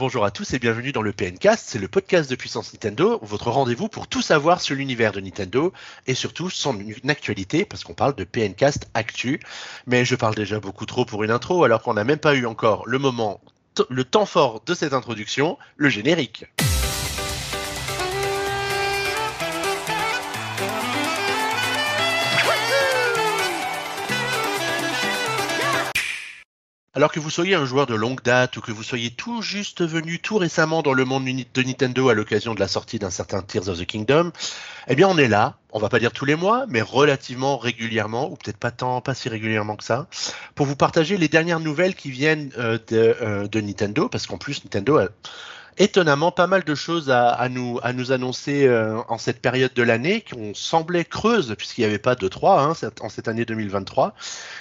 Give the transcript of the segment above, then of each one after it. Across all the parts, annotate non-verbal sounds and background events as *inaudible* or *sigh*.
Bonjour à tous et bienvenue dans le PNcast, c'est le podcast de Puissance Nintendo, votre rendez-vous pour tout savoir sur l'univers de Nintendo et surtout son actualité parce qu'on parle de PNcast Actu. Mais je parle déjà beaucoup trop pour une intro alors qu'on n'a même pas eu encore le moment, le temps fort de cette introduction, le générique. Alors que vous soyez un joueur de longue date ou que vous soyez tout juste venu tout récemment dans le monde de Nintendo à l'occasion de la sortie d'un certain Tears of the Kingdom, eh bien on est là, on va pas dire tous les mois, mais relativement régulièrement, ou peut-être pas tant, pas si régulièrement que ça, pour vous partager les dernières nouvelles qui viennent euh, de, euh, de, Nintendo, parce qu'en plus Nintendo a étonnamment pas mal de choses à, nous, annoncer euh, en cette période de l'année qui ont semblé creuses puisqu'il n'y avait pas de 3 hein, en cette année 2023.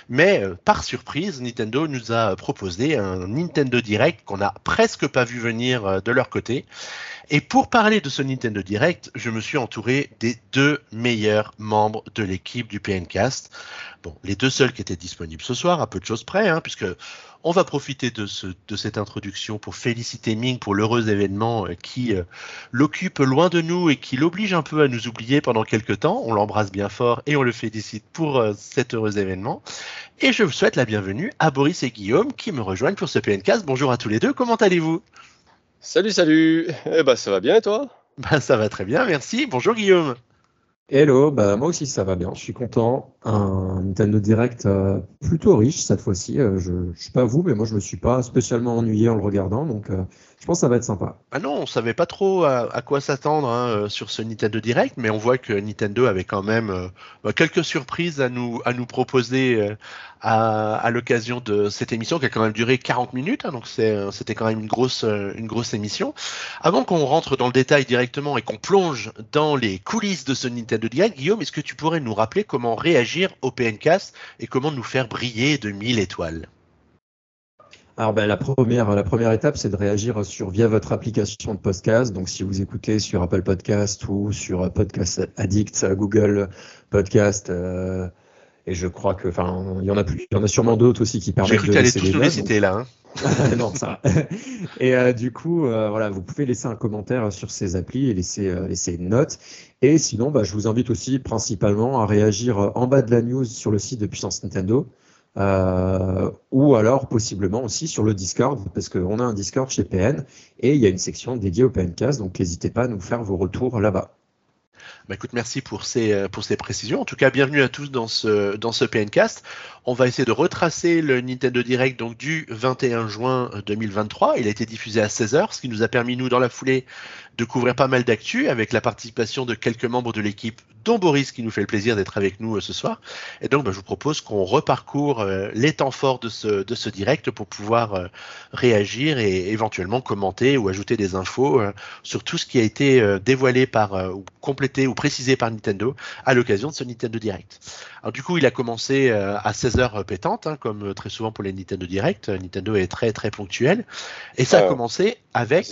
Mais euh, par surprise, Nintendo nous a proposé un Nintendo Direct qu'on n'a presque pas vu venir euh, de leur côté. Et pour parler de ce Nintendo Direct, je me suis entouré des deux meilleurs membres de l'équipe du PNcast. Bon, les deux seuls qui étaient disponibles ce soir, à peu de choses près, hein, puisque on va profiter de, ce, de cette introduction pour féliciter Ming pour l'heureux événement euh, qui euh, l'occupe loin de nous et qui l'oblige un peu à nous oublier pendant quelques temps. On l'embrasse bien fort et on le félicite pour euh, cet heureux événement. Et je vous souhaite la bienvenue à Boris et Guillaume qui me rejoignent pour ce PNcast. Bonjour à tous les deux, comment allez-vous? Salut, salut Eh ben, ça va bien et toi? Ben, Ça va très bien, merci. Bonjour Guillaume. Hello, bah, moi aussi ça va bien, je suis content. Un Nintendo Direct euh, plutôt riche cette fois-ci. Euh, je ne sais pas vous, mais moi je me suis pas spécialement ennuyé en le regardant, donc euh, je pense que ça va être sympa. Ah non, on savait pas trop à, quoi s'attendre hein, sur ce Nintendo Direct, mais on voit que Nintendo avait quand même bah, quelques surprises à nous, proposer à, l'occasion de cette émission qui a quand même duré 40 minutes, hein, donc c'était quand même une grosse, une grosse émission. Avant qu'on rentre dans le détail directement et qu'on plonge dans les coulisses de ce Nintendo Direct, Guillaume, est-ce que tu pourrais nous rappeler comment réagir au PNcast et comment nous faire briller de 1000 étoiles? Alors ben, la, première, la première étape, c'est de réagir sur via votre application de podcast. Donc si vous écoutez sur Apple Podcast ou sur Podcast Addict, Google Podcast, euh, et je crois que, enfin, il y en a plus, il y en a sûrement d'autres aussi qui permettent. J'ai tu allais tous les citer là. Hein. *laughs* non, ça. et euh, du coup, euh, voilà, vous pouvez laisser un commentaire sur ces applis et laisser, euh, laisser une note. Et sinon, bah, je vous invite aussi principalement à réagir en bas de la news sur le site de Puissance Nintendo. Ou alors possiblement aussi sur le Discord, parce qu'on a un Discord chez PN et il y a une section dédiée au PNcast, donc n'hésitez pas à nous faire vos retours là-bas. Bah écoute, merci pour ces, euh, pour ces précisions. En tout cas, bienvenue à tous dans ce, dans ce PNcast. On va essayer de retracer le Nintendo Direct donc du 21 juin 2023. Il a été diffusé à 16h, ce qui nous a permis, nous, dans la foulée, de couvrir pas mal d'actu avec la participation de quelques membres de l'équipe dont Boris qui nous fait le plaisir d'être avec nous euh, ce soir. Et donc, bah, je vous propose qu'on reparcourt euh, les temps forts de ce, de ce direct pour pouvoir euh, réagir et éventuellement commenter ou ajouter des infos sur tout ce qui a été dévoilé par ou complété ou précisé par Nintendo à l'occasion de ce Nintendo Direct. Alors du coup, il a commencé à 16h pétante, hein, comme très souvent pour les Nintendo Direct. Nintendo est très très ponctuel. Et ça a commencé avec...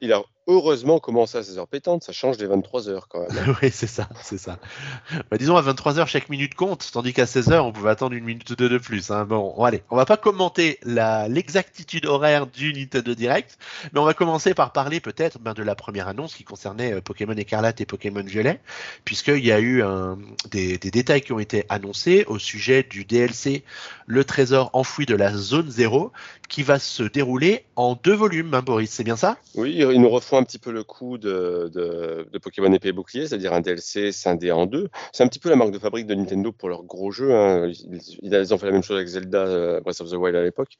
il a heureusement commencer à 16h pétantes, ça change des 23h quand même. *laughs* oui, c'est ça, c'est ça. Bah, disons à 23h, chaque minute compte, tandis qu'à 16h, on pouvait attendre une minute ou deux de plus. Hein. Bon, allez, on va pas commenter l'exactitude horaire du Nintendo Direct, mais on va commencer par parler peut-être ben, de la première annonce qui concernait euh, Pokémon Écarlate et Pokémon Violet, puisqu'il y a eu des, détails qui ont été annoncés au sujet du DLC Le Trésor enfoui de la Zone 0, qui va se dérouler en deux volumes, hein, Boris, c'est bien ça? Oui, ils nous refont un petit peu le coup de, Pokémon épée et bouclier, c'est-à-dire un DLC scindé en deux. C'est un petit peu la marque de fabrique de Nintendo pour leurs gros jeux. Hein. Ils, ont fait la même chose avec Zelda euh, Breath of the Wild à l'époque.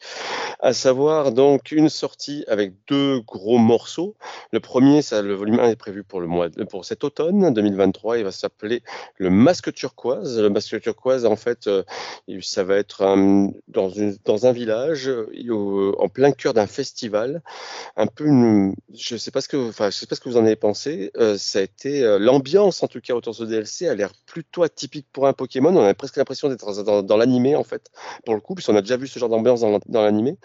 À savoir donc une sortie avec deux gros morceaux. Le premier, le volume 1 est prévu pour, pour cet automne 2023. Il va s'appeler le Masque Turquoise. Le Masque Turquoise, en fait, euh, ça va être dans, un village en plein cœur d'un festival. Un peu une, je sais pas ce que, je sais pas ce que vous en avez pensé. Euh, ça a été euh, l'ambiance en tout cas autour de ce DLC a l'air plutôt atypique pour un Pokémon. On a presque l'impression d'être dans, dans l'animé en fait, pour le coup, puisqu'on a déjà vu ce genre d'ambiance dans, dans l'animé.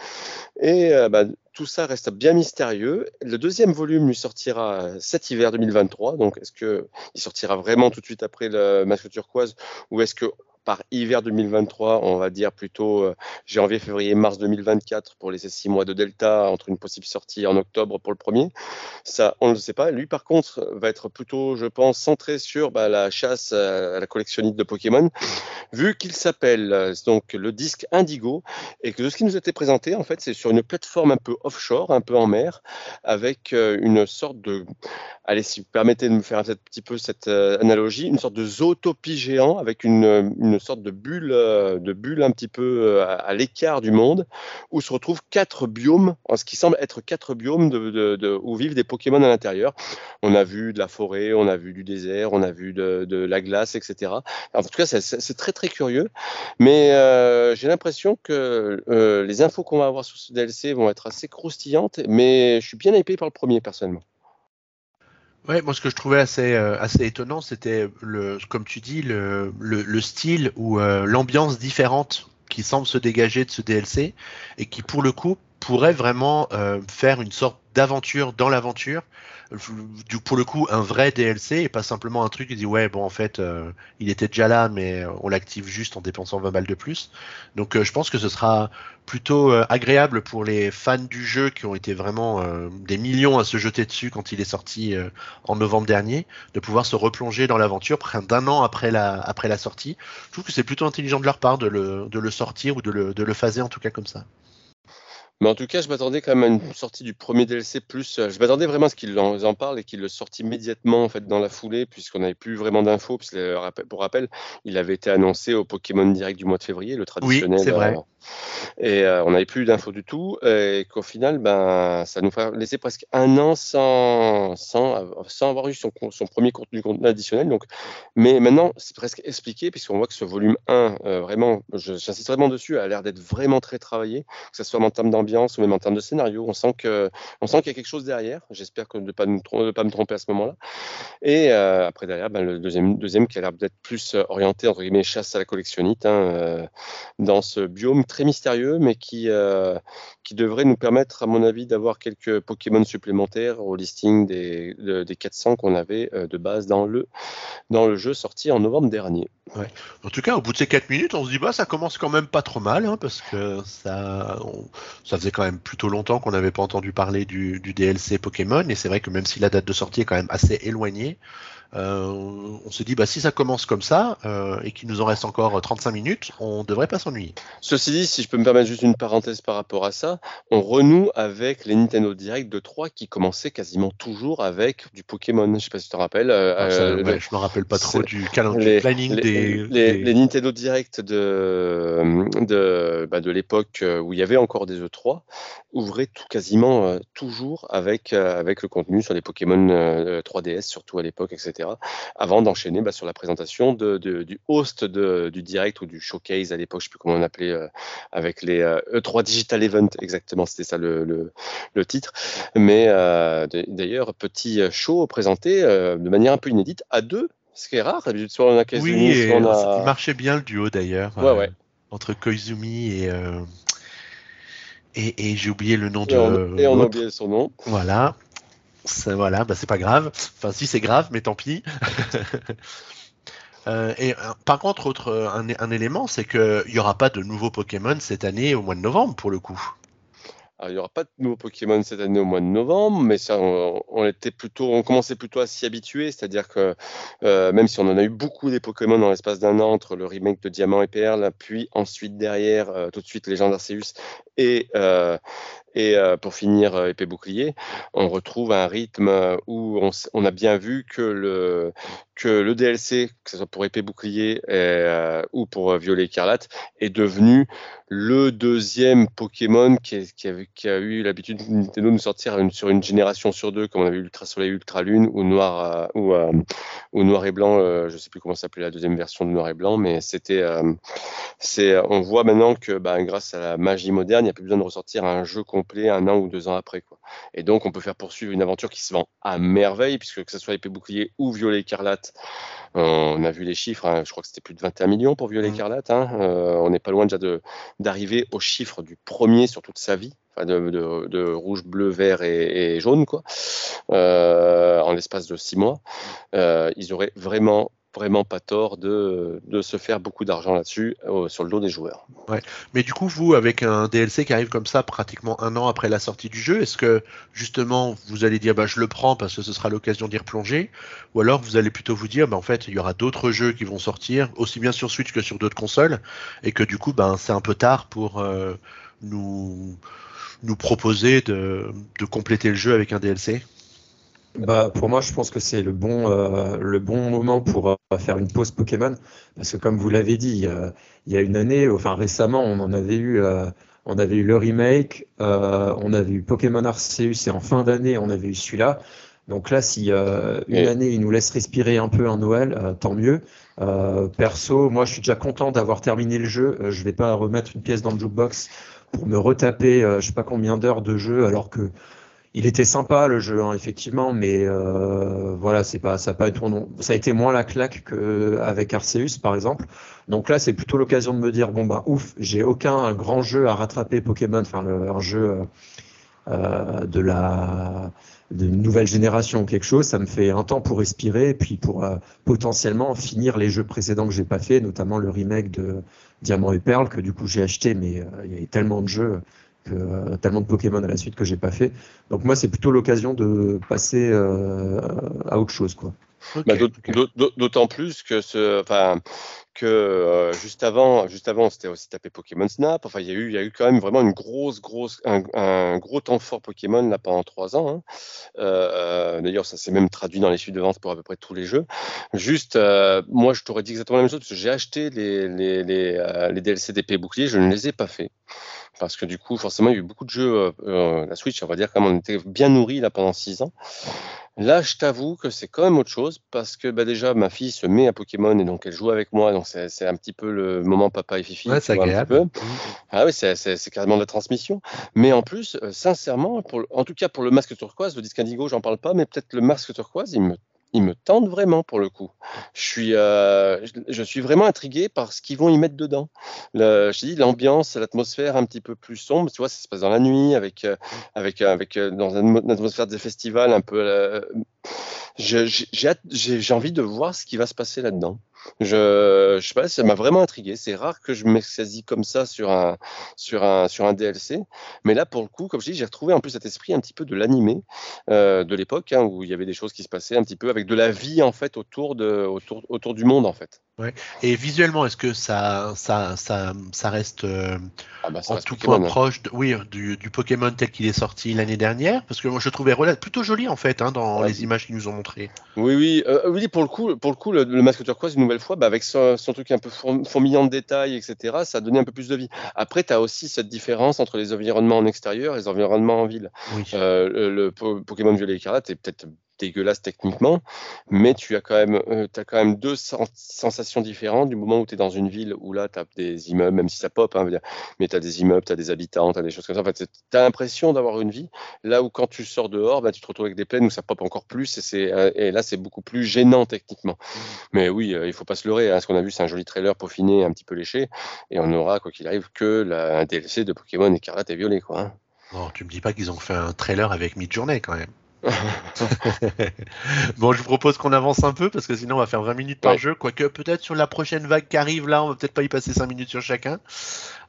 Et euh, bah, tout ça reste bien mystérieux. Le deuxième volume lui sortira cet hiver 2023. Donc, est-ce que il sortira vraiment tout de suite après le Masque turquoise, ou est-ce que par hiver 2023, on va dire plutôt euh, janvier, février, mars 2024 pour laisser six mois de delta entre une possible sortie en octobre pour le premier. Ça, on ne le sait pas. Lui, par contre, va être plutôt, je pense, centré sur bah, la chasse à la collectionnite de Pokémon, vu qu'il s'appelle euh, donc le disque Indigo et que ce qui nous a été présenté, en fait, c'est sur une plateforme un peu offshore, un peu en mer, avec euh, une sorte de allez, si vous permettez de me faire un petit peu cette analogie, une sorte de zootopie géant avec une sorte de bulle, euh, de bulle un petit peu euh, à, l'écart du monde, où se retrouvent quatre biomes, en ce qui semble être quatre biomes de, de, où vivent des Pokémon à l'intérieur. On a vu de la forêt, on a vu du désert, on a vu de, la glace, etc. en tout cas, c'est très très curieux, mais j'ai l'impression que les infos qu'on va avoir sur ce DLC vont être assez croustillantes, mais je suis bien hypé par le premier personnellement. Ouais, moi ce que je trouvais assez, euh, assez étonnant, c'était le, comme tu dis, le, le, le style ou euh, l'ambiance différente qui semble se dégager de ce DLC et qui pour le coup pourrait vraiment euh, faire une sorte d'aventure dans l'aventure. Du, pour le coup un vrai DLC et pas simplement un truc qui dit ouais bon en fait euh, il était déjà là mais on l'active juste en dépensant 20 balles de plus. Donc euh, je pense que ce sera plutôt euh, agréable pour les fans du jeu qui ont été vraiment des millions à se jeter dessus quand il est sorti en novembre dernier de pouvoir se replonger dans l'aventure près d'un an après la après la sortie. Je trouve que c'est plutôt intelligent de leur part de le, de le sortir ou de le, de le phaser en tout cas comme ça mais en tout cas, je m'attendais quand même à une sortie du premier DLC plus. Euh, je m'attendais vraiment à ce qu'ils en, parlent et qu'ils le sortent immédiatement en fait dans la foulée, puisqu'on n'avait plus vraiment d'infos. Pour rappel, il avait été annoncé au Pokémon Direct du mois de février, le traditionnel. Oui, c'est vrai. Euh, et euh, on n'avait plus d'infos du tout. Et qu'au final, ben, ça nous fait laisser presque un an sans, sans, sans avoir eu son, son premier contenu, additionnel. Donc, mais maintenant, c'est presque expliqué, puisqu'on voit que ce volume 1, vraiment, j'insiste vraiment dessus, a l'air d'être vraiment très travaillé, que ce soit en termes d'ambiance ou même en termes de scénario. On sent qu'il y a quelque chose derrière. J'espère que de ne pas, me tromper à ce moment-là. Et euh, après, derrière, ben, le deuxième, deuxième qui a l'air d'être plus orienté, entre guillemets, chasse à la collectionnite, hein, euh, dans ce biome très mystérieux, mais qui, euh, qui devrait nous permettre, à mon avis, d'avoir quelques Pokémon supplémentaires au listing des, des 400 qu'on avait euh, de base dans le, dans le jeu sorti en novembre dernier. En tout cas, au bout de ces 4 minutes, on se dit, bah, ça commence quand même pas trop mal, hein, parce que ça faisait quand même plutôt longtemps qu'on n'avait pas entendu parler du, DLC Pokémon, et c'est vrai que même si la date de sortie est quand même assez éloignée, on se dit, bah, si ça commence comme ça euh, et qu'il nous en reste encore 35 minutes, on devrait pas s'ennuyer. Ceci dit, si je peux me permettre juste une parenthèse par rapport à ça, on renoue avec les Nintendo Direct de 3 qui commençaient quasiment toujours avec du Pokémon. Je sais pas si tu te rappelles. Euh, ah, je me rappelle pas trop du calendrier planning des, les, Nintendo Direct de, de, bah, de l'époque où il y avait encore des E3 ouvraient tout, quasiment toujours avec, avec le contenu sur les Pokémon 3DS, surtout à l'époque, etc avant d'enchaîner bah, sur la présentation de, du host de, du direct ou du showcase à l'époque, je ne sais plus comment on appelait, euh, avec les E3 euh, e Digital Event, exactement, c'était ça le, le, titre. Mais euh, d'ailleurs, petit show présenté de manière un peu inédite à deux, ce qui est rare. D'habitude, soit on a Oui, on a... il marchait bien le duo d'ailleurs. Ouais, ouais. Entre Koizumi et. Et, et j'ai oublié le nom de. et on a oublié son nom. Voilà voilà, bah c'est pas grave. Enfin, si c'est grave, mais tant pis. *laughs* Euh, et euh, par contre, autre un, un élément, c'est qu'il n'y aura pas de nouveaux Pokémon cette année au mois de novembre pour le coup. il n'y aura pas de nouveaux Pokémon cette année au mois de novembre, mais ça, on, était plutôt, on commençait plutôt à s'y habituer, c'est-à-dire que euh, même si on en a eu beaucoup des Pokémon dans l'espace d'un an entre le remake de Diamant et Perle, puis ensuite derrière tout de suite Légende Arceus et et euh, pour finir, euh, épée bouclier, on retrouve un rythme où on, a bien vu que le, que le DLC, que ce soit pour épée bouclier euh, ou pour violet écarlate, est devenu le deuxième Pokémon qui, qui, a, eu l'habitude de nous sortir sur une génération sur deux, comme on avait Ultra Soleil, Ultra Lune ou Noir, ou Noir et Blanc. je ne sais plus comment s'appelait la deuxième version de Noir et Blanc, mais c'était, c'est, on voit maintenant que bah, grâce à la magie moderne, il n'y a plus besoin de ressortir un jeu complet un an ou deux ans après. Quoi. Et donc, on peut faire poursuivre une aventure qui se vend à merveille, puisque que ce soit épée bouclier ou violet écarlate, on a vu les chiffres, hein, je crois que c'était plus de 21 millions pour violet mmh. écarlate. Hein. Euh, on n'est pas loin déjà d'arriver au chiffre du premier sur toute sa vie. de, rouge, bleu, vert et, jaune, quoi, euh, en l'espace de six mois, euh, ils auraient vraiment vraiment pas tort de, de se faire beaucoup d'argent là-dessus euh, sur le dos des joueurs. Ouais. Mais du coup, vous, avec un DLC qui arrive comme ça pratiquement un an après la sortie du jeu, est-ce que justement vous allez dire bah, je le prends parce que ce sera l'occasion d'y replonger Ou alors vous allez plutôt vous dire bah, en fait il y aura d'autres jeux qui vont sortir, aussi bien sur Switch que sur d'autres consoles, et que du coup ben, c'est un peu tard pour euh, nous, nous proposer de, de compléter le jeu avec un DLC bah, pour moi, je pense que c'est le bon, euh, le bon moment pour euh, faire une pause Pokémon. Parce que comme vous l'avez dit, il y a une année, enfin récemment, on en avait eu, euh, on avait eu le remake, on avait eu Pokémon Arceus et en fin d'année, on avait eu celui-là. Donc là, si une année, il nous laisse respirer un peu un Noël, tant mieux. perso, moi, je suis déjà content d'avoir terminé le jeu. je vais pas remettre une pièce dans le jukebox pour me retaper, je sais pas combien d'heures de jeu, alors que il était sympa le jeu, hein, effectivement, mais euh, voilà, c'est pas, ça a pas été, ça a été moins la claque qu'avec Arceus, par exemple. Donc là, c'est plutôt l'occasion de me dire bon bah ouf, j'ai aucun grand jeu à rattraper Pokémon, enfin un jeu euh, euh, de la nouvelle génération ou quelque chose, ça me fait un temps pour respirer puis pour potentiellement finir les jeux précédents que j'ai pas fait, notamment le remake de Diamant et Perle que du coup j'ai acheté, mais il y avait tellement de jeux euh, tellement de Pokémon à la suite que j'ai pas fait. Donc moi, c'est plutôt l'occasion de passer euh, à autre chose, quoi. Bah, d'autant plus que ce, enfin, que euh, juste avant, juste avant, c'était aussi tapé Pokémon Snap. Enfin, il y a eu, il y a eu quand même vraiment une grosse, grosse, un, gros temps fort Pokémon là pendant trois ans. Hein. D'ailleurs, ça s'est même traduit dans les suites de vente pour à peu près tous les jeux. Juste, moi, je t'aurais dit exactement la même chose parce que j'ai acheté les, les, les, les DLC d'épée bouclier, je ne les ai pas fait parce que du coup, forcément, il y a eu beaucoup de jeux. Euh, euh, la Switch, on va dire, comme on était bien nourri là pendant 6 ans. Là, je t'avoue que c'est quand même autre chose parce que bah, déjà, ma fille se met à Pokémon et donc elle joue avec moi. Donc, c'est un petit peu le moment papa et fifi. Ouais, c'est agréable. Ah oui, c'est carrément de la transmission. Mais en plus, euh, sincèrement, pour, en tout cas pour le masque turquoise, le disque indigo, j'en parle pas, mais peut-être le masque turquoise, il me il me tente vraiment pour le coup. Je suis, euh, je suis vraiment intrigué par ce qu'ils vont y mettre dedans. Je dis l'ambiance, l'atmosphère un petit peu plus sombre. Tu vois, ça se passe dans la nuit, avec, euh, avec, euh, avec dans une atmosphère des festivals un peu. j'ai envie de voir ce qui va se passer là-dedans. Je, je sais pas, ça m'a vraiment intrigué. C'est rare que je m'extasie comme ça sur un, sur, un, sur un DLC. Mais là, pour le coup, comme je dis, j'ai retrouvé en plus cet esprit un petit peu de l'animé euh, de l'époque, hein, où il y avait des choses qui se passaient un petit peu avec de la vie en fait autour, de, autour, autour du monde en fait. Ouais. Et visuellement, est-ce que ça, ça, ça, ça reste euh, ah bah, en tout point hein. proche de, oui, du, du, Pokémon tel qu'il est sorti l'année dernière? Parce que moi, je trouvais plutôt joli en fait hein, dans les images qu'ils nous ont montrées. Oui, oui, euh, oui. Pour le coup, pour le coup, le, masque turquoise une nouvelle fois, bah, avec son, son, truc un peu fourmillant de détails, etc., ça a donné un peu plus de vie. Après, tu as aussi cette différence entre les environnements en extérieur et les environnements en ville. Oui. Euh, le, le, Pokémon Violet Écarlate est peut-être dégueulasse techniquement, mais tu as quand même, euh, as quand même deux sensations différentes du moment où tu es dans une ville où là, tu as des immeubles, même si ça pop, hein, mais tu as des immeubles, tu as des habitants, tu as des choses comme ça. En fait, tu as l'impression d'avoir une vie. Là où quand tu sors dehors, bah, tu te retrouves avec des plaines où ça pop encore plus, et, euh, et là, c'est beaucoup plus gênant techniquement. Mmh. Mais oui, euh, il faut pas se leurrer. Hein. Ce qu'on a vu, c'est un joli trailer peaufiné, un petit peu léché, et on aura, quoi qu'il arrive, que la, un DLC de Pokémon écarlate et violet. Quoi, hein. Non, tu me dis pas qu'ils ont fait un trailer avec mid-journée quand même. *laughs* bon, je vous propose qu'on avance un peu parce que sinon on va faire 20 minutes par jeu. Quoique peut-être sur la prochaine vague qui arrive là, on va peut-être pas y passer 5 minutes sur chacun.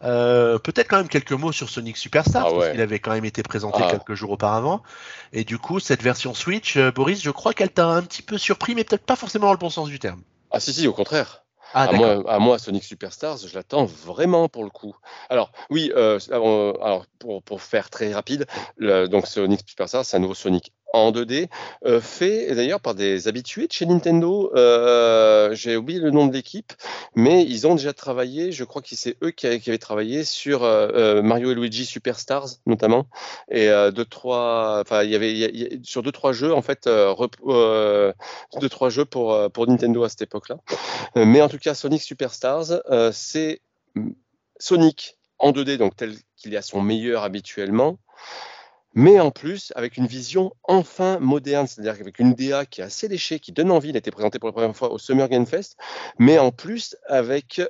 Euh, peut-être quand même quelques mots sur Sonic Superstar ah parce qu'il avait quand même été présenté ah. quelques jours auparavant. Et du coup, cette version Switch, euh, Boris, je crois qu'elle t'a un petit peu surpris, mais peut-être pas forcément dans le bon sens du terme. Ah si si, au contraire. Ah, à, moi, à, moi, Sonic Superstars, je l'attends vraiment pour le coup. Alors, oui, euh, alors, pour, pour, faire très rapide, donc Sonic Superstars, c'est un nouveau Sonic en 2D, euh, fait d'ailleurs par des habitués de chez Nintendo. Euh, j'ai oublié le nom de l'équipe, mais ils ont déjà travaillé, je crois que c'est eux qui, avaient travaillé sur euh, Mario et Luigi Superstars notamment, et deux trois, enfin il y avait sur deux trois jeux en fait, deux trois jeux pour pour Nintendo à cette époque-là. mais en tout cas, Sonic Superstars, c'est Sonic en 2D, donc tel qu'il est à son meilleur habituellement mais en plus avec une vision enfin moderne, c'est-à-dire avec une DA qui est assez léchée, qui donne envie, il a été présenté pour la première fois au Summer Game Fest, mais en plus avec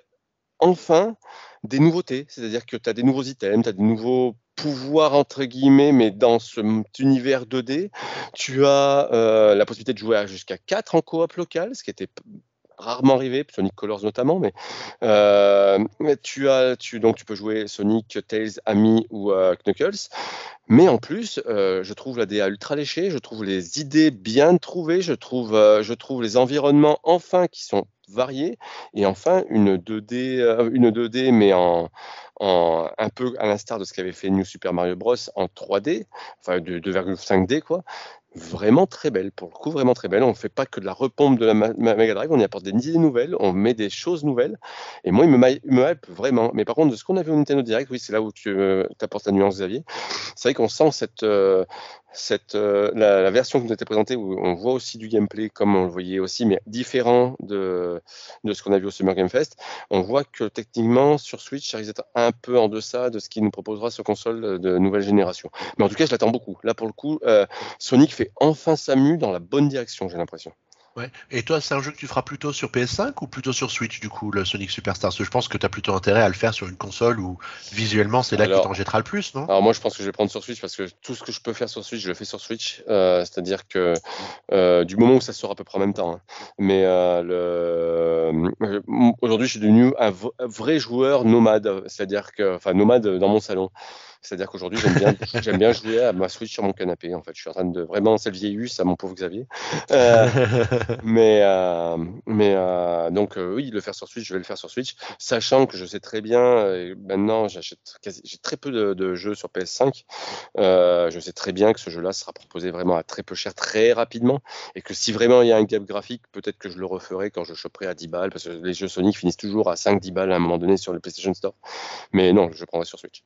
enfin des nouveautés, c'est-à-dire que tu as des nouveaux items, tu as des nouveaux pouvoirs entre guillemets, mais dans ce univers 2D, tu as euh, la possibilité de jouer jusqu'à 4 en coop local, ce qui était rarement arrivé, Sonic Colors notamment, mais, euh, tu as, donc tu peux jouer Sonic, Tails, Amy ou euh, Knuckles. Mais en plus, euh, je trouve la DA ultra léchée, je trouve les idées bien trouvées, je trouve, je trouve les environnements enfin qui sont variés, et enfin une 2D, une 2D mais en, un peu à l'instar de ce qu'avait fait New Super Mario Bros. en 3D, enfin de 2,5D quoi, vraiment très belle, pour le coup vraiment très belle. On ne fait pas que de la repompe de la Mega Drive, on y apporte des idées nouvelles, on met des choses nouvelles. Et moi, il me, me hype vraiment. Mais par contre, de ce qu'on a vu au Nintendo Direct, oui, c'est là où tu euh, apportes la nuance, Xavier. C'est vrai qu'on sent cette, euh, euh, la, version qui nous été présentée où on voit aussi du gameplay comme on le voyait aussi, mais différent de, de ce qu'on a vu au Summer Game Fest. On voit que techniquement sur Switch, ça risque d'être un peu en deçà de ce qu'il nous proposera sur console de nouvelle génération. Mais en tout cas, je l'attends beaucoup. Là, pour le coup, euh, Sonic fait enfin sa mue dans la bonne direction, j'ai l'impression. Ouais. Et toi, c'est un jeu que tu feras plutôt sur PS5 ou plutôt sur Switch, du coup, le Sonic Superstars? Je pense que tu as plutôt intérêt à le faire sur une console où visuellement c'est là que t'en jettera le plus, non? Alors moi, je pense que je vais prendre sur Switch parce que tout ce que je peux faire sur Switch, je le fais sur Switch. Euh, c'est-à-dire que euh, du moment où ça sort à peu près en même temps. Hein. Mais euh, le... aujourd'hui, je suis devenu un, vrai joueur nomade. C'est-à-dire que, enfin, nomade dans mon salon. C'est-à-dire qu'aujourd'hui, j'aime bien, *laughs* j'aime bien jouer à ma Switch sur mon canapé. En fait, je suis en train de vraiment, c'est le vieillus à mon pauvre Xavier. Euh, *laughs* mais euh, mais euh, donc oui, le faire sur Switch, je vais le faire sur Switch, sachant que je sais très bien. maintenant, j'achète j'ai très peu de, jeux sur PS5. je sais très bien que ce jeu-là sera proposé vraiment à très peu cher, très rapidement, et que si vraiment il y a un gap graphique, peut-être que je le referai quand je choperai à 10 balles, parce que les jeux Sonic finissent toujours à 5-10 balles à un moment donné sur le PlayStation Store. Mais non, je prendrai sur Switch.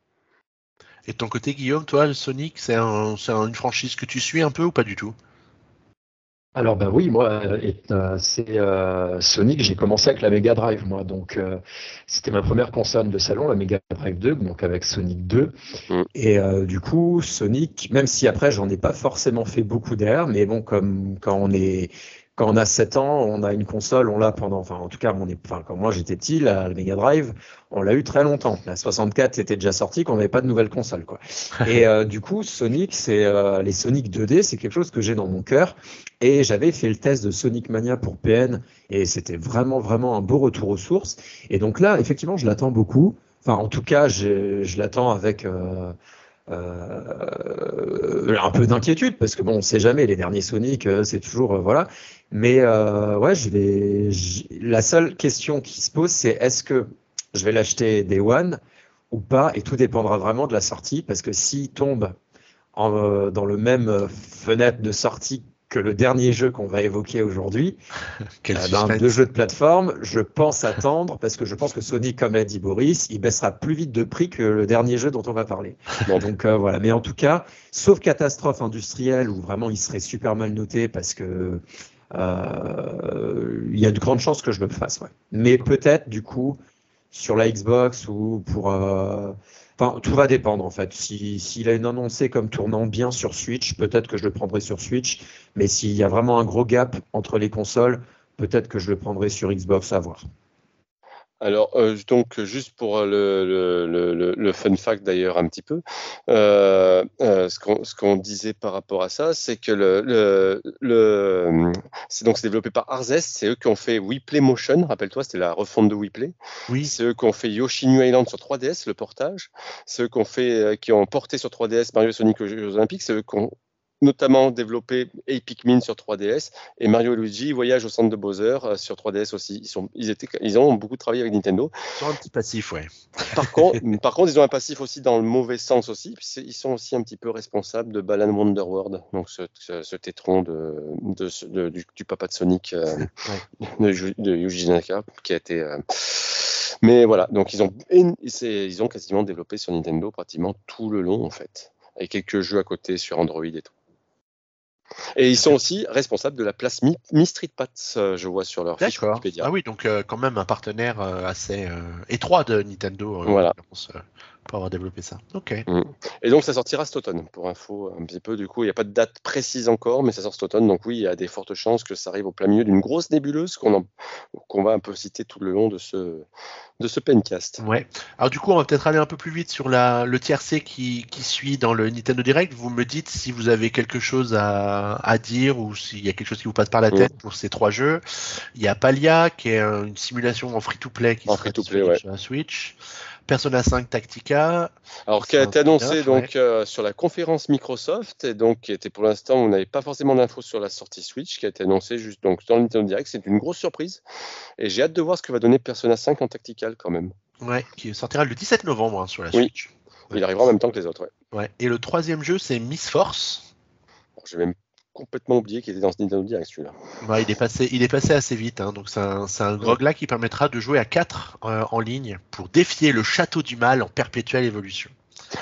Et de ton côté, Guillaume, toi, Sonic, c'est une franchise que tu suis un peu ou pas du tout? Alors ben oui, moi, euh, c'est euh, Sonic. J'ai commencé avec la Mega Drive, moi, donc euh, c'était ma première console de salon, la Mega Drive 2, donc avec Sonic 2. Mm. Et du coup, Sonic, même si après j'en ai pas forcément fait beaucoup d'air, mais bon, comme quand on est quand on a 7 ans, on a une console, on l'a pendant, enfin en tout cas, on est, enfin, quand moi j'étais petit, la, Mega Drive, on l'a eu très longtemps. La 64 était déjà sortie, qu'on n'avait pas de nouvelle console, quoi. *laughs* Et euh, du coup, Sonic, c'est euh, les Sonic 2D, c'est quelque chose que j'ai dans mon cœur. Et j'avais fait le test de Sonic Mania pour PN, et c'était vraiment vraiment un beau retour aux sources. Et donc là, effectivement, je l'attends beaucoup. Enfin, en tout cas, je l'attends avec. Euh, euh, un peu d'inquiétude parce que bon, on sait jamais. Les derniers Sonic, euh, c'est toujours euh, voilà. Mais ouais, je vais. La seule question qui se pose, c'est est-ce que je vais l'acheter Day One ou pas? Et tout dépendra vraiment de la sortie parce que s'il tombe dans le même fenêtre de sortie que le dernier jeu qu'on va évoquer aujourd'hui, *laughs* euh, ben, de jeu de plateforme, je pense attendre, parce que je pense que Sony, comme l'a dit Boris, il baissera plus vite de prix que le dernier jeu dont on va parler. Donc euh, voilà, mais en tout cas, sauf catastrophe industrielle où vraiment il serait super mal noté parce que euh, il y a de grandes chances que je le fasse. Ouais. Mais peut-être du coup sur la Xbox ou pour tout va dépendre en fait. S'il si, a une annoncé comme tournant bien sur Switch, peut-être que je le prendrai sur Switch. Mais s'il y a vraiment un gros gap entre les consoles, peut-être que je le prendrai sur Xbox à voir. Alors, euh, donc, juste pour euh, le, fun fact d'ailleurs, un petit peu, euh, ce qu'on disait par rapport à ça, c'est que le, c'est donc développé par Arzest, c'est eux qui ont fait WePlay Motion, rappelle-toi, c'était la refonte de WePlay. Oui. C'est eux qui ont fait Yoshi New Island sur 3DS, le portage. C'est eux qui ont, fait, qui ont porté sur 3DS Mario Sonic aux Jeux Olympiques. C'est eux qui ont notamment développé Epic Min sur 3DS et Mario et Luigi Voyage au centre de Bowser euh, sur 3DS aussi. Ils, sont, ils, étaient, ils ont beaucoup travaillé avec Nintendo. Ils ont un petit passif, ouais. Par contre, *laughs* par contre, ils ont un passif aussi dans le mauvais sens aussi. Ils sont aussi un petit peu responsables de Balan Wonderworld, donc ce, ce, tétron de, de, du, papa de Sonic, euh, *laughs* de, de, Yuji Naka, qui a été. Euh, mais voilà, donc ils ont, ils ont quasiment développé sur Nintendo pratiquement tout le long en fait, avec quelques jeux à côté sur Android et tout. Et ils sont aussi responsables de la place Mi, Street Pass, euh, je vois sur leur fiche Wikipédia. Ah oui, donc euh, quand même un partenaire euh, assez étroit de Nintendo voilà. Pour avoir développé ça. Ok. Et donc ça sortira cet automne, pour info un petit peu. Du coup, il n'y a pas de date précise encore, mais ça sort cet automne. Donc oui, il y a des fortes chances que ça arrive au plein milieu d'une grosse nébuleuse qu'on va un peu citer tout le long de ce, de ce pencast. Ouais. Alors du coup, on va peut-être aller un peu plus vite sur la, le tiercé qui, qui suit dans le Nintendo Direct. Vous me dites si vous avez quelque chose à, à dire ou s'il y a quelque chose qui vous passe par la tête pour ces trois jeux. Il y a Palia, qui est une simulation en free-to-play qui en sera free -play, ouais. sur la Switch. Persona 5 Tactica. Alors, qui a été annoncé donc euh, sur la conférence Microsoft, et donc qui était pour l'instant, on n'avait pas forcément d'infos sur la sortie Switch, qui a été annoncé juste donc dans le Nintendo Direct. C'est une grosse surprise, et j'ai hâte de voir ce que va donner Persona 5 en tactical quand même. Ouais, qui sortira le 17 novembre hein, sur la Switch. Oui. Il arrivera en même temps que les autres. Ouais. ouais. Et le troisième jeu, c'est Miss Force. J'ai même complètement oublié qu'il était dans ce Nintendo Direct celui-là. Ouais, il, est passé, il est passé assez vite, hein, donc c'est un, un grog-là qui permettra de jouer à 4 euh, en ligne pour défier le château du mal en perpétuelle évolution.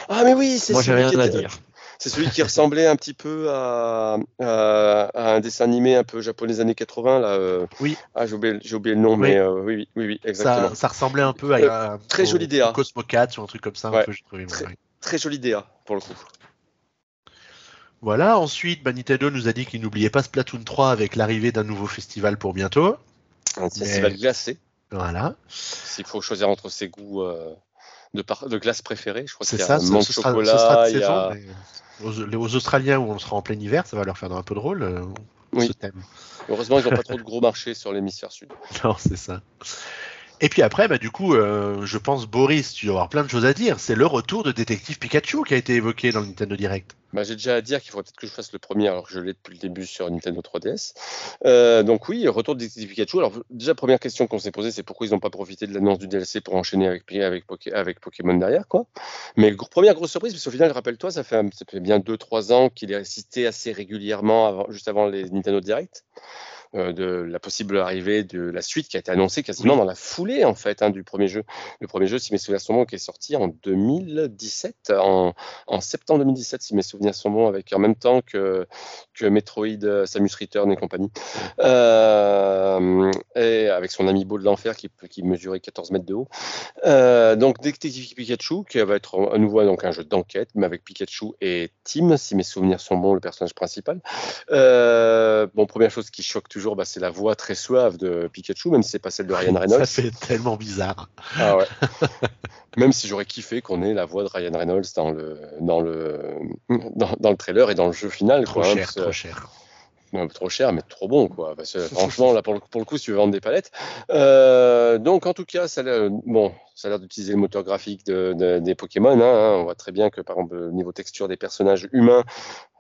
Ah mais oui, c'est Moi j'ai rien à dire. C'est celui qui ressemblait un petit peu à, à, à, un dessin animé un peu japonais des années 80 là. Euh... Oui. Ah j'ai oublié, oublié, le nom, oui. mais euh, oui, oui, oui, exactement. Ça, ça, ressemblait un peu à, à très au, joli DA. Cosmo 4 ou un truc comme ça. Ouais. Un peu, très, très joli DA pour le coup. Voilà, ensuite, bah, Nintendo nous a dit qu'il n'oubliait pas Splatoon 3 avec l'arrivée d'un nouveau festival pour bientôt. Un festival Mais... glacé. Voilà. S'il faut choisir entre ses goûts euh, de, par... de glace préférés, je crois qu'il y a ça, un ce, chocolat, ce sera y a... aux, aux, Australiens où on sera en plein hiver, ça va leur faire un peu drôle euh, oui. ce thème. Heureusement, ils n'ont pas trop de *laughs* gros marchés sur l'hémisphère sud. Non, c'est ça. Et puis après, bah, du coup, euh, je pense, Boris, tu dois avoir plein de choses à dire. C'est le retour de Détective Pikachu qui a été évoqué dans le Nintendo Direct. Bah, J'ai déjà à dire qu'il faudrait peut-être que je fasse le premier alors que je l'ai depuis le début sur Nintendo 3DS. Euh, donc oui, retour de Détective Pikachu. Alors déjà, première question qu'on s'est posée, c'est pourquoi ils n'ont pas profité de l'annonce du DLC pour enchaîner avec, Pokémon derrière. quoi. Mais première grosse surprise, parce qu'au final, rappelle-toi, ça, fait, bien 2-3 ans qu'il est cité assez régulièrement, juste avant les Nintendo Direct. Euh, de la possible arrivée de la suite qui a été annoncée quasiment dans la foulée en fait hein, du premier jeu. Le premier jeu, si mes souvenirs sont bons, qui est sorti en 2017, en, en, septembre 2017, si mes souvenirs sont bons, avec en même temps que, que Metroid, Samus Return et compagnie, euh, et avec son ami Beau de l'enfer qui, qui, mesurait 14 mètres de haut. Euh, donc Detective Pikachu, qui va être à nouveau donc un jeu d'enquête, mais avec Pikachu et Tim, si mes souvenirs sont bons, le personnage principal. Euh, bon, première chose qui choque toujours, bah, c'est la voix très suave de Pikachu, même si c'est pas celle de Ryan Reynolds. *laughs* Ça fait tellement bizarre. Ah ouais. *laughs* même si j'aurais kiffé qu'on ait la voix de Ryan Reynolds dans le, dans le, dans, dans le trailer et dans le jeu final. Trop quoi, cher, hein, trop cher. Non, trop cher, mais trop bon, quoi. Parce que, *laughs* franchement, là, pour le, pour le, coup, si tu veux vendre des palettes. Euh, donc, en tout cas, ça, bon, ça a l'air d'utiliser le moteur graphique de, de, des Pokémon. Hein, on voit très bien que, par exemple, au niveau texture des personnages humains,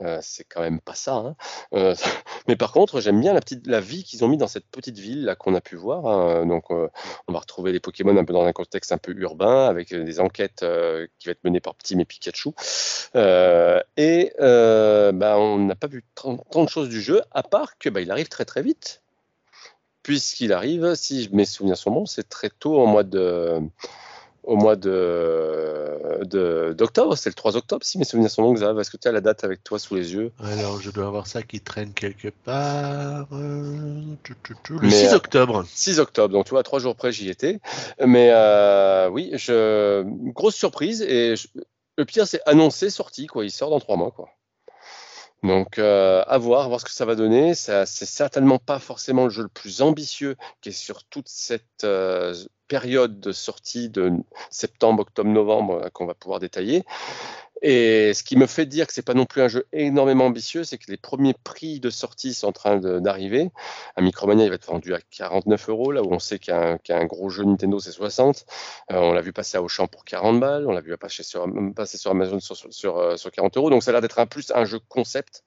euh, c'est quand même pas ça. Hein. Euh, *laughs* mais par contre, j'aime bien la, vie qu'ils ont mis dans cette petite ville là qu'on a pu voir. Hein. Donc, euh, on va retrouver les Pokémon un peu dans un contexte un peu urbain, avec des enquêtes qui vont être menées par Ptim et Pikachu. Et bah, on n'a pas vu tant, tant, de choses du jeu, à part que bah, il arrive très très vite. Puisqu'il arrive, si mes souvenirs sont bons, c'est très tôt au mois de au mois de, d'octobre, c'est le 3 octobre, si mes souvenirs sont bons, Xav. Est-ce que tu as la date avec toi sous les yeux? Alors, je dois avoir ça qui traîne quelque part. Euh, le Mais, 6 octobre. 6 octobre, donc tu vois, trois jours près, j'y étais. Mais euh, oui, je... grosse surprise. Et je... le pire, c'est annoncé, sorti, quoi. Il sort dans trois mois, quoi. Donc, euh, à voir, à voir ce que ça va donner. Ça, c'est certainement pas forcément le jeu le plus ambitieux qui est sur toute cette euh, période de sortie de septembre, octobre, novembre euh, qu'on va pouvoir détailler. Et ce qui me fait dire que c'est pas non plus un jeu énormément ambitieux, c'est que les premiers prix de sortie sont en train d'arriver. Un Micromania, il va être vendu à 49 euros, là où on sait qu'un qu gros jeu Nintendo, c'est 60. Euh, on l'a vu passer à Auchan pour 40 balles, on l'a vu passer sur, Amazon sur, sur, sur, sur 40 euros. Donc ça a l'air d'être un plus un jeu concept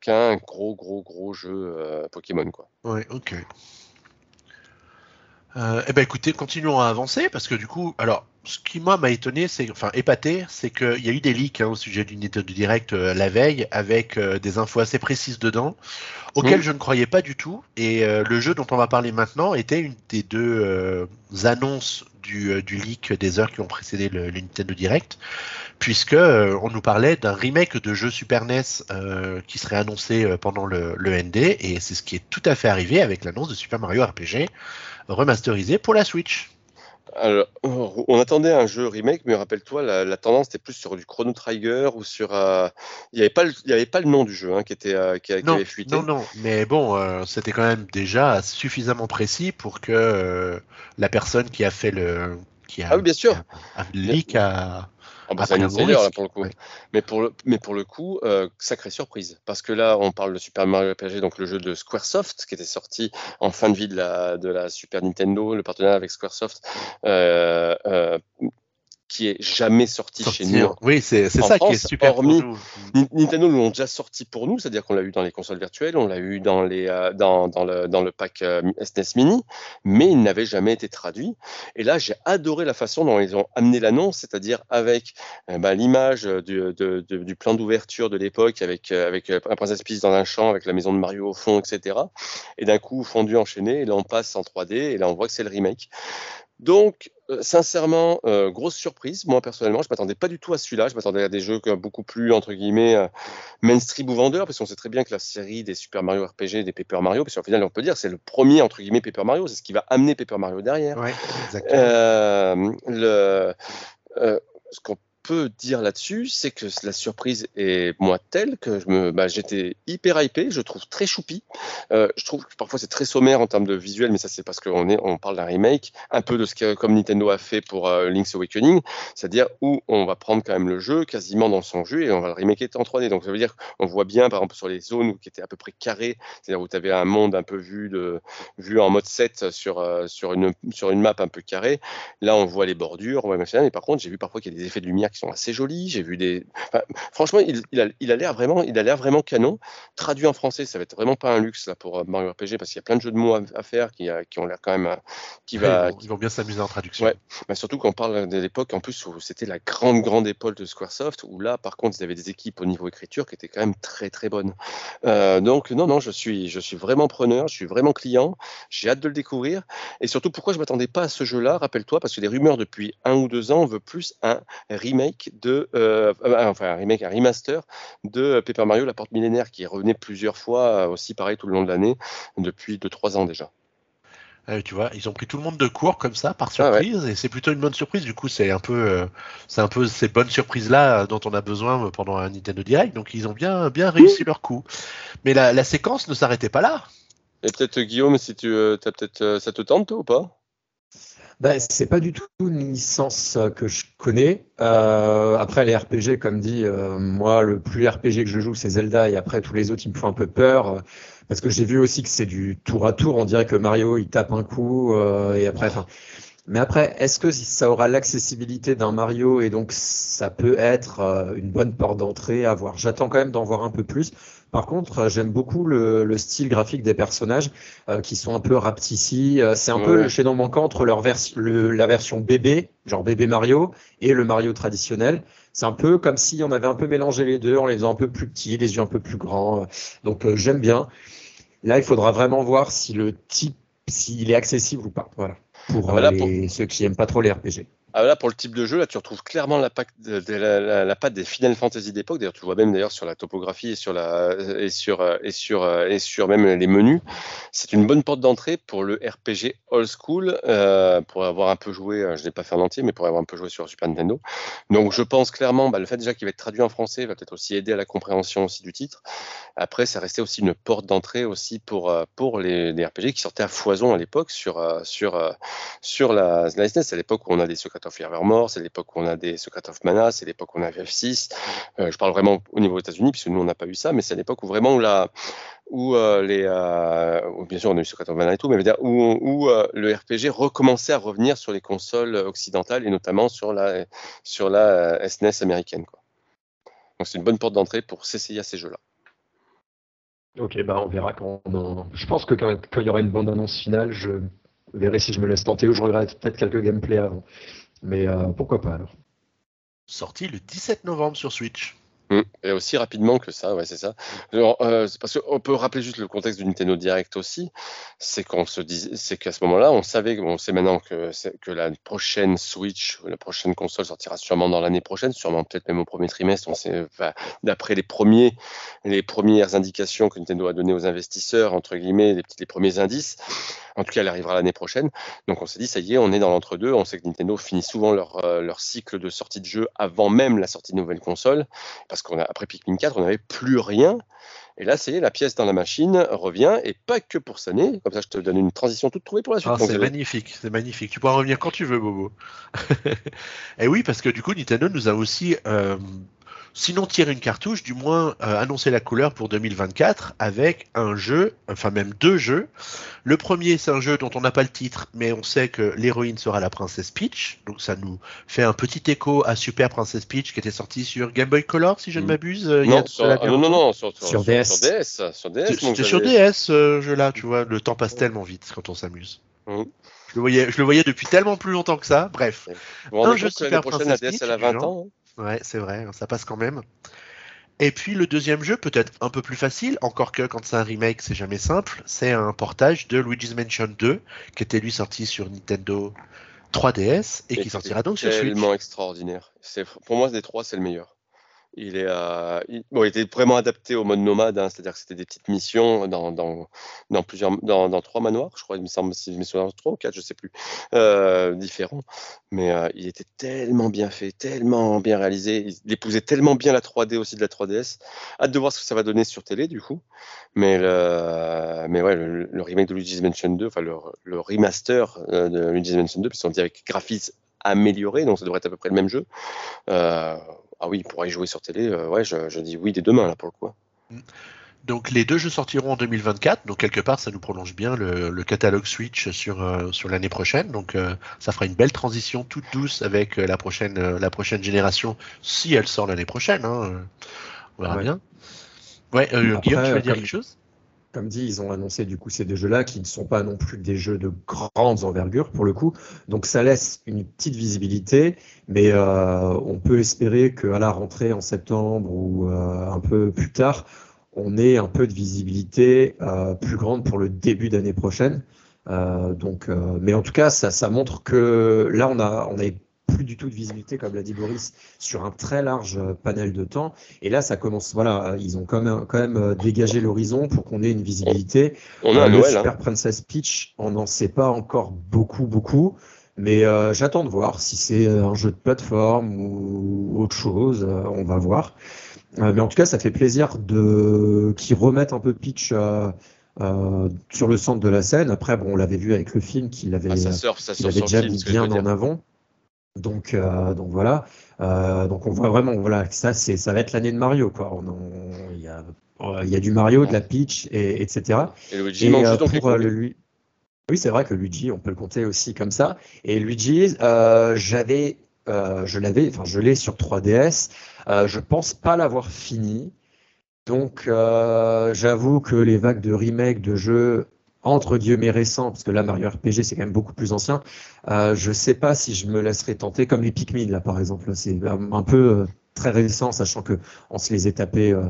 qu'un gros, gros, gros jeu euh, Pokémon. Quoi. Ouais, ok. Euh, eh ben écoutez, continuons à avancer parce que du coup, alors ce qui moi m'a étonné, c'est enfin épaté, c'est qu'il y a eu des leaks hein, au sujet du Nintendo Direct euh, la veille avec euh, des infos assez précises dedans, auxquelles mmh. je ne croyais pas du tout. Et euh, le jeu dont on va parler maintenant était une des deux annonces du, du, leak des heures qui ont précédé le, le Nintendo Direct, puisque on nous parlait d'un remake de jeu Super NES qui serait annoncé pendant le, le ND, et c'est ce qui est tout à fait arrivé avec l'annonce de Super Mario RPG remasterisé pour la Switch. Alors, on attendait un jeu remake, mais rappelle-toi, la, tendance était plus sur du Chrono Trigger ou sur. Euh, il n'y avait, pas le, avait pas le nom du jeu hein, qui, était, euh, qui, avait fuité. Non, non, mais bon, euh, c'était quand même déjà suffisamment précis pour que la personne qui a fait le. Qui a, ah oui, bien sûr. A, leak a, bah, c'est un là, pour le coup. Mais, pour le, mais pour le coup, euh, sacrée surprise. Parce que là, on parle de Super Mario RPG, donc le jeu de Squaresoft, qui était sorti en fin de vie de la, de la Super Nintendo, le partenariat avec Squaresoft. Euh, euh, qui est jamais sorti, chez nous. Oui, c'est ça qui est super. Hormis, Nintendo nous l'ont déjà sorti pour nous, c'est-à-dire qu'on l'a eu dans les consoles virtuelles, on l'a eu dans, les, euh, dans, dans, le, dans le pack euh, SNES e Mini, mais il n'avait jamais été traduit. Et là, j'ai adoré la façon dont ils ont amené l'annonce, c'est-à-dire avec euh, bah, l'image du, du, plan d'ouverture de l'époque, avec, avec un Princess Peach dans un champ, avec la maison de Mario au fond, etc. Et d'un coup, fondu enchaîné, et là on passe en 3D, et là on voit que c'est le remake. Donc, euh, sincèrement, euh, grosse surprise. Moi, personnellement, je ne m'attendais pas du tout à celui-là. Je m'attendais à des jeux beaucoup plus, entre guillemets, euh, mainstream ou vendeurs, parce qu'on sait très bien que la série des Super Mario RPG, des Paper Mario, parce qu'au final, on peut dire c'est le premier, entre guillemets, Paper Mario. C'est ce qui va amener Paper Mario derrière. Ouais, exactement. le, ce qu'on peut dire là-dessus, c'est que la surprise est moi telle que bah, j'étais hyper hypé. Je trouve très choupi. Euh, je trouve que parfois c'est très sommaire en termes de visuel, mais ça c'est parce qu'on est, on parle d'un remake, un peu de ce que comme Nintendo a fait pour euh, Link's Awakening, c'est-à-dire où on va prendre quand même le jeu quasiment dans son jeu et on va le remaker en 3D. Donc ça veut dire qu'on voit bien, par exemple sur les zones qui étaient à peu près carrées, c'est-à-dire où tu avais un monde un peu vu de vu en mode 7 sur euh, sur une sur une map un peu carrée. Là on voit les bordures, on voit machin. Et par contre j'ai vu parfois qu'il y a des effets de lumière qui sont assez jolis. J'ai vu des. franchement, il, il, a, il a l'air vraiment, il a l'air vraiment canon. Traduit en français, ça va être vraiment pas un luxe là pour euh, Mario RPG parce qu'il y a plein de jeux de mots à, faire qui, euh, qui ont l'air quand même, euh, qui va. Ils vont, bien s'amuser en traduction. Ouais. Mais surtout quand on parle de l'époque en plus où c'était la grande grande épaule de Squaresoft où là par contre ils avaient des équipes au niveau écriture qui étaient quand même très très bonnes. donc non non, je suis je suis vraiment preneur, je suis vraiment client. J'ai hâte de le découvrir et surtout pourquoi je m'attendais pas à ce jeu-là. Rappelle-toi parce que les rumeurs depuis un ou deux ans on veut plus un remake de, euh, euh, enfin un remake, un remaster de Paper Mario, la porte millénaire, qui revenu plusieurs fois, euh, aussi pareil tout le long de l'année, depuis 2-3 ans déjà. tu vois, ils ont pris tout le monde de court comme ça par ah surprise et c'est plutôt une bonne surprise. Du coup, c'est un peu, c'est un peu ces bonnes surprises là dont on a besoin pendant un Nintendo Direct. Donc, ils ont bien, bien réussi leur coup. Mais la, la séquence ne s'arrêtait pas là. Et peut-être Guillaume, si tu, as peut-être, ça te tente toi, ou pas? Ben, c'est pas du tout une licence euh, que je connais. Euh, après, les RPG, comme dit, euh, moi, le plus RPG que je joue, c'est Zelda, et après, tous les autres, ils me font un peu peur. parce que j'ai vu aussi que c'est du tour à tour. On dirait que Mario, il tape un coup, et après. Mais après, est-ce que ça aura l'accessibilité d'un Mario et donc ça peut être une bonne porte d'entrée à voir? J'attends quand même d'en voir un peu plus. Par contre, euh, j'aime beaucoup le, style graphique des personnages euh, qui sont un peu raptici. Euh, c'est un peu le chaînon manquant entre leur la version bébé, genre bébé Mario, et le Mario traditionnel. C'est un peu comme si on avait un peu mélangé les deux en les faisant un peu plus petits, les yeux un peu plus grands. Donc j'aime bien. Là, il faudra vraiment voir si le type, s'il est accessible ou pas. Voilà. Pour, ah bah ceux qui n'aiment pas trop les RPG. Ah, là, pour le type de jeu, là, tu retrouves clairement la, patte, la, patte des Final Fantasy d'époque. D'ailleurs, tu le vois même d'ailleurs sur la topographie et sur la et sur et sur et sur même les menus. C'est une bonne porte d'entrée pour le RPG old school, euh, pour avoir un peu joué. Euh, je n'ai pas fait en entier, mais pour avoir un peu joué sur Super Nintendo. Donc, je pense clairement, bah, le fait déjà qu'il va être traduit en français va peut-être aussi aider à la compréhension aussi du titre. Après, ça restait aussi une porte d'entrée aussi pour euh, pour les, RPG qui sortaient à foison à l'époque sur sur sur la, la SNES. À l'époque où on a des secrets of Evermore, c'est l'époque où on a des Secret of Mana, c'est l'époque où on a FF6. Euh, je parle vraiment au niveau des États-Unis, puisque nous, on n'a pas eu ça, mais c'est l'époque où vraiment la, où euh, les, euh, bien sûr, on a eu Secret of Mana et tout, mais où, où le RPG recommençait à revenir sur les consoles occidentales et notamment sur la, sur la SNES américaine. Quoi. Donc c'est une bonne porte d'entrée pour s'essayer à ces jeux-là. Ok, bah on verra quand. Je pense que quand, il y aura une bande-annonce finale, je verrai si je me laisse tenter ou je regrette peut-être quelques gameplays avant. Mais euh, pourquoi pas alors? Sorti le 17 novembre sur Switch. Mmh. Et aussi rapidement que ça, ouais, c'est ça. Euh, parce qu'on peut rappeler juste le contexte du Nintendo Direct aussi, c'est qu'on se disait, c'est qu'à ce moment-là, on savait, on sait maintenant que, que la prochaine Switch, la prochaine console sortira sûrement dans l'année prochaine, sûrement peut-être même au premier trimestre. On sait, d'après les premiers, les premières indications que Nintendo a données aux investisseurs, entre guillemets, les, petits, les premiers indices, En tout cas, elle arrivera l'année prochaine. Donc on s'est dit, ça y est, on est dans l'entre-deux. On sait que Nintendo finit souvent leur, euh, leur cycle de sortie de jeu avant même la sortie de nouvelles consoles. Parce qu'après Pikmin 4, on n'avait plus rien. Et là, c'est la pièce dans la machine revient, et pas que pour cette année. Comme ça, je te donne une transition toute trouvée pour la suite. Ah, c'est magnifique, c'est magnifique. Tu pourras revenir quand tu veux, Bobo. *laughs* et oui, parce que du coup, Nintendo nous a aussi euh, sinon tirer une cartouche, du moins euh, annoncer la couleur pour 2024 avec un jeu, enfin même deux jeux. Le premier, c'est un jeu dont on n'a pas le titre, mais on sait que l'héroïne sera la princesse Peach, donc ça nous fait un petit écho à Super Princess Peach qui était sorti sur Game Boy Color, si je ne mm. m'abuse. Euh, non, ah, non, non, sur, DS. Sur DS, C'était sur DS, ce jeu-là, tu vois, le temps passe tellement vite quand on s'amuse. Mm. Je le, voyais, je le voyais depuis tellement plus longtemps que ça. Bref. un jeu Super Princess Peach. DS, elle a 20 ans. Hein. Ouais, c'est vrai, ça passe quand même. Et puis le deuxième jeu, peut-être un peu plus facile, encore que quand c'est un remake, c'est jamais simple, c'est un portage de Luigi's Mansion 2, qui était lui sorti sur Nintendo 3DS et, qui sortira donc sur Switch. Tellement extraordinaire. Pour moi, des trois, c'est le meilleur. Euh, il était vraiment adapté au mode nomade, hein, c'est-à-dire que c'était des petites missions dans, plusieurs, dans, trois manoirs, je crois, il me semble, si je me souviens, trois ou quatre, je sais plus, euh, différents. Mais euh, il était tellement bien fait, tellement bien réalisé, il épousait tellement bien la 3D aussi de la 3DS. Hâte de voir ce que ça va donner sur télé, du coup. Mais, le, mais ouais, le, remake de Luigi's Mansion 2, enfin le, remaster de Luigi's Mansion 2, puisqu'on dirait avec graphisme amélioré, donc ça devrait être à peu près le même jeu. Ah oui, pour y jouer sur télé, euh, ouais, je, dis oui dès demain là pour le coup. Mm. Donc les deux jeux sortiront en 2024, donc quelque part ça nous prolonge bien le, catalogue Switch sur, euh, sur l'année prochaine, donc euh, ça fera une belle transition toute douce avec la, prochaine, la prochaine génération, si elle sort l'année prochaine, hein, on verra bien. Ouais, Guillaume, tu veux dire quelque chose? Comme dit, ils ont annoncé du coup ces deux jeux-là qui ne sont pas non plus des jeux de grandes envergures pour le coup. Donc ça laisse une petite visibilité, mais euh, on peut espérer qu'à la rentrée en septembre ou euh, un peu plus tard, on ait un peu de visibilité euh, plus grande pour le début d'année prochaine. donc, mais en tout cas, ça, montre que là, on a, on a plus du tout de visibilité, comme l'a dit Boris, sur un très large euh, panel de temps. Et là, ça commence. Voilà, ils ont quand même, quand même euh, dégagé l'horizon pour qu'on ait une visibilité. On a euh, le Super hein. Princess Peach, on n'en sait pas encore beaucoup, beaucoup. Mais j'attends de voir si c'est un jeu de plateforme ou autre chose. on va voir. mais en tout cas, ça fait plaisir de qu'ils remettent un peu Peach. sur le centre de la scène. Après, bon, on l'avait vu avec le film qu'il avait, ah, avait déjà mis bien en avant. Donc, euh, donc voilà. Euh, donc on voit vraiment, voilà, que ça, c'est, ça va être l'année de Mario, quoi. Il y, a, y a du Mario, de la Peach, et, etc. Et Luigi et, euh, pour le, lui... Oui, c'est vrai que Luigi, on peut le compter aussi comme ça. Et Luigi, j'avais, je l'avais, enfin, je l'ai sur 3DS. je pense pas l'avoir fini. Donc, j'avoue que les vagues de remake de jeux entre guillemets récent, parce que là Mario RPG c'est quand même beaucoup plus ancien. Euh, je sais pas si je me laisserai tenter comme les Pikmin là par exemple. C'est un peu euh, très récent, sachant que on se les est tapés euh,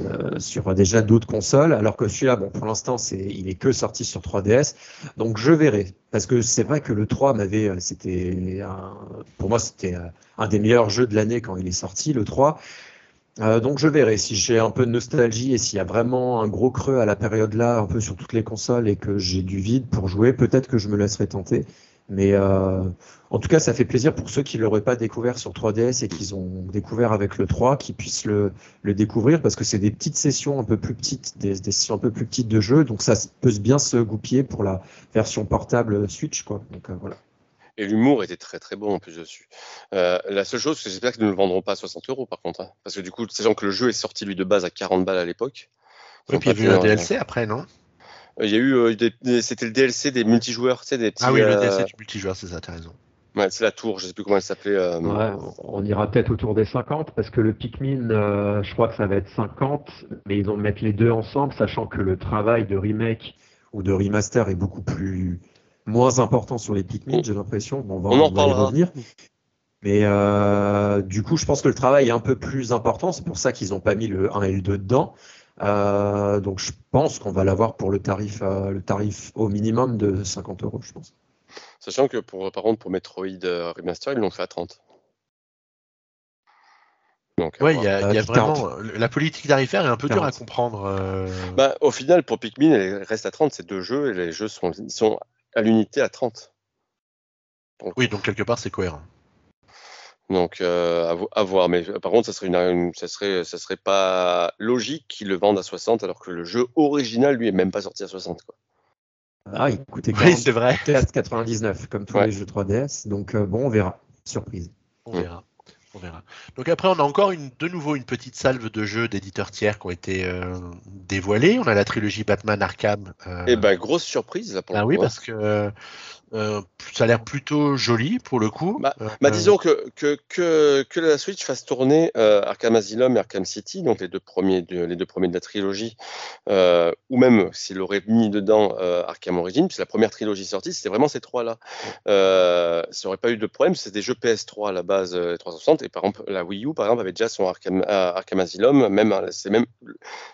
euh, sur déjà d'autres consoles, alors que celui-là, bon, pour l'instant, c'est, il est que sorti sur 3DS. Donc je verrai, parce que c'est vrai que le 3 m'avait, c'était, pour moi, c'était un des meilleurs jeux de l'année quand il est sorti, le 3. Euh, donc je verrai si j'ai un peu de nostalgie et s'il y a vraiment un gros creux à la période là, un peu sur toutes les consoles et que j'ai du vide pour jouer, peut-être que je me laisserai tenter. Mais euh, en tout cas, ça fait plaisir pour ceux qui l'auraient pas découvert sur 3DS et qu'ils ont découvert avec le 3, qu'ils puissent le, découvrir parce que c'est des petites sessions un peu plus petites, des, des, sessions un peu plus petites de jeu, donc ça peut bien se goupiller pour la version portable Switch, quoi. Donc euh, voilà. Et l'humour était très très bon en plus dessus. Euh, la seule chose, c'est que j'espère qu'ils ne le vendront pas à 60 euros par contre. Hein. parce que du coup, sachant que le jeu est sorti lui de base à 40 balles à l'époque. Et puis il y a eu un DLC après, non? Il y a eu, euh, c'était le DLC des multijoueurs, tu sais, des petits, Ah oui, le DLC euh, du multijoueur, c'est ça, t'as raison. Ouais, c'est la tour, je sais plus comment elle s'appelait. Ouais, on ira peut-être autour des 50 parce que le Pikmin, je crois que ça va être 50, mais ils vont mettre les deux ensemble, sachant que le travail de remake ou de remaster est beaucoup plus moins important sur les Pikmin, j'ai l'impression. Bon, on va, en y revenir. Mais euh, du coup, je pense que le travail est un peu plus important. C'est pour ça qu'ils n'ont pas mis le 1 et le 2 dedans. Euh, donc, je pense qu'on va l'avoir pour le tarif, euh, le tarif au minimum de 50 euros, je pense. Sachant que pour, par contre, pour Metroid Remaster, ils l'ont fait à 30. Donc, Ouais, il y a, Euh, y a vraiment. La politique tarifaire est un peu dure à 40. comprendre. euh. Bah, au final, pour Pikmin, elle reste à 30, c'est deux jeux, et les jeux sont à l'unité à 30. Oui, donc quelque part, c'est cohérent. Donc, euh, à, vo- à voir. Mais par contre, ça serait, une, une- ça serait, ça serait pas logique qu'ils le vendent à 60, alors que le jeu original, lui, est même pas sorti à 60. Quoi. Ah, il coûtait Oui, c'est vrai. 44,99 comme tous Ouais. les jeux 3DS. Donc euh, bon, on verra. Surprise. On verra. On verra. Donc après, on a encore une, de nouveau une petite salve de jeux d'éditeurs tiers qui ont été euh, dévoilés. On a la trilogie Batman Arkham. euh, Et ben, grosse surprise, là, pour ah oui, hein. parce que euh, ça a l'air plutôt joli pour le coup. Bah, Euh, Bah, disons que, que, que, que la Switch fasse tourner euh, Arkham Asylum et Arkham City, donc les deux premiers de, les deux premiers de la trilogie, euh, ou même s'il aurait mis dedans euh, Arkham Origins, puisque la première trilogie sortie, c'était vraiment ces trois-là. Euh, ça aurait pas eu de problème, c'est des jeux PS3 à la base euh, 360, et par exemple, la Wii U, par exemple, avait déjà son Arkham, euh, Arkham Asylum, même, euh, c'est même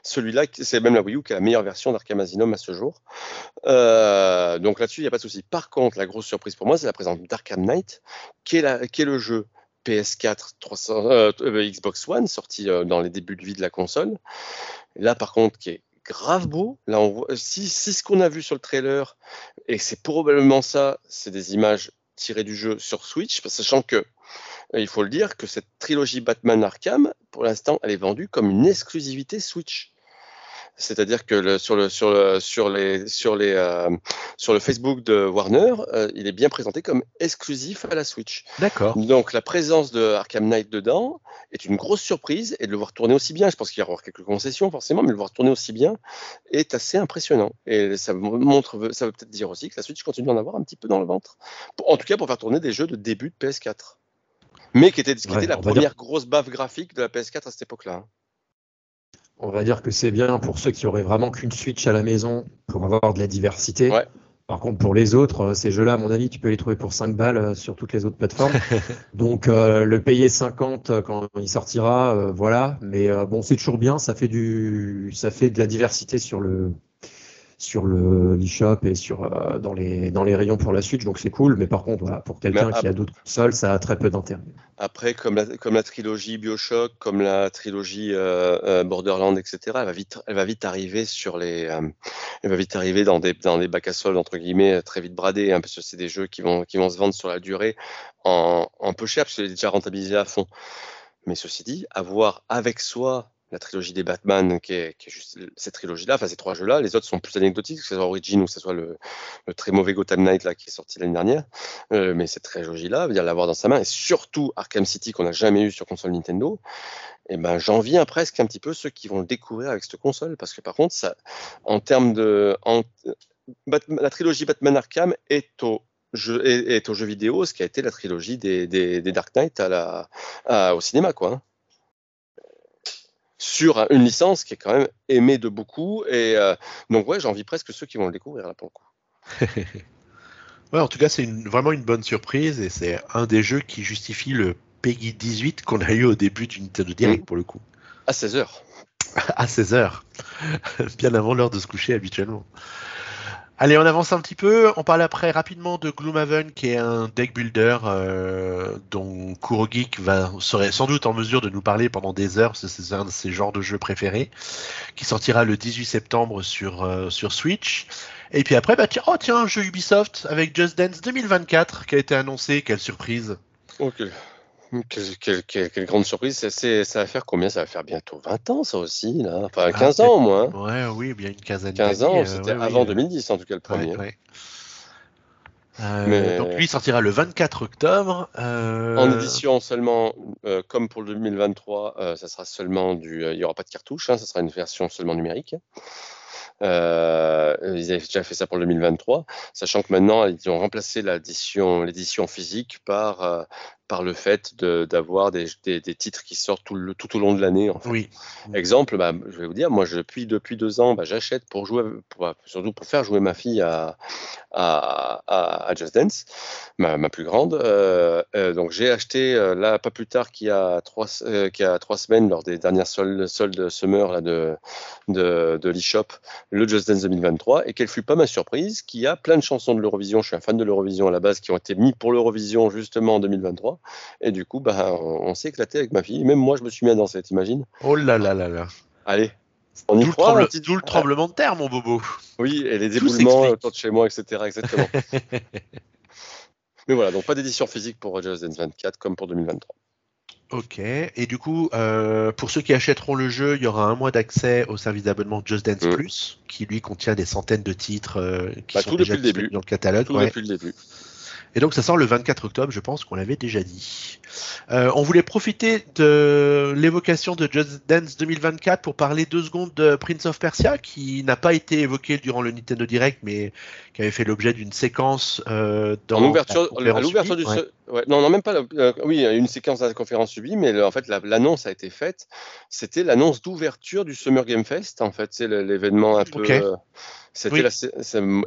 celui-là, c'est même la Wii U qui a la meilleure version d'Arkham Asylum à ce jour. Euh, donc là-dessus, il n'y a pas de souci. Par contre, la grosse surprise pour moi, c'est la présence d'Arkham Knight, qui est, le jeu PS4, 300, euh, euh, Xbox One, sorti euh, dans les débuts de vie de la console. Là, par contre, qui est grave beau. Là, on voit, si, si ce qu'on a vu sur le trailer, et c'est probablement ça, c'est des images tirées du jeu sur Switch, sachant que, il faut le dire, que cette trilogie Batman Arkham, pour l'instant, elle est vendue comme une exclusivité Switch. C'est-à-dire que le- sur, le, sur, le, sur, les, sur, les, euh, sur le Facebook de Warner, euh, il est bien présenté comme exclusif à la Switch. D'accord. Donc la présence de Arkham Knight dedans est une grosse surprise et de le voir tourner aussi bien, je pense qu'il va y avoir quelques concessions forcément, mais de le voir tourner aussi bien est assez impressionnant. Et ça montre, ça veut peut-être dire aussi que la Switch continue d'en avoir un petit peu dans le ventre. En tout cas pour faire tourner des jeux de début de PS4. Mais qui était, qui Ouais, était la dire- première grosse baffe graphique de la PS4 à cette époque-là. On va dire que c'est bien pour ceux qui auraient vraiment qu'une Switch à la maison pour avoir de la diversité. Ouais. Par contre, pour les autres, euh, ces jeux-là, à mon avis, tu peux les trouver pour 5 balles euh, sur toutes les autres plateformes. *laughs* Donc, euh, le payer 50 euh, quand il sortira, euh, voilà. Mais euh, bon, c'est toujours bien. Ça fait du, ça fait de la diversité sur le, sur le l'eShop et sur euh, dans les dans les rayons pour la Switch. Donc, c'est cool. Mais par contre, voilà, pour quelqu'un qui a d'autres consoles, ça a très peu d'intérêt. Après, comme la, comme la trilogie Bioshock, comme la trilogie euh, euh, Borderlands, etc., elle va vite, elle va vite arriver sur les, euh, elle va vite arriver dans des, dans des bacs à soldes entre guillemets très vite bradés, hein, parce que c'est des jeux qui vont, qui vont se vendre sur la durée en, en peu cher, parce que c'est déjà rentabilisé à fond. Mais ceci dit, avoir avec soi la trilogie des Batman, qui est, juste cette trilogie-là, enfin ces trois jeux-là, les autres sont plus anecdotiques, que ce soit Origin ou que ce soit le, très mauvais Gotham Knight là, qui est sorti l'année dernière. Euh, mais cette trilogie-là, l'avoir dans sa main, et surtout Arkham City qu'on n'a jamais eu sur console Nintendo, et ben j'en presque un petit peu ceux qui vont le découvrir avec cette console, parce que par contre, en termes de, la trilogie Batman Arkham est au jeu, vidéo, ce qui a été la trilogie des, Dark Knight au cinéma, quoi. Sur une licence qui est quand même aimée de beaucoup, et euh, donc ouais, j'envie presque ceux qui vont le découvrir là pour le coup. *laughs* Ouais, en tout cas, c'est une- vraiment une bonne surprise et c'est un des jeux qui justifie le Peggy 18 qu'on a eu au début du Nintendo Direct pour le coup. À 16h. *laughs* À 16h. *laughs* Bien avant l'heure de se coucher habituellement. Allez, on avance un petit peu. On parle après rapidement de Gloomhaven, qui est un deck builder euh, dont Kurogeek va, serait sans doute en mesure de nous parler pendant des heures. C'est un de ses genres de jeux préférés, qui sortira le 18 septembre sur, euh, sur Switch. Et puis après, bah, tiens, oh tiens, un jeu Ubisoft avec Just Dance 2024 qui a été annoncé. Quelle surprise Ok. Quelle, quelle- quelle- quelle grande surprise. Ça va faire combien? Ça va faire bientôt 20 ans, ça aussi, là. Enfin, 15 Ah, ans au moins. hein. Ouais, oui, bien une quinzaine 15 ans, euh, c'était ouais, avant euh, 2010, en tout cas, le premier. Ouais. Euh, Mais- Donc lui il sortira le 24 octobre. euh, En édition seulement, euh, comme pour le 2023, euh, ça sera seulement du. euh, il n'y aura pas de cartouche, hein, ça sera une version seulement numérique. Euh, ils avaient déjà fait ça pour le 2023, sachant que maintenant ils ont remplacé l'édition, l'édition physique par, euh, par le fait de- d'avoir des, des- des titres qui sortent tout, le- tout au long de l'année. En fait. Oui. Exemple, bah, je vais vous dire, moi je- depuis, depuis deux ans, bah, j'achète pour jouer, pour- surtout pour faire jouer ma fille à, à, à- à Just Dance, ma, ma plus grande. Euh, euh, donc j'ai acheté euh, là pas plus tard qu'il y a trois, euh, y a trois semaines lors des dernières soldes, soldes summer là, de, de, de l'eShop, le Just Dance 2023, et quelle fut pas ma surprise, qu'il y a plein de chansons de l'Eurovision, je suis un fan de l'Eurovision à la base, qui ont été mis pour l'Eurovision justement en 2023. Et du coup, bah, on, s'est éclaté avec ma fille. Même moi, je me suis mis à danser, t'imagines? Oh là là là là. Allez, on y croit. D'où le tremblement de terre, mon bobo. Oui, et les éboulements autour de chez moi, etc. Exactement. *laughs* Mais voilà, donc pas d'édition physique pour Just Dance 24 comme pour 2023. Ok, et du coup, euh, pour ceux qui achèteront le jeu, il y aura un mois d'accès au service d'abonnement Just Dance mm. Plus, qui lui contient des centaines de titres euh, qui bah, sont déjà depuis le début. dans le catalogue. Tout depuis le début. Et donc ça sort le 24 octobre, je pense qu'on l'avait déjà dit. Euh, on voulait profiter de l'évocation de Just Dance 2024 pour parler deux secondes de Prince of Persia, qui n'a pas été évoqué durant le Nintendo Direct, mais qui avait fait l'objet d'une séquence euh, dans l'ouverture, du non, non, même pas. Euh, oui, une séquence de la conférence subie, mais en fait l'annonce a été faite. C'était l'annonce d'ouverture du Summer Game Fest. En fait, c'est l'événement un peu. C'était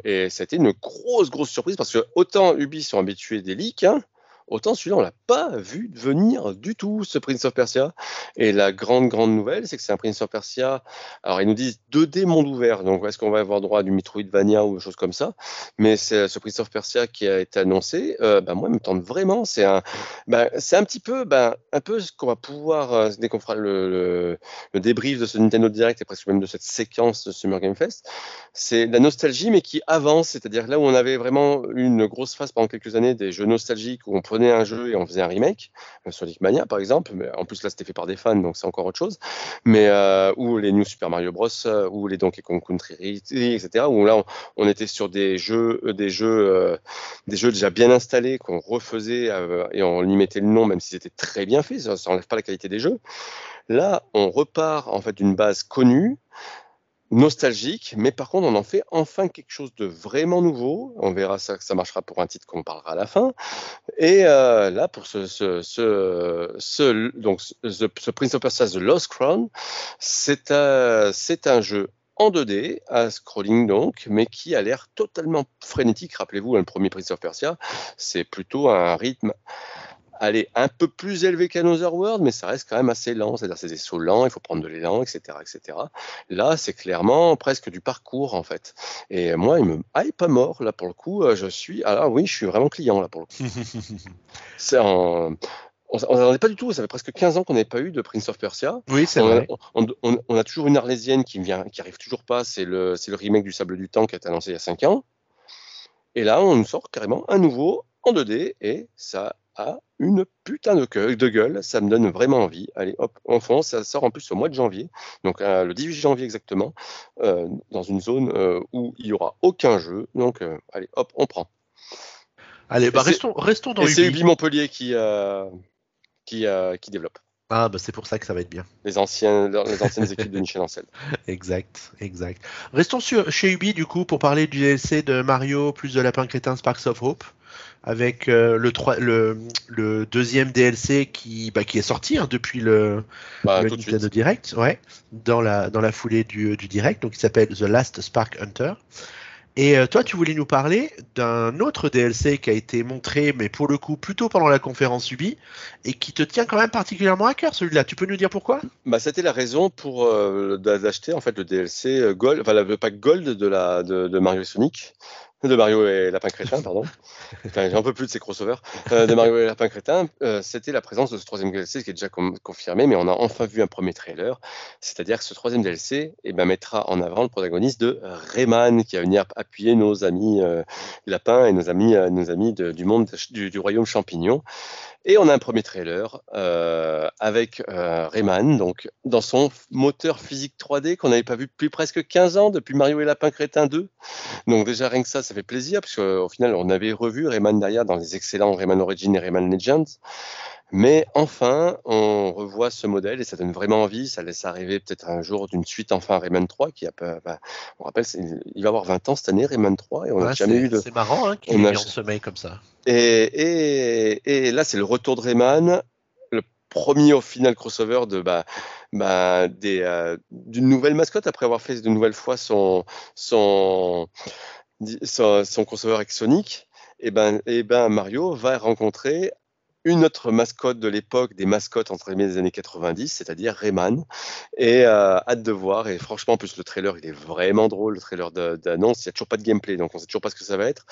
et ça a été une grosse, grosse surprise parce que autant Ubi sont habitués des leaks, hein, Autant celui-là, on l'a pas vu venir du tout, ce Prince of Persia. Et la grande, grande nouvelle, c'est que c'est un Prince of Persia. Alors, ils nous disent 2D monde ouvert. Donc, est-ce qu'on va avoir droit à du Metroidvania ou des choses comme ça? Mais c'est ce Prince of Persia qui a été annoncé. Euh, bah, moi, il me tente vraiment. C'est un, bah, un petit peu, bah, un peu ce qu'on va pouvoir, euh, dès qu'on fera le, le, débrief de ce Nintendo Direct et presque même de cette séquence de Summer Game Fest. C'est la nostalgie, mais qui avance. C'est-à-dire là où on avait vraiment une grosse phase pendant quelques années des jeux nostalgiques où on un jeu et on faisait un remake, euh, Sonic Mania par exemple, mais en plus là c'était fait par des fans donc c'est encore autre chose, mais euh, ou les New Super Mario Bros, euh, ou les Donkey Kong Country, etc. Où là on, était sur des jeux, des jeux, des jeux déjà bien installés qu'on refaisait et on y mettait le nom même si c'était très bien fait, ça n'enlève pas la qualité des jeux. Là, on repart en fait d'une base connue nostalgique, mais par contre, on en fait enfin quelque chose de vraiment nouveau. On verra ça, ça marchera pour un titre qu'on parlera à la fin. Et euh, là, pour ce, ce, ce, donc, ce, Prince of Persia The Lost Crown, c'est c'est un jeu en 2D, à scrolling donc, mais qui a l'air totalement frénétique. Rappelez-vous, le premier Prince of Persia, c'est plutôt un rythme elle un peu plus élevée qu'Another World, mais ça reste quand même assez lent. C'est-à-dire, c'est des sauts lents, il faut prendre de l'élan, etc., etc. Là, c'est clairement presque du parcours, en fait. Et moi, il me hype pas mort, là, pour le coup. Euh, je suis, alors oui, je suis vraiment client, là, pour le coup. *laughs* c'est On n'en est pas du tout, ça fait presque 15 ans qu'on n'avait pas eu de Prince of Persia. Oui, c'est vrai. On, a toujours une arlésienne qui vient, qui arrive toujours pas, c'est le, le remake du Sable du Temps qui a été annoncé il y a 5 ans. Et là, on nous sort carrément un nouveau en 2D et ça a une putain de, gueule, ça me donne vraiment envie. Allez, hop, on fonce, ça sort en plus au mois de janvier, donc euh, le 18 janvier exactement, euh, dans une zone euh, où il n'y aura aucun jeu. Donc, allez, hop, on prend. Allez, bah, restons, restons dans et C'est Ubi Montpellier qui, qui, qui développe. Ah, bah c'est pour ça que ça va être bien. Les, anciens, les anciennes équipes de Michel Ancel. *laughs* Exact, exact. Restons sur, chez Ubi, du coup, pour parler du DLC de Mario plus de Lapin Crétin Sparks of Hope avec euh, le, le, le, deuxième DLC qui, bah, qui est sorti hein, depuis le, bah, Nintendo Direct, ouais, dans la, dans la foulée du, du Direct, donc il s'appelle The Last Spark Hunter. Et euh, toi, tu voulais nous parler d'un autre DLC qui a été montré, mais pour le coup plutôt pendant la conférence Ubi, et qui te tient quand même particulièrement à cœur celui-là. Tu peux nous dire pourquoi? Bah, c'était la raison pour euh, d'acheter en fait le DLC Gold, enfin le pack Gold de la de, de Mario Sonic de Mario et Lapin Crétin, pardon. Enfin, J'ai un peu plus de ces crossovers. Euh, de Mario et Lapin Crétin, euh, c'était la présence de ce troisième DLC qui est déjà confirmé, mais on a enfin vu un premier trailer. C'est-à-dire que ce troisième DLC eh ben, mettra en avant le protagoniste de Rayman, qui va venir appuyer nos amis euh, lapins et nos amis, nos amis du monde du, royaume champignon. Et on a un premier trailer euh, avec euh, Rayman, donc dans son moteur physique 3D qu'on n'avait pas vu depuis presque 15 ans, depuis Mario et Lapin Crétin 2. Donc déjà rien que ça, ça fait plaisir, parce qu'au final on avait revu Rayman derrière dans les excellents Rayman Origins et Rayman Legends. Mais enfin, on revoit ce modèle et ça donne vraiment envie. Ça laisse arriver peut-être un jour d'une suite enfin Rayman 3 qui a bah, on rappelle, il va avoir 20 ans cette année Rayman 3 et on n'a jamais eu de. C'est marrant hein, qu'il ait mis en sommeil comme ça. Et, et, là, c'est le retour de Rayman, le premier au final crossover de bah, bah, euh, d'une nouvelle mascotte après avoir fait de nouvelles fois son son, son, son crossover avec. Et ben, et ben Mario va rencontrer une autre mascotte de l'époque, des mascottes entre les des années 90, c'est-à-dire Rayman. Et euh, hâte de voir. Et franchement, en plus, le trailer, il est vraiment drôle, le trailer d'annonce. Il n'y a toujours pas de gameplay, donc on ne sait toujours pas ce que ça va être.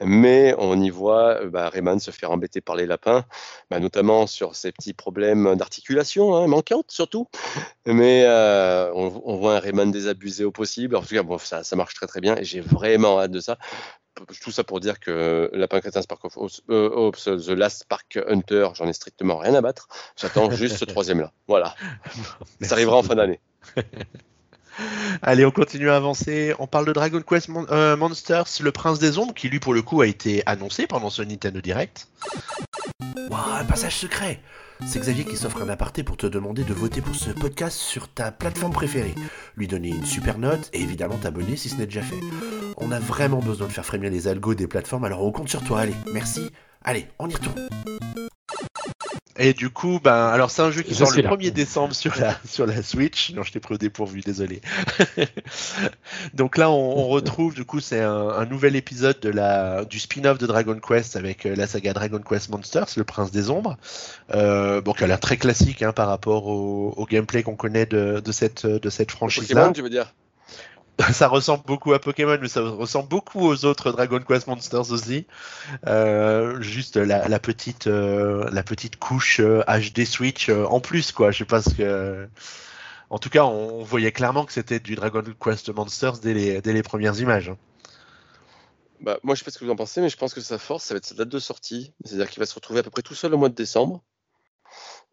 Mais on y voit bah, Rayman se faire embêter par les lapins, bah, notamment sur ses petits problèmes d'articulation, hein, manquantes surtout. Mais euh, on, voit un Rayman désabusé au possible. En tout cas, bon, ça, ça marche très très bien et j'ai vraiment hâte de ça tout ça pour dire que Lapin Crétin Spark of Hope, The Last Spark Hunter, j'en ai strictement rien à battre. J'attends *laughs* juste ce troisième-là. Voilà. ça arrivera en fin d'année. *laughs* Allez, on continue à avancer. On parle de Dragon Quest euh, Monsters, le prince des ombres, qui lui pour le coup a été annoncé pendant ce Nintendo Direct. Wow, un passage secret c'est Xavier qui s'offre un aparté pour te demander de voter pour ce podcast sur ta plateforme préférée, lui donner une super note et évidemment t'abonner si ce n'est déjà fait. On a vraiment besoin de faire frémir les algos des plateformes, alors on compte sur toi. Allez, merci. Allez, on y retourne. Et du coup, ben, alors c'est un jeu qui sort le 1er décembre sur la, *laughs* sur la Switch. Non, je t'ai pris au dépourvu, désolé. *laughs* Donc là, on, retrouve, du coup, c'est un, nouvel épisode de la, du spin-off de Dragon Quest avec euh, la saga Dragon Quest Monsters, le prince des ombres. Euh, bon, qui a l'air très classique hein, par rapport au, gameplay qu'on connaît de, de, cette, de cette franchise-là. tu veux dire *laughs* ça ressemble beaucoup à Pokémon, mais ça ressemble beaucoup aux autres Dragon Quest Monsters aussi. Euh, juste la, petite, euh, la petite couche HD euh, Switch en plus, quoi. Je sais pas ce que. En tout cas, on, voyait clairement que c'était du Dragon Quest Monsters dès les, dès les premières images. Hein. Bah, moi, je sais pas ce que vous en pensez, mais je pense que sa force, ça va être sa date de sortie. C'est-à-dire qu'il va se retrouver à peu près tout seul au mois de décembre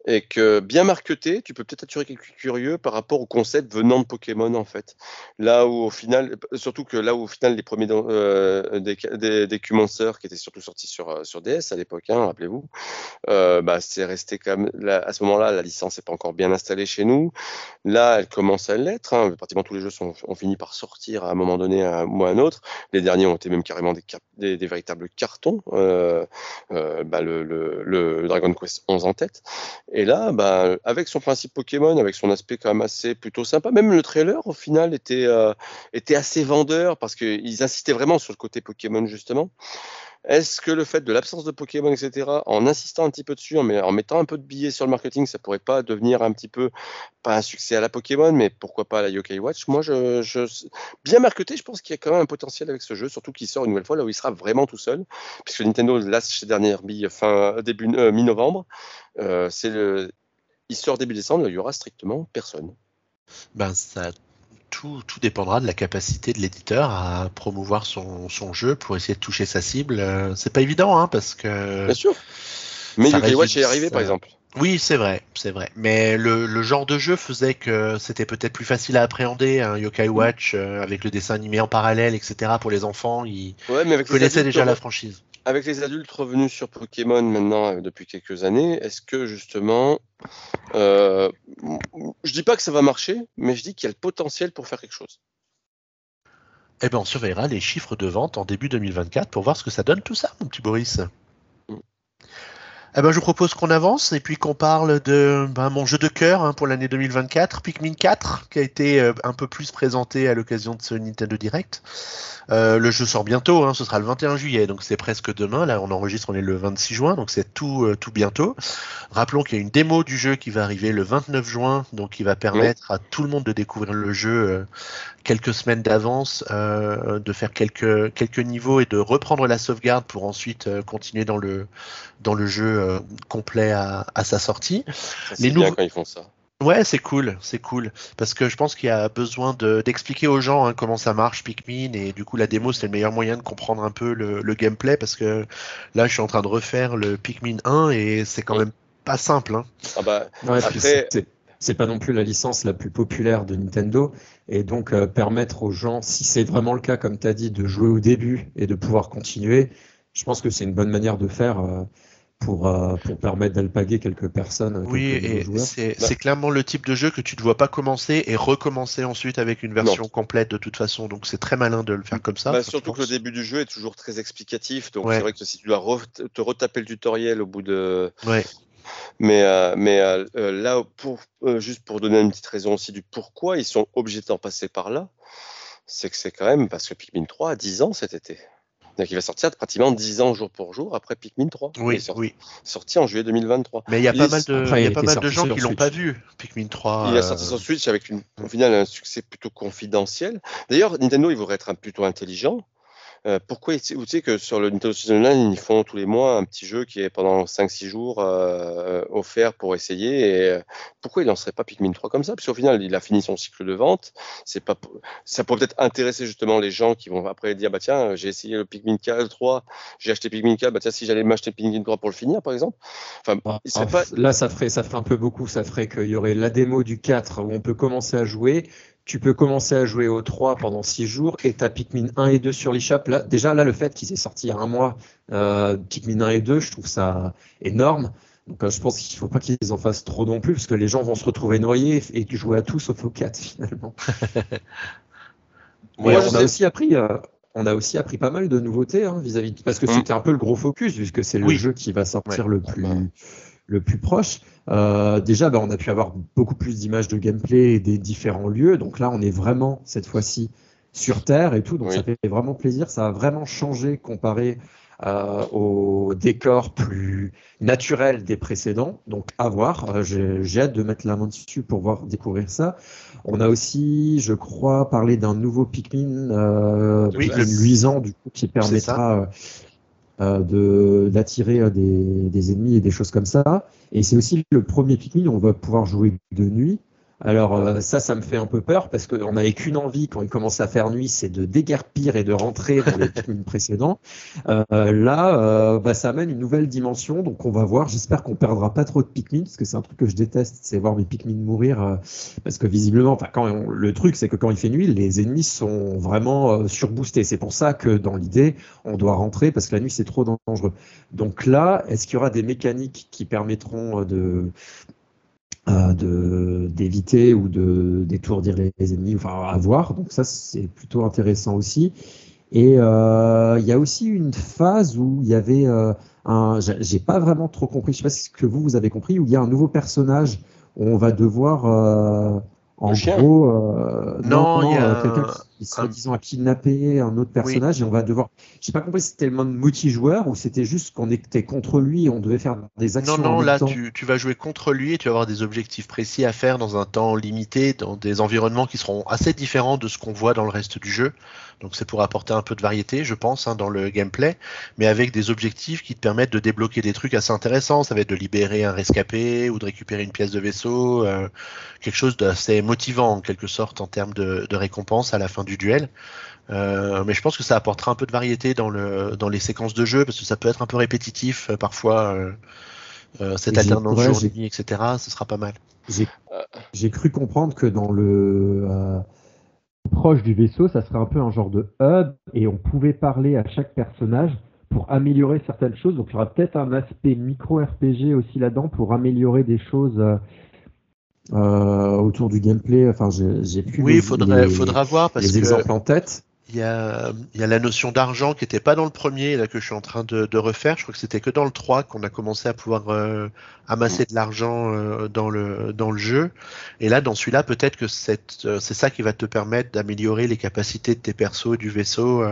et que bien marketé, tu peux peut-être attirer quelques curieux par rapport au concept venant de Pokémon en fait. Là où au final, surtout que là où au final les premiers euh, des, des, des qui étaient surtout sortis sur, euh, sur DS à l'époque, hein, rappelez-vous, euh, bah, c'est resté même, à ce moment-là, la licence n'est pas encore bien installée chez nous. Là, elle commence à l'être. Hein, pratiquement tous les jeux ont fini par sortir à un moment donné, ou à un autre. Les derniers ont été même carrément des, des, véritables cartons. Euh, bah, le, le Dragon Quest 11 en tête. Et là, bah, avec son principe Pokémon, avec son aspect quand même assez plutôt sympa, même le trailer au final était, euh, était assez vendeur parce qu'ils insistaient vraiment sur le côté Pokémon justement. Est-ce que le fait de l'absence de Pokémon, etc., en insistant un petit peu dessus, en, mettant un peu de billets sur le marketing, ça pourrait pas devenir un petit peu, pas un succès à la Pokémon, mais pourquoi pas à la Yokai Watch? Moi, bien marketé, je pense qu'il y a quand même un potentiel avec ce jeu, surtout qu'il sort une nouvelle fois là où il sera vraiment tout seul, puisque Nintendo lâche ses dernières billes fin début euh, mi-novembre. Euh, il sort début décembre, il y aura strictement personne. Ben ça tout, dépendra de la capacité de l'éditeur à promouvoir son, jeu pour essayer de toucher sa cible. Euh, c'est pas évident, hein, parce que. Bien sûr. Mais Yokai Watch est arrivé, par exemple. Oui, c'est vrai, c'est vrai. Mais le, genre de jeu faisait que c'était peut-être plus facile à appréhender, un Yokai mm. Watch euh, avec le dessin animé en parallèle, etc. Pour les enfants, ils connaissaient déjà la franchise avec les adultes revenus sur Pokémon maintenant euh, depuis quelques années, est-ce que justement, euh, je dis pas que ça va marcher, mais je dis qu'il y a le potentiel pour faire quelque chose. Eh bien, on surveillera les chiffres de vente en début 2024 pour voir ce que ça donne tout ça, mon petit Boris. Eh ben, je vous propose qu'on avance et puis qu'on parle de ben, mon jeu de cœur hein, pour l'année 2024, Pikmin 4, qui a été euh, un peu plus présenté à l'occasion de ce Nintendo Direct. Euh, le jeu sort bientôt, hein, ce sera le 21 juillet, donc c'est presque demain. Là, on enregistre, on est le 26 juin, donc c'est tout, euh, tout bientôt. Rappelons qu'il y a une démo du jeu qui va arriver le 29 juin, donc qui va permettre à tout le monde de découvrir le jeu quelques semaines d'avance, de faire quelques, quelques niveaux et de reprendre la sauvegarde pour ensuite continuer dans le, dans le jeu complet à, à, sa sortie. Les bien quand ils font ça. Ouais, c'est cool, c'est cool. Parce que je pense qu'il y a besoin d'expliquer aux gens hein, comment ça marche Pikmin et du coup la démo c'est le meilleur moyen de comprendre un peu le, gameplay parce que là je suis en train de refaire le Pikmin 1 et c'est quand même pas simple. Hein. Ah bah, c'est pas non plus la licence la plus populaire de Nintendo et donc euh, permettre aux gens, si c'est vraiment le cas comme tu as dit, de jouer au début et de pouvoir continuer, je pense que c'est une bonne manière de faire. Euh, pour, euh, pour permettre d'alpaguer quelques personnes. Oui, et c'est bah. clairement le type de jeu que tu ne dois pas commencer et recommencer ensuite avec une version complète de toute façon. Donc c'est très malin de le faire comme ça. Bah, surtout que le début du jeu est toujours très explicatif. Donc c'est vrai que si tu dois te retaper le tutoriel au bout de. Ouais. Mais, euh, mais euh, là, pour, juste pour donner une petite raison aussi du pourquoi ils sont obligés d'en passer par là, c'est que c'est quand même parce que Pikmin 3 a 10 ans cet été. Donc il va sortir pratiquement 10 ans jour pour jour après Pikmin 3. Il est Oui, sorti, oui. sorti en juillet 2023. Mais il y a pas mal de, Après, il y a il pas était mal de sorti gens sur qui l'ont pas vu, Pikmin 3. Il a euh, sorti son Switch avec une, au final un succès plutôt confidentiel. D'ailleurs, Nintendo, il voudrait être un, plutôt intelligent. Euh, pourquoi ils- vous savez que sur le Nintendo Switch Online, ils font tous les mois un petit jeu qui est pendant 5-6 jours euh, offert pour essayer. Et euh, pourquoi il lancerait pas Pikmin 3 comme ça? Parce qu'au final, il a fini son cycle de vente. C'est pas, ça pourrait peut-être intéresser justement les gens qui vont après dire bah tiens, j'ai essayé le Pikmin 4, 3, j'ai acheté Pikmin 4, bah tiens, si j'allais m'acheter Pikmin 3 pour le finir, par exemple. Enfin, il serait Ah, pas. Là, ça ferait, ça ferait un peu beaucoup. Ça ferait qu'il y aurait la démo du 4 où on peut commencer à jouer. Tu peux commencer à jouer au 3 pendant 6 jours et tu as Pikmin 1 et 2 sur l'eShop. Là, déjà, là, le fait qu'ils aient sorti il y a un mois euh, Pikmin 1 et 2, je trouve ça énorme. Donc, euh, je pense qu'il ne faut pas qu'ils en fassent trop non plus parce que les gens vont se retrouver noyés et jouer à tout sauf au 4 *laughs* finalement. On a aussi appris. euh, on a aussi appris pas mal de nouveautés hein, vis-à-vis parce que Mm. c'était un peu le gros focus puisque c'est le Oui. jeu qui va sortir le plus le plus proche. Euh, déjà, bah, on a pu avoir beaucoup plus d'images de gameplay et des différents lieux. Donc là, on est vraiment cette fois-ci sur Terre et tout. Donc Oui. ça fait vraiment plaisir. Ça a vraiment changé comparé euh, au décor plus naturel des précédents. Donc à voir. Euh, J'ai hâte de mettre la main dessus pour voir découvrir ça. On a aussi, je crois, parlé d'un nouveau Pikmin, euh, Oui, Pikmin luisant du coup qui permettra euh, de d'attirer euh, des, des ennemis et des choses comme ça. Et c'est aussi le premier Pikmin où on va pouvoir jouer de nuit. Alors euh, ça, ça me fait un peu peur parce qu'on n'avait qu'une envie quand il commence à faire nuit, c'est de déguerpir et de rentrer dans les *laughs* Pikmin précédents. Euh, là, euh, bah, ça amène une nouvelle dimension, donc on va voir. J'espère qu'on perdra pas trop de Pikmin parce que c'est un truc que je déteste, c'est voir mes Pikmin mourir euh, parce que visiblement, enfin quand on- le truc c'est que quand il fait nuit, les ennemis sont vraiment euh, surboostés. C'est pour ça que dans l'idée, on doit rentrer parce que la nuit c'est trop dangereux. Donc là, est-ce qu'il y aura des mécaniques qui permettront de d'éviter ou de d'étourdir les, les ennemis, enfin à voir. Donc ça c'est plutôt intéressant aussi. Et euh, il y a aussi une phase où il y avait euh, un, j'ai pas vraiment trop compris, je sais pas si ce que vous vous avez compris, où il y a un nouveau personnage où on va devoir euh, en gros euh, Non, il y a euh, quelqu'un un- qui sera disons a kidnappé un autre personnage et on va devoir. J'ai pas compris si c'était le mode multijoueur ou c'était juste qu'on était contre lui et on devait faire des actions. Non, non, en même là, temps. tu, tu vas jouer contre lui et tu vas avoir des objectifs précis à faire dans un temps limité, dans des environnements qui seront assez différents de ce qu'on voit dans le reste du jeu. Donc, c'est pour apporter un peu de variété, je pense, hein, dans le gameplay, mais avec des objectifs qui te permettent de débloquer des trucs assez intéressants. Ça va être de libérer un rescapé ou de récupérer une pièce de vaisseau, euh, quelque chose d'assez motivant en quelque sorte en termes de, de récompense à la fin du duel. Euh, mais je pense que ça apportera un peu de variété dans, le, dans les séquences de jeu parce que ça peut être un peu répétitif euh, parfois. euh, cette alternance ouais, etc. Ce sera pas mal. J'ai cru comprendre que dans le proche du vaisseau, ça serait un peu un genre de hub et on pouvait parler à chaque personnage pour améliorer certaines choses. Donc il y aura peut-être un aspect micro-RPG aussi là-dedans pour améliorer des choses euh, autour du gameplay. Enfin, j'ai plus Oui, les, il faudrait, les- faudra voir parce les que exemples en tête. il y a, y a la notion d'argent qui n'était pas dans le premier, là, que je suis en train de, de refaire. Je crois que c'était que dans le 3 qu'on a commencé à pouvoir euh, amasser de l'argent euh, dans, le, dans le jeu. Et là, dans celui-là, peut-être que c'est ça qui va te permettre d'améliorer les capacités de tes persos et du vaisseau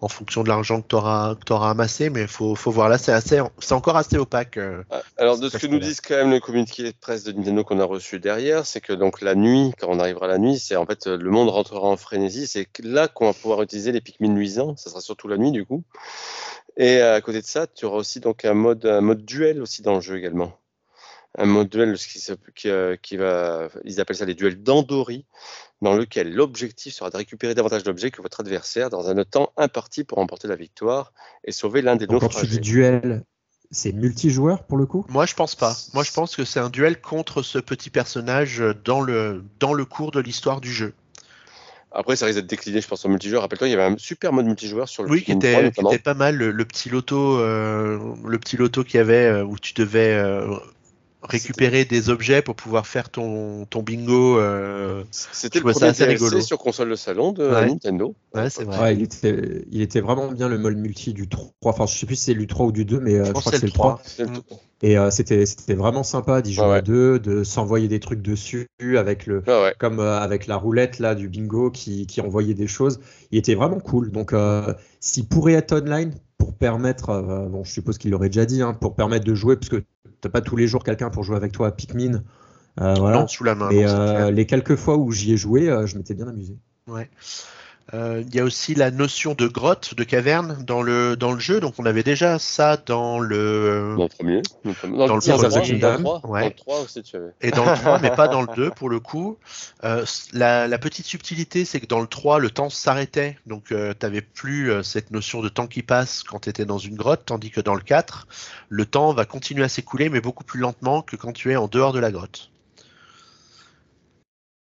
en fonction de l'argent que tu auras, auras amassé. Mais il faut, faut voir. Là, c'est assez, c'est encore assez opaque. euh. Ah, Alors, de ce que nous disent quand même le communiqué de presse de Nintendo qu'on a reçu derrière, c'est que donc la nuit, quand on arrivera la nuit, c'est en fait euh, le monde rentrera en frénésie. C'est là qu'on va pouvoir utiliser les Pikmin luisants. Ça sera surtout la nuit du coup. Et à côté de ça, tu auras aussi donc un mode, un mode duel aussi dans le jeu également. Un mode duel ce qui, euh, qui va, ils appellent ça les duels d'Andori, dans lequel l'objectif sera de récupérer davantage d'objets que votre adversaire dans un temps imparti pour remporter la victoire et sauver l'un des Donc, quand tu naufragés. dis duel, c'est multijoueur pour le coup? Moi, je pense pas. Moi, je pense que c'est un duel contre ce petit personnage dans le, dans le cours de l'histoire du jeu. Après, ça risque d'être décliné, je pense, en multijoueur. Rappelle-toi, il y avait un super mode multijoueur sur le Oui, qui Pikmin 3, était, qui était pas mal. Le, le petit loto, euh, le petit loto qu'il y avait euh, où tu devais euh, récupérer des objets pour pouvoir faire ton, ton bingo. euh, C'était le ça premier assez DLC rigolo. sur console de salon de Ouais. Nintendo. Ouais, c'est vrai. Ouais, il était, il était vraiment bien le mode multi du 3. Enfin, je sais plus si c'est du 3 ou du 2, mais euh, je, crois que c'est le c'est le 3. 3. C'était le, Mm. Et euh, c'était c'était vraiment sympa d'y jouer Ouais, ouais. à deux, de s'envoyer des trucs dessus avec le Ah ouais. comme euh, avec la roulette là du bingo qui, qui envoyait des choses. Il était vraiment cool. Donc euh, s'il pourrait être online pour permettre, euh, bon je suppose qu'il l'aurait déjà dit, hein, pour permettre de jouer parce que t'as pas tous les jours quelqu'un pour jouer avec toi à Pikmin. Euh, voilà. Non, sous la main. Et non, euh, les quelques fois où j'y ai joué, je m'étais bien amusé. Il y a aussi la notion de grotte, de caverne dans le, dans le jeu. Donc on avait déjà ça dans le. Dans le premier. Dans le, premier- dans Dans le le Tears of the premier, Kingdom. Kingdom, Dans le 3, ouais. dans le 3 aussi, tu avais. Et dans le 3, mais pas dans le *laughs* 2 pour le coup. Euh, la, la petite subtilité, c'est que dans le 3, le temps s'arrêtait. Donc tu n'avais plus euh, cette notion de temps qui passe quand tu étais dans une grotte, tandis que dans le 4, le temps va continuer à s'écouler, mais beaucoup plus lentement que quand tu es en dehors de la grotte.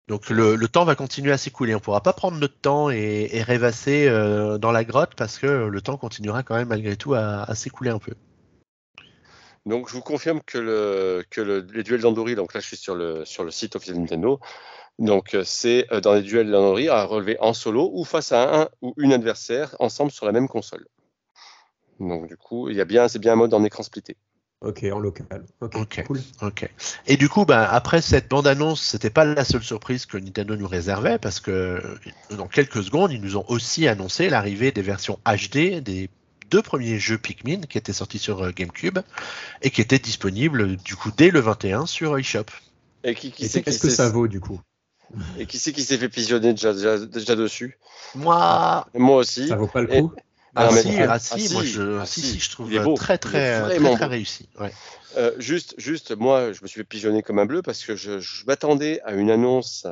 Donc le, temps va continuer à s'écouler. On ne pourra pas prendre notre temps et, rêvasser euh, dans la grotte parce que le temps continuera quand même malgré tout à, s'écouler un peu. Donc, je vous confirme que, le, que le- les duels d'Andori, donc là, je suis sur le, sur le site officiel Nintendo. Donc, euh, c'est euh, dans les duels d'Andori à relever en solo ou face à un ou une adversaire ensemble sur la même console. Donc, du coup, il y a bien, c'est bien un mode en écran splitté. Ok, en local. Ok, cool. Ok. Et du coup, ben, après cette bande-annonce, c'était pas la seule surprise que Nintendo nous réservait parce que dans quelques secondes, ils nous ont aussi annoncé l'arrivée des versions HD des deux premiers jeux Pikmin qui étaient sortis sur euh, GameCube et qui étaient disponibles du coup dès le 21 sur eShop. Et qui, Et qu'est-ce que ça vaut du coup? Et qui c'est qui s'est fait pigeonner déjà, déjà, déjà dessus? Moi, Moi aussi. Ça vaut pas le Et- coup? Ah, mais- si, ah, ah, si, ah, moi je, ah, si, si. je trouve Il est beau. très Il est très très très réussi. Ouais. Euh, juste, juste, moi, je me suis fait pigeonner comme un bleu parce que je, je m'attendais à une annonce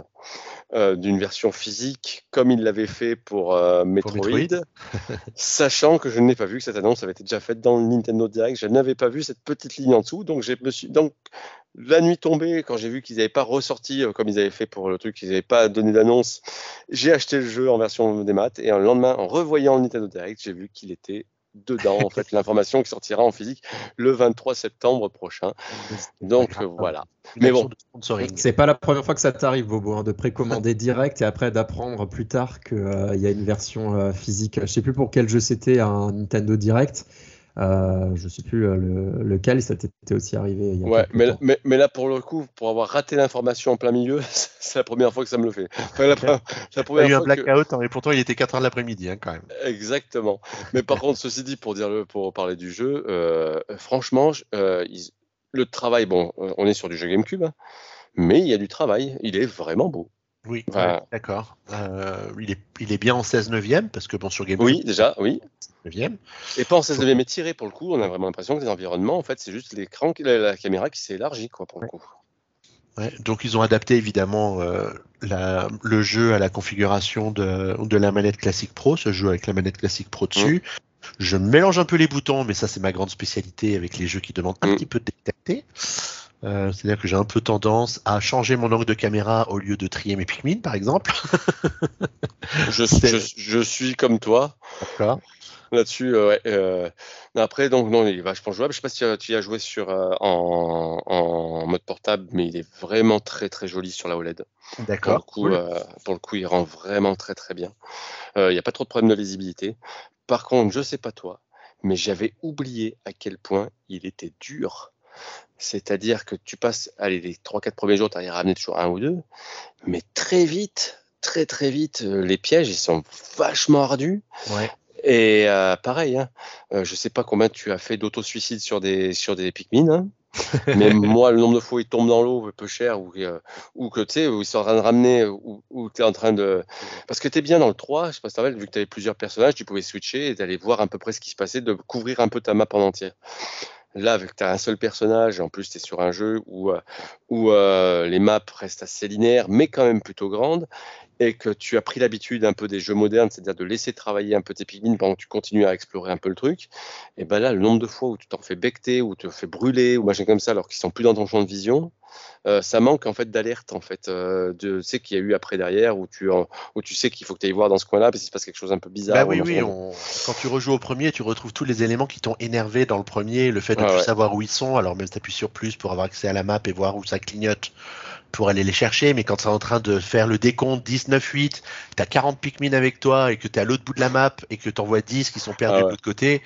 euh, d'une version physique comme il l'avait fait pour, euh, Metroid, Metroid. *laughs* *laughs* sachant que je n'ai pas vu que cette annonce avait été déjà faite dans le Nintendo Direct. Je n'avais pas vu cette petite ligne en dessous, donc je me suis donc la nuit tombée quand j'ai vu qu'ils n'avaient pas ressorti euh, comme ils avaient fait pour le truc, qu'ils n'avaient pas donné d'annonce. J'ai acheté le jeu en version des maths et le lendemain, en revoyant le Nintendo Direct, j'ai vu qu'il était dedans en fait l'information qui sortira en physique le 23 septembre prochain. Donc grave. euh, voilà. Mais bon. C'est pas la première fois que ça t'arrive, Bobo, hein, de précommander direct et après d'apprendre plus tard qu'il y a une version euh, physique. Je sais plus pour quel jeu c'était, un Nintendo Direct. Euh, je sais plus euh, le, lequel, ça t'était aussi arrivé. Il y a Ouais, quelques mais, temps. mais, mais là pour le coup, pour avoir raté l'information en plein milieu, *laughs* c'est la première fois que ça me le fait. Enfin, la, Il y a eu un fois que- blackout, hein, et pourtant il était 4 heures de l'après-midi hein, quand même. Exactement. Mais par *laughs* contre, ceci dit, pour dire le, pour parler du jeu, euh, franchement, euh, le travail, bon, on est sur du jeu GameCube, hein, mais il y a du travail. Il est vraiment beau. Oui, ouais, d'accord. Euh, il, est, il est bien en 16 neuvième parce que bon sur GameCube, Oui, déjà, oui. 9e. Et pas en 16 neuvième étiré pour le coup. On a vraiment l'impression que les environnements, en fait, c'est juste l'écran, la, la caméra qui s'est élargie, quoi, pour le coup. Ouais, donc ils ont adapté évidemment euh, la- le jeu à la configuration de, de la manette classique Pro, ce jeu avec la manette classique Pro dessus. Je mélange un peu les boutons, mais ça c'est ma grande spécialité avec les jeux qui demandent un Mm. petit peu de détecter. Euh, C'est-à-dire que j'ai un peu tendance à changer mon angle de caméra au lieu de trier mes Pikmin, par exemple. *laughs* Je, C'est- je, je suis comme toi. D'accord. Là-dessus, euh, ouais. euh, Après, donc, non, il est vachement jouable. Je sais pas si tu y as joué sur, en, en mode portable, mais il est vraiment très, très joli sur la OLED. Pour le, D'accord. coup, cool. pour le coup, il rend vraiment très, très bien. Il n'y a pas trop de problème de lisibilité. Par contre, je sais pas toi, mais j'avais oublié à quel point il était dur. C'est-à-dire que tu passes, allez, les 3-4 premiers jours, tu arrives à ramener toujours un ou deux, mais très vite, très très vite, euh, les pièges, ils sont vachement ardus. Ouais. Et euh, pareil, hein, euh, je sais pas combien tu as fait d'auto-suicide sur des, sur des Pikmin, hein, *laughs* mais moi, le nombre de fois où ils tombent dans l'eau peu cher, ou, euh, ou que tu sais, où ils sont en train de ramener, ou, ou tu es en train de. Parce que tu es bien dans le 3, je sais pas si tu vu que tu avais plusieurs personnages, tu pouvais switcher et d'aller voir à peu près ce qui se passait, de couvrir un peu ta map en entière. Là, tu as un seul personnage, en plus tu es sur un jeu où, euh, où euh, les maps restent assez linéaires, mais quand même plutôt grandes, et que tu as pris l'habitude un peu des jeux modernes, c'est-à-dire de laisser travailler un peu tes Pikmin pendant que tu continues à explorer un peu le truc, et ben là, le nombre de fois où tu t'en fais becter, ou te fais brûler, ou machin comme ça, alors qu'ils sont plus dans ton champ de vision, euh, ça manque en fait d'alerte en fait euh, de tu sais qu'il y a eu après derrière où tu en- où tu sais qu'il faut que tu ailles voir dans ce coin-là parce qu'il se passe quelque chose un peu bizarre Bah ou oui, on- quand tu rejoues au premier, tu retrouves tous les éléments qui t'ont énervé dans le premier, le fait de Ouais, plus ouais. savoir où ils sont, alors même si tu appuies sur plus pour avoir accès à la map et voir où ça clignote, pour aller les chercher, mais quand tu es en train de faire le décompte 19-8, tu as 40 Pikmin avec toi et que tu es à l'autre bout de la map et que tu envoies 10 qui sont perdus Ah de l'autre côté,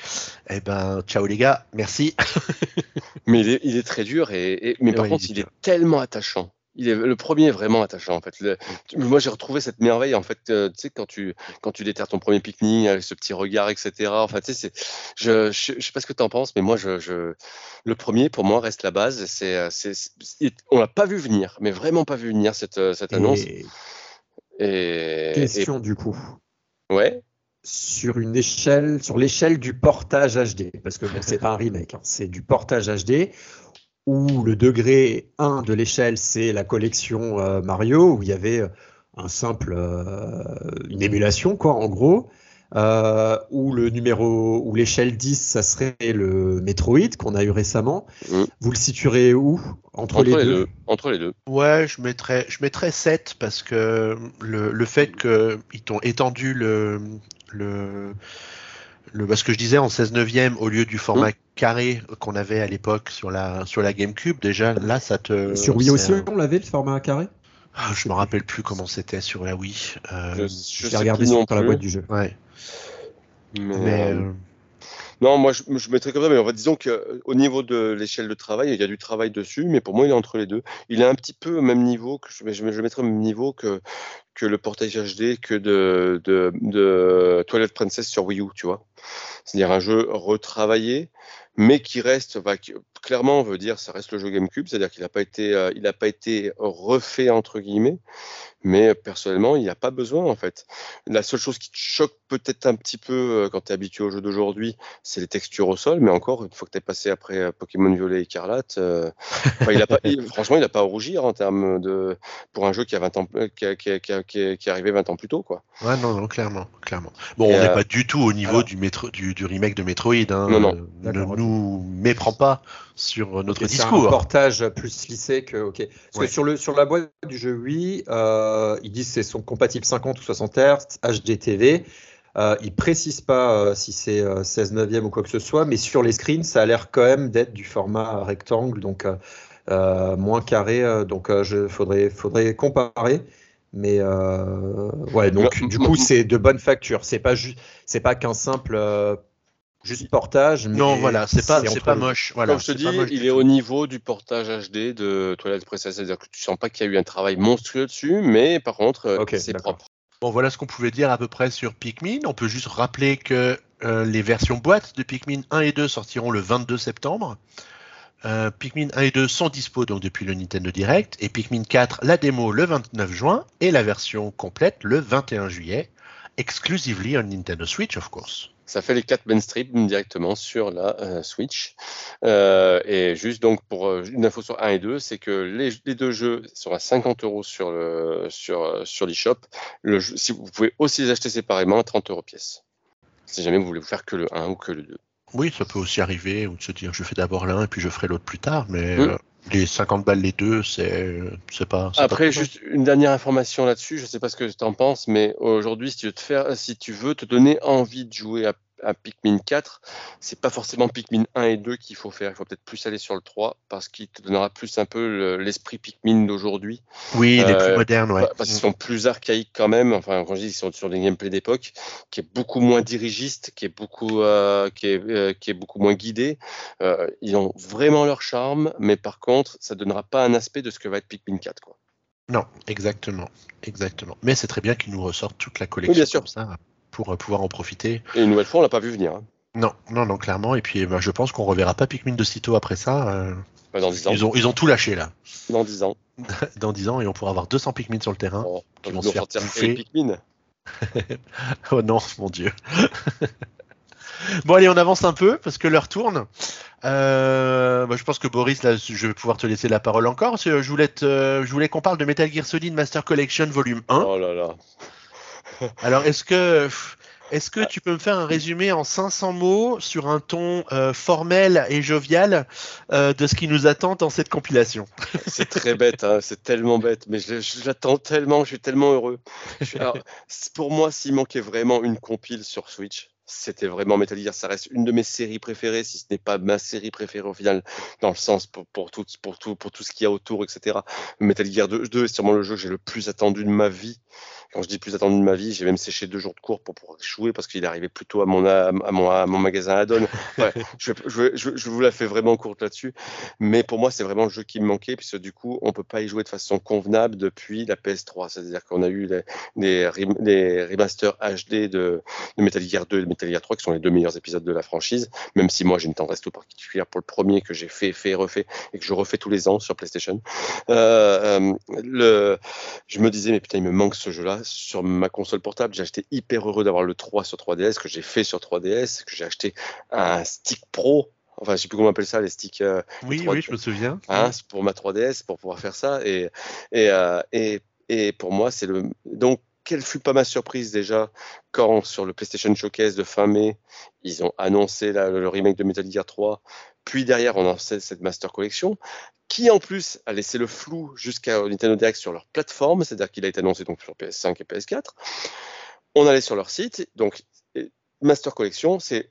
eh ben, ciao les gars, merci. *laughs* Mais il est, il est très dur, et, et- mais par Ouais, contre, il est il est dur. tellement attachant. Il est, le premier est vraiment attachant en fait. Le- moi j'ai retrouvé cette merveille en fait. euh, tu sais quand tu quand tu déterres ton premier pique-nique avec ce petit regard etc. Enfin tu sais c'est je, je je sais pas ce que tu en penses mais moi je, je le premier pour moi reste la base. C'est euh, on l'a pas vu venir mais vraiment pas vu venir cette euh, cette annonce. Et Et, question du coup. ouais sur une échelle, sur l'échelle du portage HD, parce que bon, c'est pas un remake, hein, c'est du portage HD, où le degré 1 de l'échelle, c'est la collection euh, Mario, où il y avait euh, un simple, euh, une émulation, quoi, en gros, euh, où le numéro, où l'échelle 10, ça serait le Metroid qu'on a eu récemment. Mm. Vous le situerez où? Entre, entre les, les deux, deux entre les deux. Ouais, je mettrais, je mettrais 7 parce que le, le fait qu'ils t'ont étendu le, le, le, ce que je disais en 16 neuvième au lieu du format carré qu'on avait à l'époque sur la, sur la GameCube, déjà là ça te. Sur Wii aussi, un- on l'avait, le format carré Ah, je me rappelle plus comment c'était sur la Wii. Euh, Je, je J'ai sais regardé sur la boîte du jeu. ouais, mais, mais euh, euh, Non, moi je, je mettrais comme ça, mais en fait, disons qu'au niveau de l'échelle de travail, il y a du travail dessus, mais pour moi il est entre les deux. Il est un petit peu au même niveau, que je, je, au même niveau que, que le portage HD que de, de, de Twilight Princess sur Wii U, tu vois. C'est-à-dire un jeu retravaillé, mais qui reste, bah, qui- clairement on veut dire, ça reste le jeu GameCube, c'est-à-dire qu'il n'a pas été, euh, il n'a pas été refait entre guillemets, mais personnellement il n'y a pas besoin en fait. La seule chose qui te choque peut-être un petit peu euh, quand tu es habitué au jeu d'aujourd'hui, c'est les textures au sol, mais encore, une fois que tu es passé après euh, Pokémon Violet et Écarlate, euh, *laughs* enfin, il a pas, il- franchement, il n'a pas à rougir en termes de. pour un jeu qui, a 20 ans, qui, a- qui, a- qui, a- qui est arrivé 20 ans plus tôt. Quoi. ouais, non, non, clairement, clairement. Bon, Et, on n'est euh, pas du tout au niveau alors- du, métro, du, du remake de Metroid. Hein, Non, non. Euh, nous méprends pas sur notre Ok, c'est un discours. portage plus lissé que. Ok. Parce Ouais. que sur, le, sur la boîte du jeu Wii, euh, ils disent que c'est sont compatibles 50 ou 60 Hz, HDTV. Euh, ils précisent pas euh, si c'est euh, 16 neuvième ou quoi que ce soit, mais sur les screens, ça a l'air quand même d'être du format rectangle, donc euh, euh, moins carré. euh, donc, il faudrait, faudrait comparer. Mais euh, ouais, donc du coup, c'est de bonne facture. C'est pas juste, c'est pas qu'un simple euh, juste portage. Non, mais voilà, c'est pas, c'est pas moche. Voilà, Comme je te dis, il est tout. au niveau du portage HD de Twilight Princess, c'est-à-dire que tu sens pas qu'il y a eu un travail monstrueux dessus, mais par contre, euh, Ok, c'est propre. Bon, voilà ce qu'on pouvait dire à peu près sur Pikmin. On peut juste rappeler que euh, les versions boîte de Pikmin 1 et 2 sortiront le 22 septembre. Euh, Pikmin 1 et 2 sont dispo donc depuis le Nintendo Direct et Pikmin 4 la démo le 29 juin et la version complète le 21 juillet, exclusively on Nintendo Switch of course. Ça fait les 4 mainstream directement sur la euh, Switch. Euh, et juste donc pour euh, une info sur 1 et 2, c'est que les, les deux jeux sont à 50 euros sur le sur, sur l'eShop. Le Si vous pouvez aussi les acheter séparément à 30 euros pièce. Si jamais vous voulez vous faire que le 1 ou que le 2. Oui, ça peut aussi arriver ou de se dire je fais d'abord l'un et puis je ferai l'autre plus tard, mais Mm. Les 50 balles les deux, c'est c'est pas. Après, juste une dernière information là-dessus, je sais pas ce que tu en penses, mais aujourd'hui, si tu veux te faire, si tu veux te donner envie de jouer à, à Pikmin 4, c'est pas forcément Pikmin 1 et 2 qu'il faut faire. Il faut peut-être plus aller sur le 3 parce qu'il te donnera plus un peu le- l'esprit Pikmin d'aujourd'hui. Oui, les plus Euh, modernes, ouais. Parce qu'ils sont plus archaïques quand même. Enfin, quand je dis qu'ils sont sur des gameplays d'époque, qui est beaucoup moins dirigiste, qui est beaucoup, euh, qui est, euh, qui est beaucoup moins guidé. Ils ont vraiment leur charme, mais par contre, ça donnera pas un aspect de ce que va être Pikmin 4, quoi. Non, exactement, exactement. Mais c'est très bien qu'ils nous ressortent toute la collection bien sûr. comme ça pour euh, pouvoir en profiter. Et une nouvelle fois, on l'a pas vu venir. hein. Non, non, non, clairement. Et puis, eh ben, je pense qu'on reverra pas Pikmin de sitôt après ça. euh, Pas dans 10 ans. ils ont, ils ont tout lâché là, Dans 10 ans. *laughs* dans 10 ans, et on pourra avoir 200 Pikmin sur le terrain. Oh, Qui vont se faire bouffer. Pikmin. *laughs* Oh non, mon dieu. *laughs* bon, allez, on avance un peu parce que l'heure tourne. Euh, bah, je pense que Boris, là, je vais pouvoir te laisser la parole encore. Je voulais, te- je voulais qu'on parle de Metal Gear Solid Master Collection Volume 1. Oh là là. Alors, est-ce que, est-ce que tu peux me faire un résumé en 500 mots sur un ton euh, formel et jovial euh, de ce qui nous attend dans cette compilation? C'est très bête, hein, c'est tellement bête, mais l'attends tellement, je suis tellement heureux. Pour moi, s'il manquait vraiment une compile sur Switch, c'était vraiment Metal Gear. Ça reste une de mes séries préférées, si ce n'est pas ma série préférée au final, dans le sens pour, pour, tout, pour, tout, pour tout ce qu'il y a autour, etc. Metal Gear 2, 2 est sûrement le jeu que j'ai le plus attendu de ma vie. Quand je dis plus attendu de ma vie, j'ai même séché deux jours de cours pour pouvoir jouer parce qu'il arrivait plutôt à mon, à, mon, à mon magasin Addon. *laughs* Ouais, je, je, je, je, vous la fais vraiment courte là-dessus. Mais pour moi, c'est vraiment le jeu qui me manquait, puisque du coup, on peut pas y jouer de façon convenable depuis la PS3. C'est-à-dire qu'on a eu les, les, les, remasters HD de, de Metal Gear 2 et de Metal Gear 3, qui sont les deux meilleurs épisodes de la franchise, même si moi j'ai une tendresse tout particulière pour le premier que j'ai fait, fait, refait, et que je refais tous les ans sur PlayStation. Euh, euh le, je me disais, mais putain, il me manque ce jeu-là sur ma console portable. J'ai acheté hyper heureux d'avoir le 3 sur 3DS, que j'ai fait sur 3DS, que j'ai acheté un stick pro. Enfin, je sais plus comment on appelle ça, les sticks. Euh, oui, les 3D, oui, je me souviens. Hein, pour ma 3DS, pour pouvoir faire ça. Et, et, euh, et, et pour moi, c'est le. Donc, quelle fut pas ma surprise déjà quand sur le PlayStation Showcase de fin mai, ils ont annoncé la, le remake de Metal Gear 3, puis derrière on a cette Master Collection, qui en plus a laissé le flou jusqu'à Nintendo Direct sur leur plateforme, c'est-à-dire qu'il a été annoncé donc sur PS5 et PS4. On allait sur leur site, donc Master Collection, c'est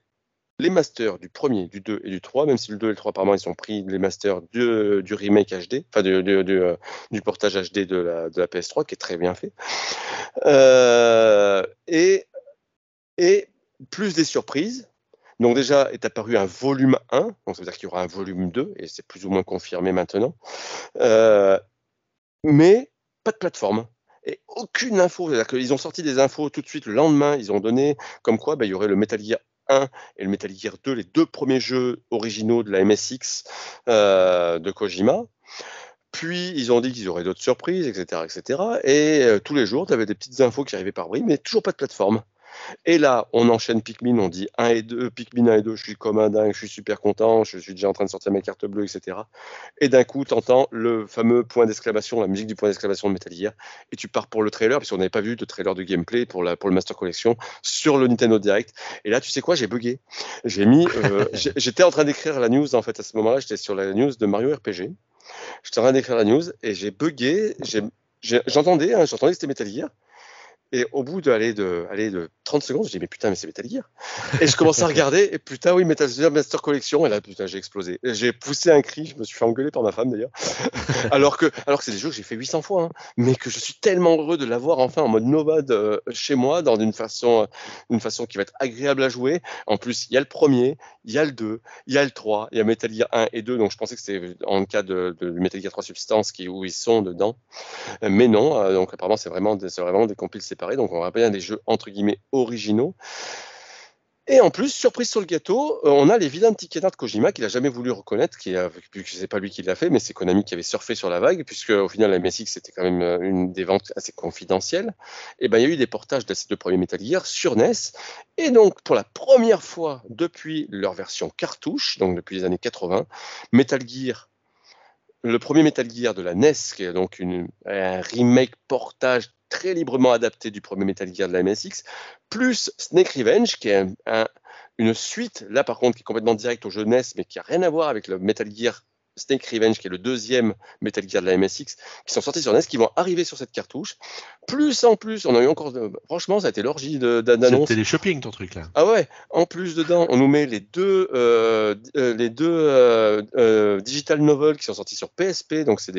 les masters du premier, du 2 et du 3, même si le 2 et le 3 apparemment ils ont pris les masters du, remake HD, enfin du, du, portage HD de la, de la PS3 qui est très bien fait. Euh, et plus des surprises. Donc déjà est apparu un volume 1, donc ça veut dire qu'il y aura un volume 2, et c'est plus ou moins confirmé maintenant. Euh, mais pas de plateforme et aucune info. C'est-à-dire qu'ils ont sorti des infos tout de suite le lendemain. Ils ont donné comme quoi ben, il y aurait le Metal Gear 1 et le Metal Gear 2, les deux premiers jeux originaux de la MSX euh, de Kojima. Puis ils ont dit qu'ils auraient d'autres surprises, etc., etc. Et euh, tous les jours, tu avais des petites infos qui arrivaient par bruit, mais toujours pas de plateforme. Et là, on enchaîne Pikmin, on dit 1 et 2, Pikmin 1 et 2, je suis comme un dingue, je suis super content, je suis déjà en train de sortir ma carte bleue, etc. Et d'un coup, tu entends le fameux point d'exclamation, la musique du point d'exclamation de Metal Gear, et tu pars pour le trailer, puisqu'on n'avait pas vu de trailer de gameplay pour, la, pour le Master Collection sur le Nintendo Direct. Et là, tu sais quoi, j'ai bugué. J'ai mis, euh, *laughs* j'étais en train d'écrire la news, en fait, à ce moment-là, j'étais sur la news de Mario RPG. J'étais en train d'écrire la news, et j'ai bugué, j'entendais, hein, j'entendais que c'était Metal Gear. Et au bout de, aller de, aller de 30 secondes, je dis mais putain, mais c'est Metal Gear. Et je commence à regarder, et putain, oui, Metal Gear Master Collection, et là, putain, j'ai explosé. J'ai poussé un cri, je me suis fait engueuler par ma femme d'ailleurs. *laughs* alors que, alors que c'est des jeux que j'ai fait 800 fois, hein, mais que je suis tellement heureux de l'avoir enfin en mode nomade euh, chez moi, dans une façon, une façon qui va être agréable à jouer. En plus, il y a le premier, il y a le 2, il y a le 3, il y a Metal Gear 1 et 2, donc je pensais que c'était en cas de, de Metal Gear 3 Substance qui, où ils sont dedans. Mais non, euh, donc apparemment, c'est vraiment, vraiment des compiles donc on va bien des jeux entre guillemets originaux. Et en plus, surprise sur le gâteau, euh, on a les vilains petits canards de Kojima qu'il a jamais voulu reconnaître, qui a, puisque c'est pas lui qui l'a fait, mais c'est Konami qui avait surfé sur la vague, puisque au final la MSX c'était quand même euh, une des ventes assez confidentielles. Et ben il y a eu des portages de ces deux premiers Metal Gear sur NES, et donc pour la première fois depuis leur version cartouche, donc depuis les années 80, Metal Gear le premier Metal Gear de la NES, qui est donc un remake portage très librement adapté du premier Metal Gear de la MSX, plus Snake Revenge, qui est un, un, une suite, là par contre, qui est complètement directe au jeu NES, mais qui n'a rien à voir avec le Metal Gear Snake Revenge, qui est le deuxième Metal Gear de la MSX, qui sont sortis sur NES, qui vont arriver sur cette cartouche. Plus en plus, on a eu encore. Franchement, ça a été l'orgie d'annonces. C'était des shopping ton truc là. Ah ouais. En plus dedans, on nous met les deux, euh, les deux euh, euh, digital novels qui sont sortis sur PSP. Donc c'est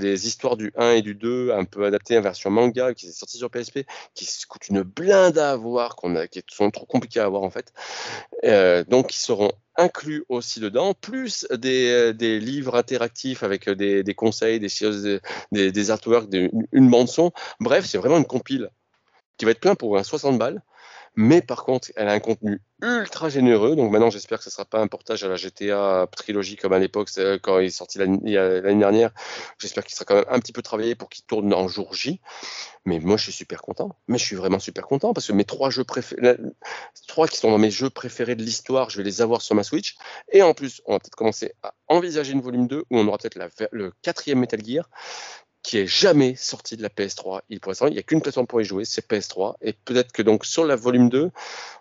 les histoires du 1 et du 2, un peu adaptées en version manga, qui sont sortis sur PSP, qui coûtent une blinde à avoir, qu'on a, qui sont trop compliqués à avoir en fait. Euh, donc ils seront inclus aussi dedans, plus des, des livres interactifs avec des, des, conseils, des choses, des, artworks, des, une bande son. Bref, c'est vraiment une compile qui va être plein pour 60 balles. Mais par contre, elle a un contenu ultra généreux. Donc maintenant, j'espère que ce ne sera pas un portage à la GTA trilogie comme à l'époque quand il est sorti l'année dernière. J'espère qu'il sera quand même un petit peu travaillé pour qu'il tourne en jour J. Mais moi, je suis super content. Mais je suis vraiment super content parce que mes trois jeux préférés, trois qui sont dans mes jeux préférés de l'histoire, je vais les avoir sur ma Switch. Et en plus, on va peut-être commencer à envisager une volume 2 où on aura peut-être le quatrième Metal Gear qui est jamais sorti de la PS3. Il, pour il n'y a qu'une plateforme pour y jouer, c'est PS3. Et peut-être que donc sur la volume 2,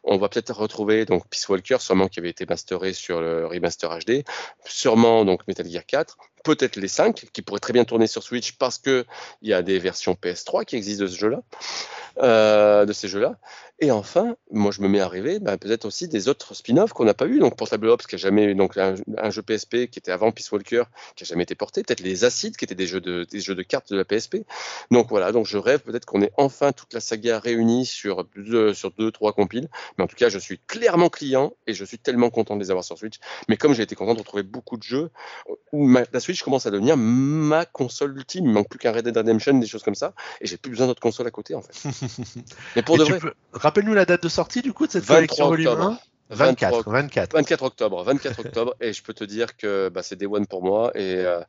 on va peut-être retrouver donc Peace Walker, sûrement qui avait été masteré sur le remaster HD, sûrement donc Metal Gear 4, peut-être les 5 qui pourraient très bien tourner sur Switch parce qu'il y a des versions PS3 qui existent de ce jeu-là, euh, de ces jeux-là. Et enfin, moi je me mets à rêver bah, peut-être aussi des autres spin-offs qu'on n'a pas eu. Donc Portable Ops qui a jamais eu donc un, jeu PSP qui était avant Peace Walker qui a jamais été porté. Peut-être les Acides qui étaient des jeux de des jeux de cartes de la PSP. Donc voilà, donc je rêve peut-être qu'on ait enfin toute la saga réunie sur deux, sur deux trois compiles. Mais en tout cas, je suis clairement client et je suis tellement content de les avoir sur Switch. Mais comme j'ai été content de retrouver beaucoup de jeux, la Switch commence à devenir ma console ultime. Il manque plus qu'un Red Dead Redemption, des choses comme ça, et j'ai plus besoin d'autres consoles à côté en fait. *laughs* Mais pour de vrai. Rappelle-nous la date de sortie du coup de cette collection volume 1 24, 24. 24 octobre, 24 octobre, et je peux te dire que bah, c'est Day One pour moi, et, euh,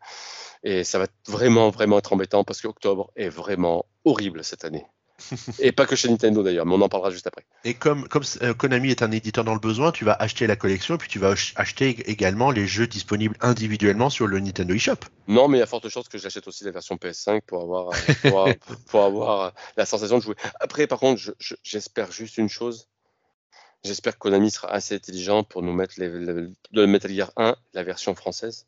et ça va vraiment, vraiment être embêtant parce que octobre est vraiment horrible cette année. *laughs* et pas que chez Nintendo d'ailleurs, mais on en parlera juste après. Et comme, comme euh, Konami est un éditeur dans le besoin, tu vas acheter la collection et puis tu vas acheter également les jeux disponibles individuellement sur le Nintendo eShop. Non, mais il y a forte chance que j'achète aussi la version PS5 pour avoir, euh, *laughs* pour, avoir euh, la sensation de jouer. Après, par contre, j'espère juste une chose. J'espère que Konami sera assez intelligent pour nous mettre les, le Metal Gear 1, la version française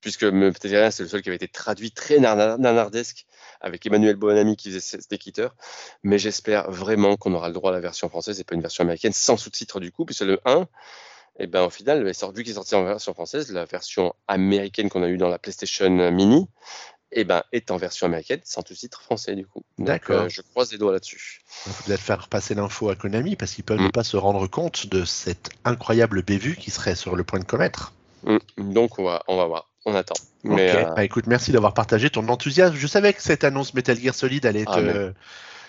puisque Gear c'est le seul qui avait été traduit très nanardesque avec Emmanuel Bonami qui faisait cet équiteur. Mais j'espère vraiment qu'on aura le droit à la version française et pas une version américaine sans sous-titres du coup, puisque le 1, et eh ben, au final, vu qu'il est sorti en version française, la version américaine qu'on a eue dans la PlayStation Mini, eh ben, est en version américaine sans sous-titres français du coup. D'accord. Euh, je croise les doigts là-dessus. Il faut peut-être faire passer l'info à Konami parce qu'ils peuvent ne mm. pas se rendre compte de cette incroyable bévue qui serait sur le point de commettre. Mm. Donc on va, on va voir on attend. Mais euh, bah, écoute, merci d'avoir partagé ton enthousiasme. Je savais que cette annonce Metal Gear Solid allait ah, te,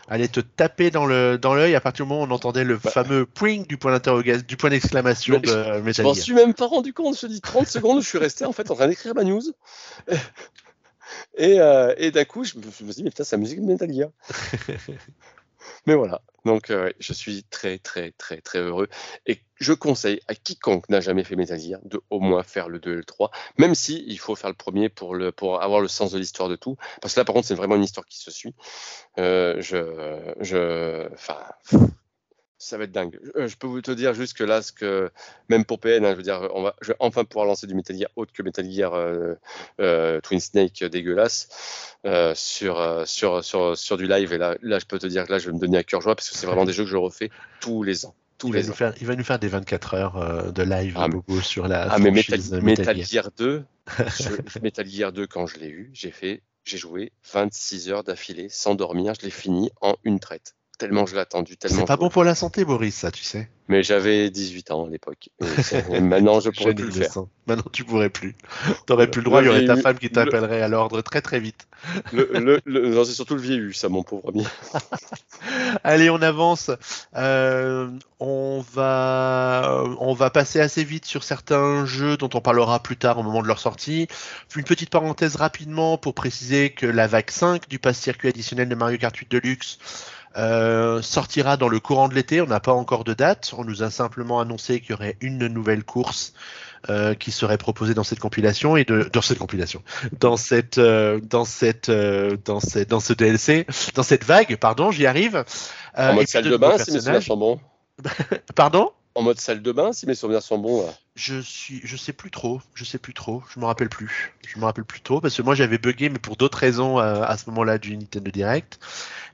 allait te taper dans le dans l'œil à partir du moment où on entendait le bah. fameux ping du point d'interrogation, du point d'exclamation de je, Metal Gear. Je m'en suis même pas rendu compte. Je dis 30 *laughs* secondes, je suis resté en fait en train d'écrire ma news. *laughs* Et, euh, et d'un coup, je me suis dit, mais putain, c'est la musique de Metal Gear. *laughs* Mais voilà, donc euh, je suis très très très très heureux. Et je conseille à quiconque n'a jamais fait Metal Gear de au moins faire le 2 et le 3, même si il faut faire le premier pour, le, pour avoir le sens de l'histoire de tout, parce que là par contre c'est vraiment une histoire qui se suit. Euh, je, je, enfin, ça va être dingue. Euh, je peux vous te dire juste que là, ce que, même pour PN, hein, je veux dire, on va, je vais enfin pouvoir lancer du Metal Gear autre que Metal Gear euh, euh, Twin Snake dégueulasse sur, sur, sur, sur du live. Et là, là, je peux te dire que là, je vais me donner à cœur joie parce que c'est vraiment *laughs* des jeux que je refais tous les ans. Tous il, les va Nous faire, il va nous faire des 24 heures de live ah, sur la. Ah, mais Metal, Metal, Gear 2, *laughs* Metal Gear 2, quand je l'ai eu, j'ai fait, j'ai joué 26 heures d'affilée sans dormir. Je l'ai fini en une traite tellement je l'ai attendu. C'est pas bon pour la santé, Boris, ça, tu sais. Mais j'avais 18 ans à l'époque. *laughs* maintenant, je pourrais plus le faire. Maintenant, tu pourrais plus. Tu n'aurais plus le droit. il y aurait ta femme qui t'appellerait à l'ordre très très vite. *laughs* Le, c'est surtout le vieillu, ça, mon pauvre ami. *laughs* Allez, on avance. Euh, on va, on va passer assez vite sur certains jeux dont on parlera plus tard au moment de leur sortie. Une petite parenthèse rapidement pour préciser que la vague 5 du pass circuit additionnel de Mario Kart 8 Deluxe euh, sortira dans le courant de l'été. On n'a pas encore de date. On nous a simplement annoncé qu'il y aurait une nouvelle course euh, qui serait proposée dans cette compilation et de dans cette compilation, dans cette euh, dans cette euh, dans cette dans ce DLC, dans cette vague, pardon, j'y arrive. en mode salle de, bain, mes souvenirs sont bons. pardon? En mode salle de bain, si mes souvenirs sont bons. Je suis, je sais plus trop, je sais plus trop, je me rappelle plus, je me rappelle plus trop parce que moi j'avais bugué mais pour d'autres raisons à ce moment-là du Nintendo Direct.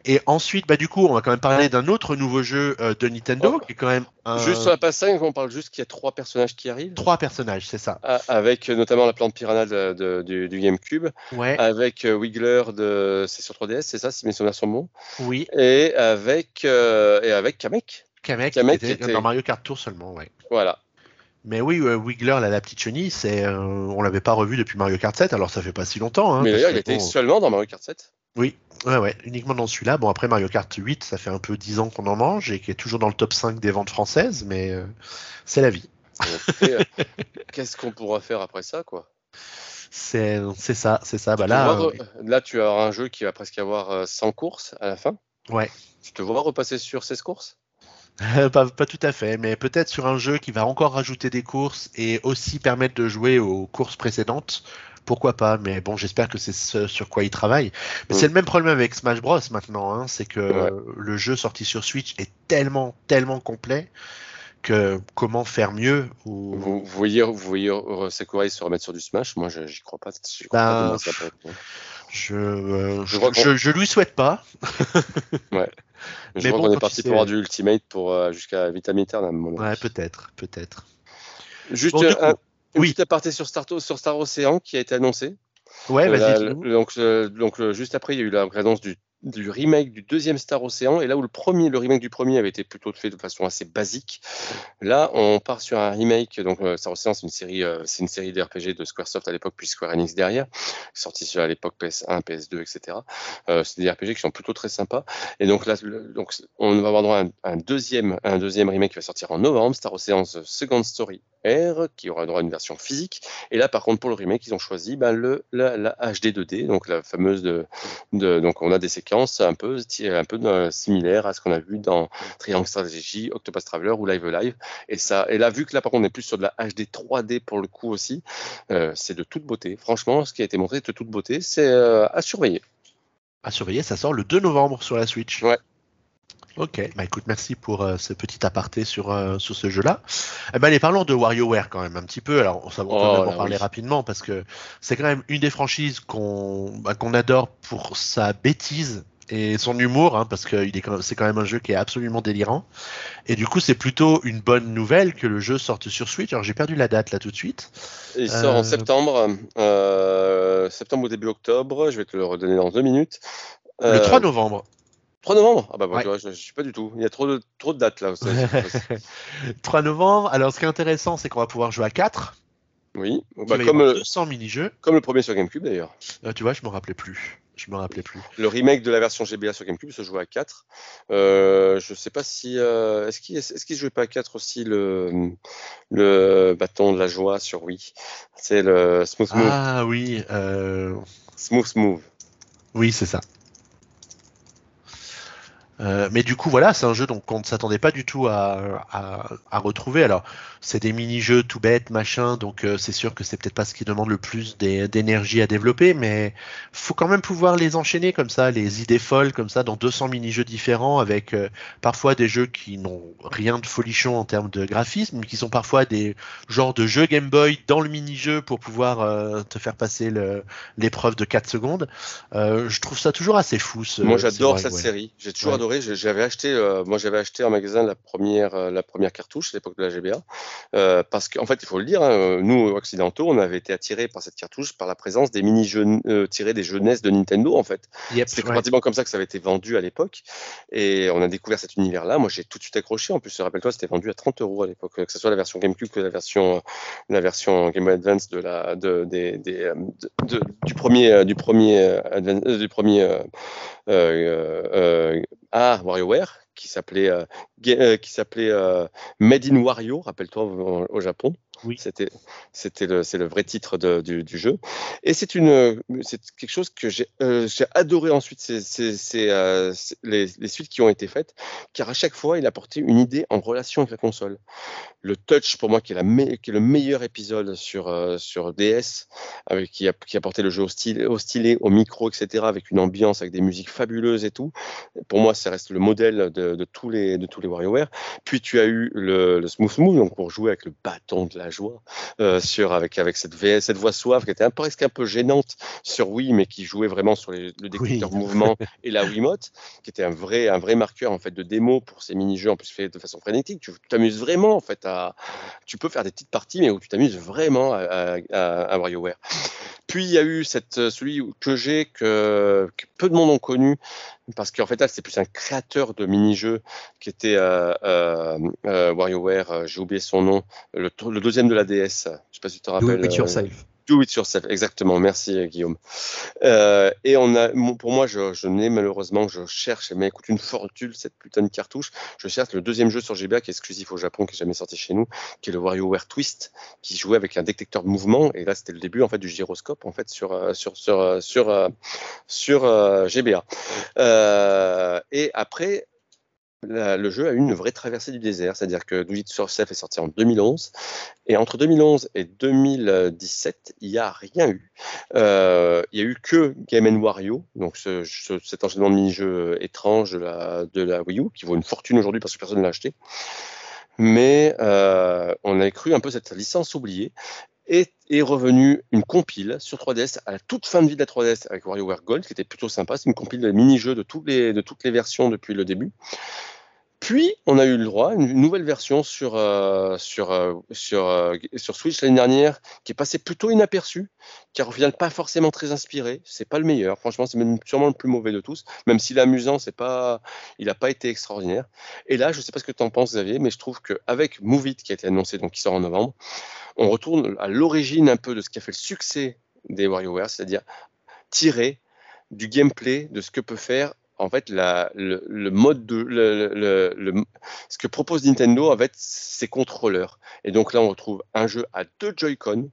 Et ensuite, bah, du coup, on va quand même parler d'un autre nouveau jeu euh, de Nintendo, oh. qui est quand même. Juste sur la passe 5, on parle juste qu'il y a trois personnages qui arrivent. Trois personnages, c'est ça. Ah, avec euh, notamment la plante piranha de, du, GameCube. Ouais. Avec euh, Wiggler de. C'est sur 3DS, c'est ça, si mes souvenirs sont bons. Oui. Et avec, et avec Kamek. Kamek, Kamek qui était dans Mario Kart Tour seulement, ouais. Voilà. Mais oui, Wiggler, la petite chenille, c'est, on l'avait pas revu depuis Mario Kart 7, alors ça fait pas si longtemps. Hein, Mais d'ailleurs, il était seulement dans Mario Kart 7. Oui, ouais, ouais, uniquement dans celui-là. Bon, après Mario Kart 8, ça fait un peu 10 ans qu'on en mange et qui est toujours dans le top 5 des ventes françaises, mais euh, c'est la vie. Euh, *laughs* qu'est-ce qu'on pourra faire après ça, quoi? C'est ça, c'est ça. Bah là, euh, là, tu as un jeu qui va presque avoir 100 courses à la fin. Ouais. Tu te vois repasser sur 16 courses? *laughs* pas, pas, tout à fait, mais peut-être sur un jeu qui va encore rajouter des courses et aussi permettre de jouer aux courses précédentes pourquoi pas, mais bon, j'espère que c'est ce sur quoi ils travaillent. Mais c'est le même problème avec Smash Bros maintenant, hein, c'est que le jeu sorti sur Switch est tellement, tellement complet que comment faire mieux ou... vous, vous voyez, vous voyez euh, Sakurai se remettre sur du Smash? Moi, j'y crois pas. j'y crois pas demain, ça peut être- Je, euh, lui souhaite pas. *laughs* Je Mais crois bon, qu'on est parti pour avoir du Ultimate pour euh, jusqu'à Vitam avis. Ouais, peut-être, peut-être. Juste Bon, euh, coup, un, une oui. petite aparté sur Star, sur Star Ocean qui a été annoncé. Ouais, Euh, vas-y. donc, euh, donc euh, juste après, il y a eu la annonce du, du remake du deuxième Star Ocean. Et là où le premier, le remake du premier avait été plutôt fait de façon assez basique, là on part sur un remake. Donc euh, Star Ocean, c'est une série, euh, c'est une série de RPG de SquareSoft à l'époque, puis Square Enix derrière, sorti sur à l'époque PS1, PS2, etc. Euh, c'est des RPG qui sont plutôt très sympas. Et donc là, donc on va avoir droit à un, deuxième, un deuxième remake qui va sortir en novembre, Star Ocean The Second Story Qui aura droit à une version physique. Et là, par contre, pour le remake, ils ont choisi ben, le, la, la HD 2D, donc la fameuse de, de- donc on a des séquences un peu, un peu euh, similaires à ce qu'on a vu dans Triangle Strategy, Octopus Traveler ou Live Live. Et ça, et là, vu que là, par contre, on est plus sur de la HD 3D pour le coup aussi, euh, c'est de toute beauté. Franchement, ce qui a été montré est de toute beauté, c'est euh, à surveiller. À surveiller, ça sort le 2 novembre sur la Switch. Ouais. Ok, bah écoute, merci pour euh, ce petit aparté sur, euh, sur ce jeu-là. Eh ben, allez, parlons de WarioWare quand même un petit peu. Alors, ça va Oh en parler oui. rapidement parce que c'est quand même une des franchises qu'on bah, qu'on adore pour sa bêtise et son humour, hein, parce que il est quand c'est quand même un jeu qui est absolument délirant. Et du coup, c'est plutôt une bonne nouvelle que le jeu sorte sur Switch. Alors, j'ai perdu la date là tout de suite. Il sort Euh, en septembre, euh, septembre ou début octobre. Je vais te le redonner dans deux minutes. Le Euh, 3 novembre. 3 novembre? Ah bah, bah, Ouais. je, je suis pas du tout. Il y a trop de, trop de dates là. Ça, c'est- 3 *laughs* novembre. Alors, ce qui est intéressant, c'est qu'on va pouvoir jouer à 4. oui, bah, y comme, le- 200 mini-jeux. comme le premier sur GameCube d'ailleurs. Euh, tu vois, je me rappelais plus. Je me rappelais plus. Le remake de la version GBA sur GameCube se joue à 4. Euh, je sais pas si. euh, est-ce qu'il est qu'il se jouait pas à 4 aussi le, le bâton de la joie sur Wii? C'est le Smooth Move. Ah oui, euh, Smooth Move. oui, c'est ça. Euh, mais du coup, voilà, c'est un jeu donc on ne s'attendait pas du tout à, à, à retrouver. Alors, c'est des mini-jeux tout bêtes, machin, donc euh, c'est sûr que c'est peut-être pas ce qui demande le plus d'é- d'énergie à développer, mais faut quand même pouvoir les enchaîner comme ça, les idées folles comme ça, dans 200 mini-jeux différents, avec euh, parfois des jeux qui n'ont rien de folichon en termes de graphisme, mais qui sont parfois des genres de jeux Game Boy dans le mini-jeu pour pouvoir euh, te faire passer l'épreuve de 4 secondes. Euh, je trouve ça toujours assez fou. Ce, Moi, j'adore cette série. J'ai toujours Ouais. adoré. J'avais acheté, euh, moi, j'avais acheté en magasin la première, euh, la première cartouche à l'époque de la GBA, euh, parce qu'en fait, il faut le dire, hein, nous occidentaux, on avait été attirés par cette cartouche par la présence des mini-jeux euh, tirés des jeux NES de Nintendo, en fait. Yep, ouais. pratiquement comme ça que ça avait été vendu à l'époque, et on a découvert cet univers-là. Moi, j'ai tout de suite accroché. En plus, rappelle-toi, c'était vendu à 30 euros à l'époque, que ce soit la version GameCube que la version, la version Game Boy Advance de la, de, des, des, de- de- du premier, du premier, du premier. euh, euh, ah, WarioWare, qui s'appelait euh, euh, qui s'appelait euh, Made in Wario, rappelle-toi au Japon. Oui. C'était c'était le c'est le vrai titre de- du, jeu. Et c'est une c'est quelque chose que j'ai euh, j'ai adoré ensuite c'est euh, c'est les, les suites qui ont été faites, car à chaque fois il apportait une idée en relation avec la console. Le touch pour moi qui est la qui est le meilleur épisode sur euh, sur DS avec qui, a, qui le jeu au stylet, au au micro, etc., avec une ambiance, avec des musiques fabuleuses et tout. Pour moi, ça reste le modèle de, de tous les de tous les WarioWare. Puis tu as eu le, le Smooth Move, donc pour jouer avec le bâton de la joie, euh, sur avec avec cette VS, cette voix suave qui était un, presque un peu gênante sur Wii, mais qui jouait vraiment sur les- le détecteur Oui. mouvement et la Wiimote, qui était un vrai un vrai marqueur en fait de démo pour ces mini-jeux en plus fait de façon frénétique. Tu t'amuses vraiment en fait à tu peux faire des petites parties, mais où tu t'amuses vraiment à, à, à- à WarioWare. Puis il y a eu cette, euh, celui que j'ai, que, que peu de monde ont connu, parce qu'en fait, là, c'est plus un créateur de mini-jeux qui était euh, euh, euh, WarioWare, euh, j'ai oublié son nom, le, le deuxième de la DS, je sais pas si tu te Do rappelles. it euh, yourself. Do it yourself, exactement. Merci euh, Guillaume. Euh, et on a, pour moi, je, je n'ai malheureusement, je cherche, mais écoute une fortune cette putain de cartouche. Je cherche le deuxième jeu sur GBA qui est exclusif au Japon, qui est jamais sorti chez nous, qui est le WarioWare Twist, qui jouait avec un détecteur de mouvement. Et là, c'était le début en fait du gyroscope en fait sur euh, sur sur euh, sur sur euh, GBA. Euh, et après. Le jeu a eu une vraie traversée du désert, c'est-à-dire que Do It Yourself est sorti en 2011, et entre 2011 et 2017, il n'y a rien eu. Euh, il n'y a eu que Game Wario, donc ce, ce- cet enchaînement de mini-jeux étrange de la, Wii U, qui vaut une fortune aujourd'hui parce que personne ne l'a acheté. mais euh, on a cru un peu cette licence oubliée. Et est revenu une compile sur 3DS à la toute fin de vie de la 3DS avec WarioWare Gold, qui était plutôt sympa. C'est une compile de mini-jeux de toutes les versions depuis le début. Puis, on a eu le droit à une nouvelle version sur, euh, sur, euh, sur, euh, sur Switch l'année dernière, qui est passée plutôt inaperçue, qui au final pas forcément très inspiré. C'est pas le meilleur. Franchement, c'est sûrement le plus mauvais de tous. Même s'il est amusant, c'est pas, il n'a pas été extraordinaire. Et là, je sais pas ce que tu en penses, Xavier, mais je trouve qu'avec Move It, qui a été annoncé, donc qui sort en novembre, on retourne à l'origine un peu de ce qui a fait le succès des WarioWare, c'est-à-dire tirer du gameplay, de ce que peut faire en fait, le, mode de ce que propose Nintendo avec ses contrôleurs. Et donc là, on retrouve un jeu à deux Joy-Con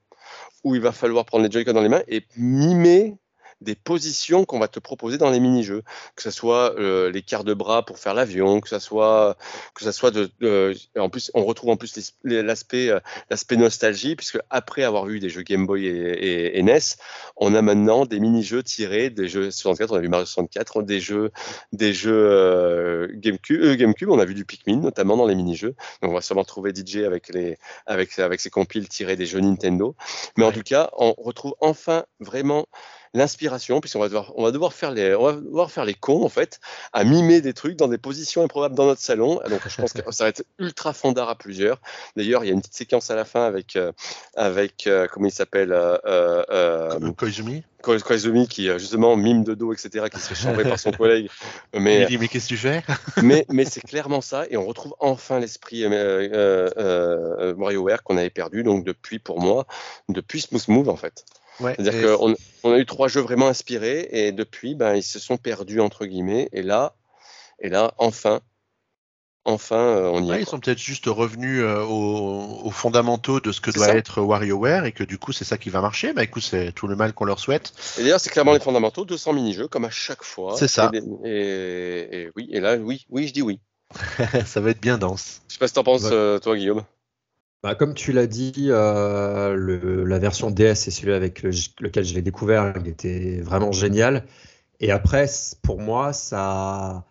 où il va falloir prendre les Joy-Con dans les mains et mimer des positions qu'on va te proposer dans les mini-jeux, que ce soit euh, les quarts de bras pour faire l'avion, que ce soit que ça soit de, en plus on retrouve en plus l'aspect euh, l'aspect nostalgie puisque après avoir vu des jeux Game Boy et, NES, on a maintenant des mini-jeux tirés des jeux 64, on a vu Mario 64, des jeux des jeux euh, GameCube, GameCube, on a vu du Pikmin notamment dans les mini-jeux. Donc on va sûrement trouver DJ avec les avec avec ses compiles tirés des jeux Nintendo. Mais en tout cas, on retrouve enfin vraiment l'inspiration, puisqu'on va devoir, on va devoir faire les, on va devoir faire les cons en fait, à mimer des trucs dans des positions improbables dans notre salon. Donc je pense que *laughs* ça va être ultra fondard à plusieurs. D'ailleurs, il y a une petite séquence à la fin avec, euh, avec euh, comment il s'appelle, euh, euh Koizumi. Koizumi qui justement mime de dos, etc., qui se fait chambrer par son *laughs* collègue. Mais, il dit mais qu'est-ce que tu fais? *laughs* Mais, mais c'est clairement ça, et on retrouve enfin l'esprit euh, WarioWare qu'on avait perdu, donc depuis pour moi, depuis Smooth Move en fait. C'est-à-dire qu'on on a eu trois jeux vraiment inspirés et depuis, ben, ils se sont perdus entre guillemets. Et là, et là, enfin, enfin, euh, on y est. Ils sont peut-être juste revenus euh, aux, fondamentaux de ce que doit être WarioWare et que du coup, c'est ça qui va marcher. Bah écoute, c'est tout le mal qu'on leur souhaite. Et d'ailleurs, c'est clairement les fondamentaux, 200 mini-jeux comme à chaque fois. C'est ça. Et, oui, et là, oui, oui, je dis oui. *laughs* ça va être bien dense. Je sais pas ce que t'en penses, euh, toi, Guillaume. Bah, comme tu l'as dit, euh, la version DS, c'est celui avec lequel je l'ai découvert, il était vraiment génial. Et après, pour moi, ça,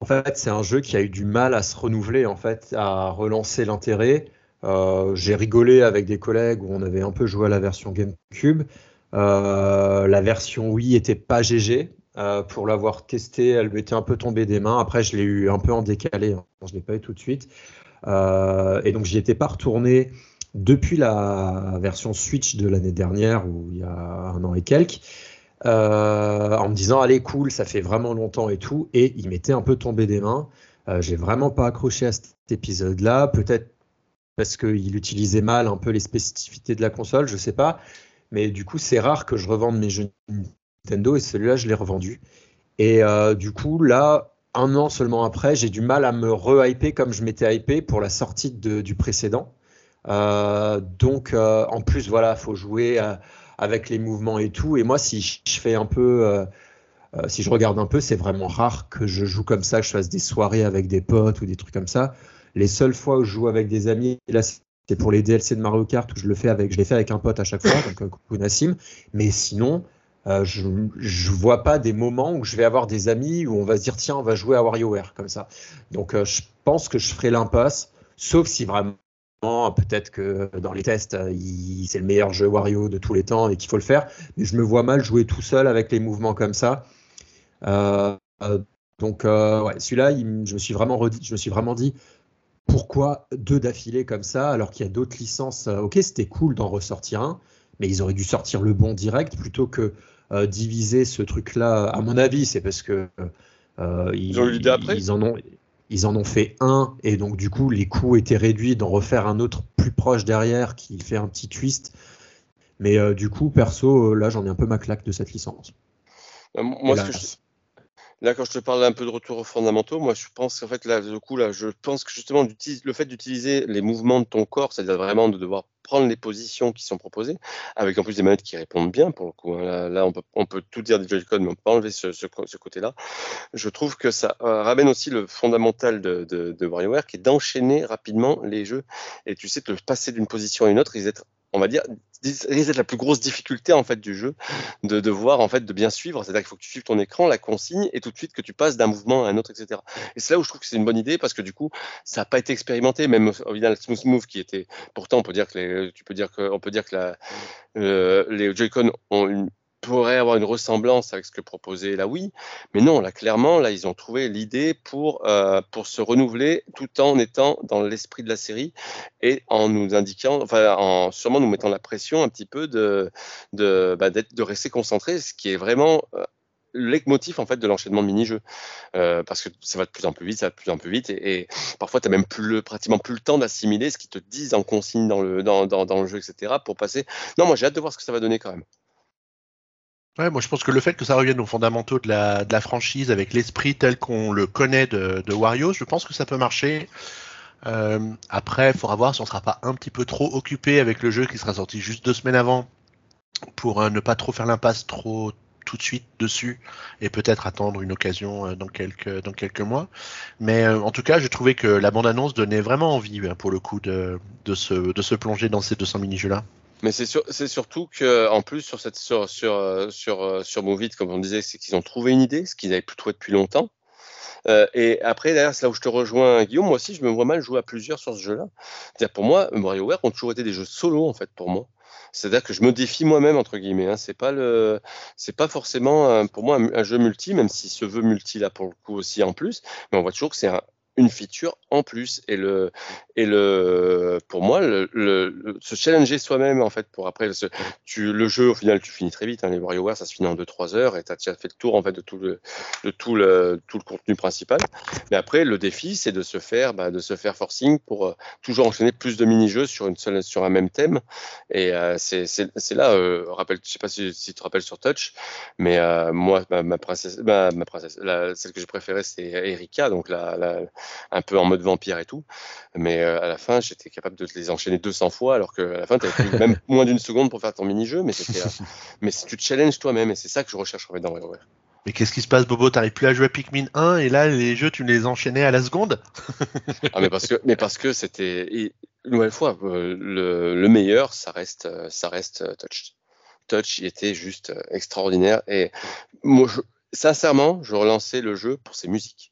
en fait, c'est un jeu qui a eu du mal à se renouveler, en fait, à relancer l'intérêt. Euh, j'ai rigolé avec des collègues où on avait un peu joué à la version GameCube. Euh, la version Wii était pas GG. pour l'avoir testé, elle m'était un peu tombée des mains. Après, je l'ai eu un peu en décalé. Hein. Je ne l'ai pas eu tout de suite. Euh, et donc, j'y étais pas retourné depuis la version Switch de l'année dernière, ou il y a un an et quelques, euh, en me disant allez cool, ça fait vraiment longtemps et tout, et il m'était un peu tombé des mains. Euh, j'ai vraiment pas accroché à cet épisode-là, peut-être parce qu'il utilisait mal un peu les spécificités de la console, je sais pas. Mais du coup, c'est rare que je revende mes jeux Nintendo et celui-là, je l'ai revendu. Et du coup, là, un an seulement après, j'ai du mal à me re-hyper comme je m'étais hypé pour la sortie du précédent. Euh, donc, euh, en plus, voilà, faut jouer euh, avec les mouvements et tout. Et moi, si je fais un peu, si je regarde un peu, c'est vraiment rare que je joue comme ça, que je fasse des soirées avec des potes ou des trucs comme ça. Les seules fois où je joue avec des amis, là, c'est pour les DLC de Mario Kart où je le fais avec, je l'ai fait avec un pote à chaque fois, donc coucou Nassim. Mais sinon, euh, je ne vois pas des moments où je vais avoir des amis où on va se dire tiens on va jouer à WarioWare comme ça. Donc euh, je pense que je ferai l'impasse, sauf si vraiment peut-être que dans les tests c'est le meilleur jeu Wario de tous les temps et qu'il faut le faire, mais je me vois mal jouer tout seul avec les mouvements comme ça. Euh, donc ouais, celui-là, je me suis vraiment je me suis vraiment dit pourquoi deux d'affilée comme ça alors qu'il y a d'autres licences. ok, c'était cool d'en ressortir un, mais ils auraient dû sortir le bon direct plutôt que euh, diviser ce truc-là. À mon avis, c'est parce que euh, ils, ont eu après. Ils en ont, ils en ont fait un et donc du coup les coûts étaient réduits d'en refaire un autre plus proche derrière qui fait un petit twist. Mais euh, du coup, perso, là j'en ai un peu ma claque de cette licence. Moi, ce que je, Là, quand je te parle un peu de retour aux fondamentaux, moi, je pense qu'en fait, là, du coup, là, je pense que justement, le fait d'utiliser les mouvements de ton corps, c'est-à-dire vraiment de devoir prendre les positions qui sont proposées, avec en plus des manettes qui répondent bien, pour le coup. Hein. Là, on, peut, on peut tout dire des Joy-Con, mais on peut pas enlever ce, ce, côté-là. Je trouve que ça euh, ramène aussi le fondamental de, de, de WarioWare, qui est d'enchaîner rapidement les jeux. Et tu sais, de passer d'une position à une autre, ils être on va dire, risque d'être la plus grosse difficulté en fait du jeu, de devoir en fait de bien suivre. C'est-à-dire qu'il faut que tu suives ton écran, la consigne, et tout de suite que tu passes d'un mouvement à un autre, etc. Et c'est là où je trouve que c'est une bonne idée parce que du coup, ça n'a pas été expérimenté. Même au final, Smooth Move qui était, pourtant, on peut dire que les, tu peux dire que, on peut dire que la, euh, les Joy-Con ont une pourrait avoir une ressemblance avec ce que proposait la Wii, mais non, là clairement, là ils ont trouvé l'idée pour euh, pour se renouveler tout en étant dans l'esprit de la série et en nous indiquant, enfin en sûrement nous mettant la pression un petit peu de de bah, de rester concentré, ce qui est vraiment euh, le leitmotiv en fait de l'enchaînement de mini-jeux euh, parce que ça va de plus en plus vite, ça va de plus en plus vite et, parfois tu n'as même pratiquement plus le temps d'assimiler ce qu'ils te disent en consigne dans le, dans, dans le jeu, etc. pour passer. Non, moi j'ai hâte de voir ce que ça va donner quand même. Ouais, moi je pense que le fait que ça revienne aux fondamentaux de la, de la franchise avec l'esprit tel qu'on le connaît de, Wario, je pense que ça peut marcher. Euh, après, il faudra voir si on sera pas un petit peu trop occupé avec le jeu qui sera sorti juste deux semaines avant pour euh, ne pas trop faire l'impasse trop tout de suite dessus et peut-être attendre une occasion euh, dans quelques dans quelques mois. Mais en tout cas, je trouvais que la bande annonce donnait vraiment envie hein, pour le coup de, se de se plonger dans ces 200 mini jeux là. Mais c'est sur, surtout que en plus sur cette sur sur euh, sur euh, sur Movit, comme on disait, c'est qu'ils ont trouvé une idée, ce qu'ils n'avaient plus trouvé depuis longtemps. Euh, et après, derrière, c'est là où je te rejoins, Guillaume. Moi aussi, je me vois mal jouer à plusieurs sur ce jeu-là. C'est-à-dire, pour moi, WarioWare ont toujours été des jeux solo, en fait, pour moi. C'est-à-dire que je me défie moi-même entre guillemets. Hein. C'est pas le, c'est pas forcément pour moi un, un, jeu multi, même si se veut multi là pour le coup aussi en plus. Mais on voit toujours que c'est un, une feature en plus. Et, le, et le, pour moi, le, le, se challenger soi-même, en fait, pour après, tu, le jeu, au final, tu finis très vite. Hein, les WarioWare, ça se finit en 2-3 heures et tu as déjà fait le tour, en fait, de tout le, de tout le, tout le contenu principal. Mais après, le défi, c'est de se faire, bah, de se faire forcing pour euh, toujours enchaîner plus de mini-jeux sur, une seule, sur un même thème. Et euh, c'est là, euh, rappelle, je sais pas si, si, tu te rappelles sur Touch, mais euh, moi, ma, ma, princesse, ma, ma princesse la, celle que j'ai préférée, c'est Erika, donc la, la un peu en mode vampire et tout. Mais euh, à la fin, j'étais capable de les enchaîner 200 fois, alors qu'à la fin, tu avais même *laughs* moins d'une seconde pour faire ton mini-jeu. Mais, euh, *laughs* mais tu te challenges toi-même, et c'est ça que je recherche en fait dans WarioWare. Mais qu'est-ce qui se passe, Bobo? T'arrives plus à jouer à Pikmin 1 et là, les jeux, tu les enchaînais à la seconde? Ah, mais parce que, mais parce que c'était. Une nouvelle fois, euh, le, le, meilleur, ça reste, ça reste Touch. Touch, il était juste extraordinaire. Et moi, je, sincèrement, je relançais le jeu pour ses musiques.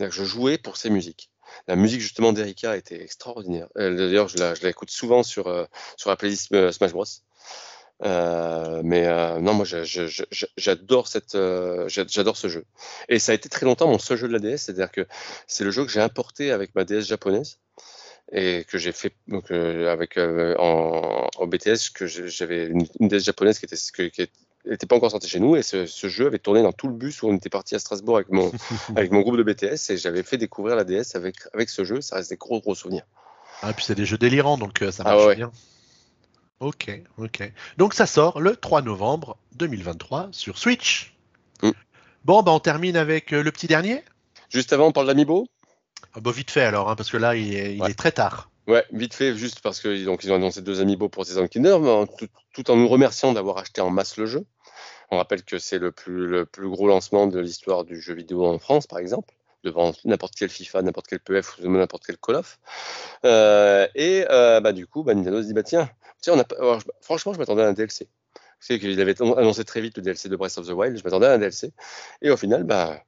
Je jouais pour ses musiques. La musique justement d'Erika était extraordinaire. D'ailleurs, je l'écoute souvent sur, euh, sur la playlist euh, Smash Bros. Euh, mais euh, non, moi j'adore cette, euh, j'adore ce jeu. Et ça a été très longtemps mon seul jeu de la DS, c'est-à-dire que c'est le jeu que j'ai importé avec ma DS japonaise et que j'ai fait donc, avec en, BTS que j'avais une, DS japonaise qui était, qui, n'était pas encore sorti chez nous et ce, ce, jeu avait tourné dans tout le bus où on était parti à Strasbourg avec mon, *laughs* avec mon groupe de BTS et j'avais fait découvrir la DS avec, avec ce jeu. Ça reste des gros, gros souvenirs. Ah, puis c'est des jeux délirants donc euh, ça marche ah ouais. bien. Ok, ok. Donc ça sort le 3 novembre 2023 sur Switch. Mm. Bon, bah on termine avec euh, le petit dernier. Juste avant, on parle d'Amiibo ah, bah, Vite fait alors, hein, parce que là, il est, il ouais. est très tard. Ouais, vite fait, juste parce que donc ils ont annoncé deux amiibo pour Season tout, tout, en nous remerciant d'avoir acheté en masse le jeu. On rappelle que c'est le plus, le plus gros lancement de l'histoire du jeu vidéo en France, par exemple, devant n'importe quel FIFA, n'importe quel PF ou n'importe quel Call of. Euh, et euh, bah, du coup, bah, Nintendo se dit bah, tiens, franchement, je m'attendais à un DLC. C'est qu'il avait annoncé très vite le DLC de Breath of the Wild, je m'attendais à un DLC. Et au final, bah,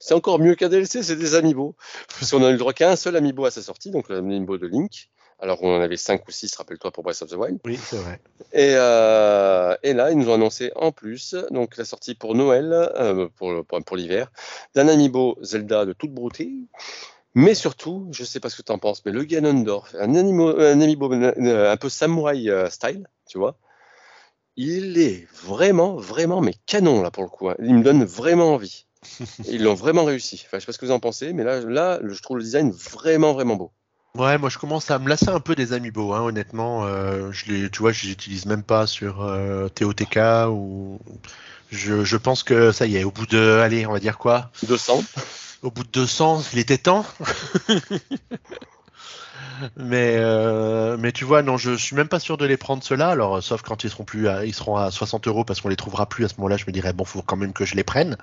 c'est encore mieux qu'un DLC, c'est des amiibo. Parce qu'on a eu le droit qu'à un seul amiibo à sa sortie, donc l'amiibo de Link. Alors on en avait 5 ou 6, rappelle-toi, pour Breath of the Wild. Oui, c'est vrai. Et, euh, et, là, ils nous ont annoncé en plus, donc la sortie pour Noël, euh, pour, pour, pour l'hiver, d'un amiibo Zelda de toute beauté. Mais surtout, je ne sais pas ce que tu en penses, mais le Ganondorf, un, animo, un amiibo un peu samouraï euh, style, tu vois, il est vraiment, vraiment, mais canon là pour le coup. Hein. Il me donne vraiment envie. *laughs* Ils l'ont vraiment réussi. Enfin, je sais pas ce que vous en pensez, mais là, là, je trouve le design vraiment, vraiment beau. Ouais, moi je commence à me lasser un peu des amiibo, hein, honnêtement. Euh, je les, tu vois, je les utilise même pas sur euh, TOTK ou. Je, je, pense que ça y est, au bout de, allez, on va dire quoi? 200. Au bout de 200, il était temps. Mais euh, mais tu vois, non, je suis même pas sûr de les prendre ceux-là. Alors, euh, sauf quand ils seront plus, à, ils seront à 60 euros parce qu'on les trouvera plus à ce moment-là. Je me dirais bon, faut quand même que je les prenne.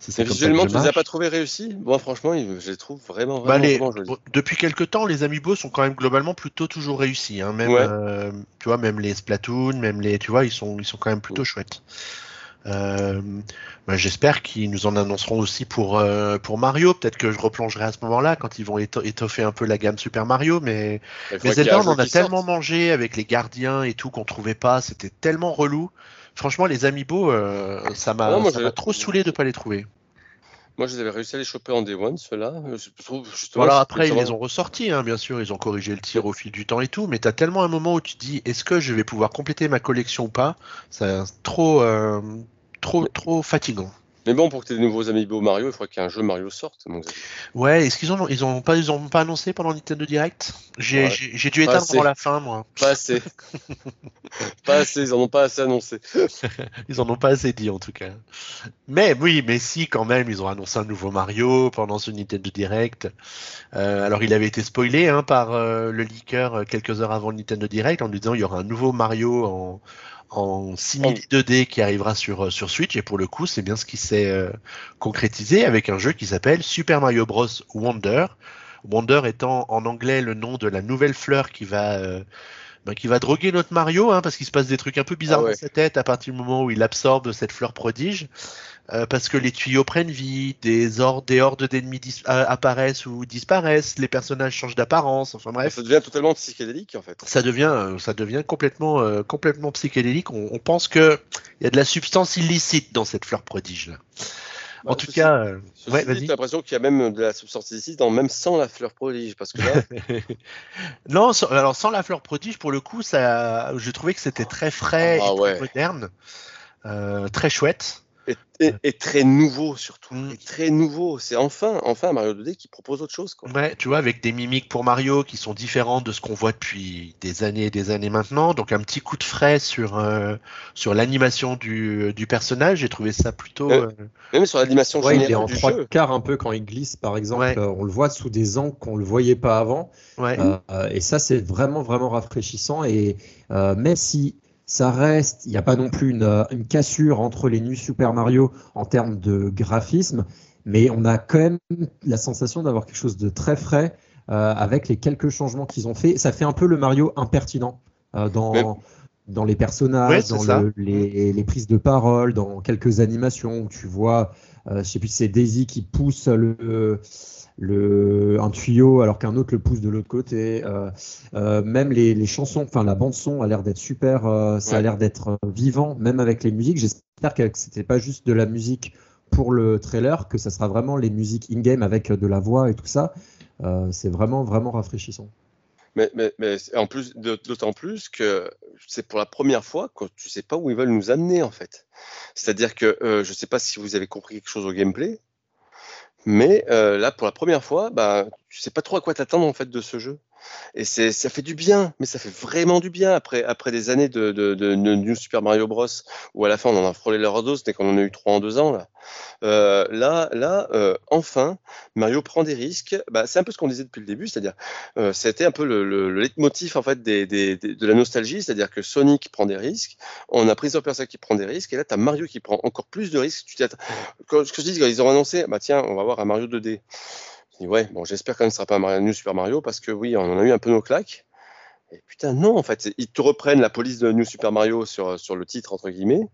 C'est visuellement, tu les as pas trouvés réussis? Bon, franchement, je les trouve vraiment, bah, vraiment. Depuis quelques temps, les amiibo sont quand même globalement plutôt toujours réussis. Hein. Même, euh, tu vois, même les Splatoon, même les, tu vois, ils sont, ils sont quand même plutôt chouettes. Euh, bah, J'espère qu'ils nous en annonceront aussi pour, euh, pour Mario. Peut-être que je replongerai à ce moment-là quand ils vont étoffer un peu la gamme Super Mario. Mais, mais Zelda, on en a tellement mangé avec les gardiens et tout qu'on trouvait pas. C'était tellement relou. Franchement, les amiibo, euh, ça m'a trop saoulé de pas les trouver. Moi, je les avais réussi à les choper en Day One, ceux-là. Voilà, après, ils les ont ressortis, hein, bien sûr. Ils ont corrigé le tir au fil du temps et tout. Mais tu as tellement un moment où tu te dis est-ce que je vais pouvoir compléter ma collection ou pas? C'est trop, euh, trop, trop fatigant. Mais bon, pour que tu aies des nouveaux amiibo Mario, il faudrait qu'un jeu Mario sorte. Ouais, est-ce qu'ils ont, ils ont pas, ils ont pas annoncé pendant Nintendo Direct? J'ai dû éteindre avant la fin, moi. Pas assez. *laughs* pas assez, ils en ont pas assez annoncé. *laughs* ils en ont pas assez dit, en tout cas. Mais oui, mais si, quand même, ils ont annoncé un nouveau Mario pendant ce Nintendo Direct. Euh, alors, il avait été spoilé hein, par euh, le leaker euh, quelques heures avant le Nintendo Direct en lui disant il y aura un nouveau Mario en en 6000 2D qui arrivera sur, euh, sur Switch. Et pour le coup, c'est bien ce qui s'est euh, concrétisé avec un jeu qui s'appelle Super Mario Bros. Wonder. Wonder étant en anglais le nom de la nouvelle fleur qui va, euh, ben, qui va droguer notre Mario, hein, parce qu'il se passe des trucs un peu bizarres ah dans sa tête à partir du moment où il absorbe cette fleur prodige. Euh, parce que les tuyaux prennent vie, des, hordes, des hordes d'ennemis euh, apparaissent ou disparaissent, les personnages changent d'apparence, enfin bref. Ça devient totalement psychédélique en fait. Ça devient, euh, ça devient complètement, complètement psychédélique. On, pense qu'il y a de la substance illicite dans cette fleur prodige là. En bah, tout cas, ouais, vas-y. l'impression qu'il y a même de la substance illicite, dans, même sans la fleur prodige, parce que là. *laughs* non, alors sans la fleur prodige, pour le coup, ça, je trouvais que c'était très frais ah, et très moderne, très chouette. Et, très nouveau surtout. Mm. très nouveau. C'est enfin, enfin Mario 2D qui propose autre chose. Quoi. Ouais, tu vois, avec des mimiques pour Mario qui sont différentes de ce qu'on voit depuis des années et des années maintenant. Donc un petit coup de frais sur, euh, sur l'animation du, du, personnage. J'ai trouvé ça plutôt. Euh, même sur l'animation ouais, il est en trois quarts un peu quand il glisse, par exemple. Euh, on le voit sous des angles qu'on le voyait pas avant. Ouais. et ça, c'est vraiment, vraiment rafraîchissant. Et même si ça reste, il n'y a pas non plus une, euh, une, cassure entre les New Super Mario en termes de graphisme, mais on a quand même la sensation d'avoir quelque chose de très frais euh, avec les quelques changements qu'ils ont fait. Ça fait un peu le Mario impertinent euh, dans, dans les personnages, dans les, les, prises de parole, dans quelques animations où tu vois, je sais plus, c'est Daisy qui pousse le le, un tuyau alors qu'un autre le pousse de l'autre côté. Euh, euh, même les, les, chansons, enfin la bande son a l'air d'être super, euh, ça a l'air d'être vivant, même avec les musiques. J'espère que c'était pas juste de la musique pour le trailer, que ça sera vraiment les musiques in-game avec de la voix et tout ça. c'est vraiment vraiment rafraîchissant. Mais, mais, mais en plus, d'autant plus que c'est pour la première fois que tu sais pas où ils veulent nous amener en fait. C'est-à-dire que je sais pas si vous avez compris quelque chose au gameplay, mais euh, là, pour la première fois, bah, tu sais pas trop à quoi t'attendre en fait de ce jeu. Et ça fait du bien, mais ça fait vraiment du bien après, des années de, New Super Mario Bros. où à la fin on en a frôlé leur dose dès qu'on en a eu trois en deux ans. Là, euh, là, là euh, enfin, Mario prend des risques. Bah, c'est un peu ce qu'on disait depuis le début, c'est-à-dire, euh, c'était un peu le, le, le leitmotiv en fait de la nostalgie, c'est-à-dire que Sonic prend des risques, on a Prince of Persia qui prend des risques, et là, tu as Mario qui prend encore plus de risques. Tu ce que je dis, quand ils ont annoncé, bah tiens, on va avoir un Mario 2D ouais, bon, j'espère quand même que ce sera pas New Super Mario parce que oui, on en a eu un peu nos claques. Et putain, non, en fait, ils te reprennent la police de New Super Mario sur, sur le titre, entre guillemets,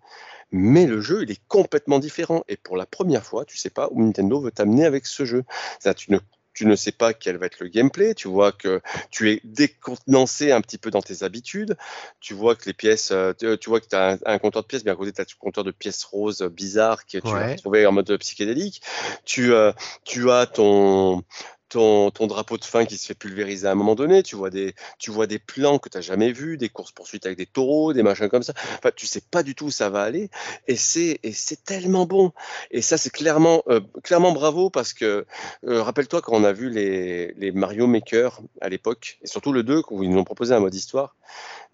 mais le jeu, il est complètement différent. Et pour la première fois, tu sais pas où Nintendo veut t'amener avec ce jeu. Tu ne tu ne sais pas quel va être le gameplay, tu vois que tu es décontenancé un petit peu dans tes habitudes, tu vois que les pièces, euh, tu vois que tu as un, compteur de pièces, bien à côté tu as un compteur de pièces roses bizarres que tu vas trouver en mode psychédélique, tu, euh, tu as ton, ton, drapeau de fin qui se fait pulvériser à un moment donné, tu vois des, tu vois des plans que tu n'as jamais vus, des courses-poursuites avec des taureaux, des machins comme ça. Enfin, tu sais pas du tout où ça va aller. Et c'est, et c'est tellement bon. Et ça, c'est clairement, euh, clairement bravo parce que, euh, rappelle-toi quand on a vu les, les Mario Maker à l'époque, et surtout le 2, où ils nous ont proposé un mode histoire,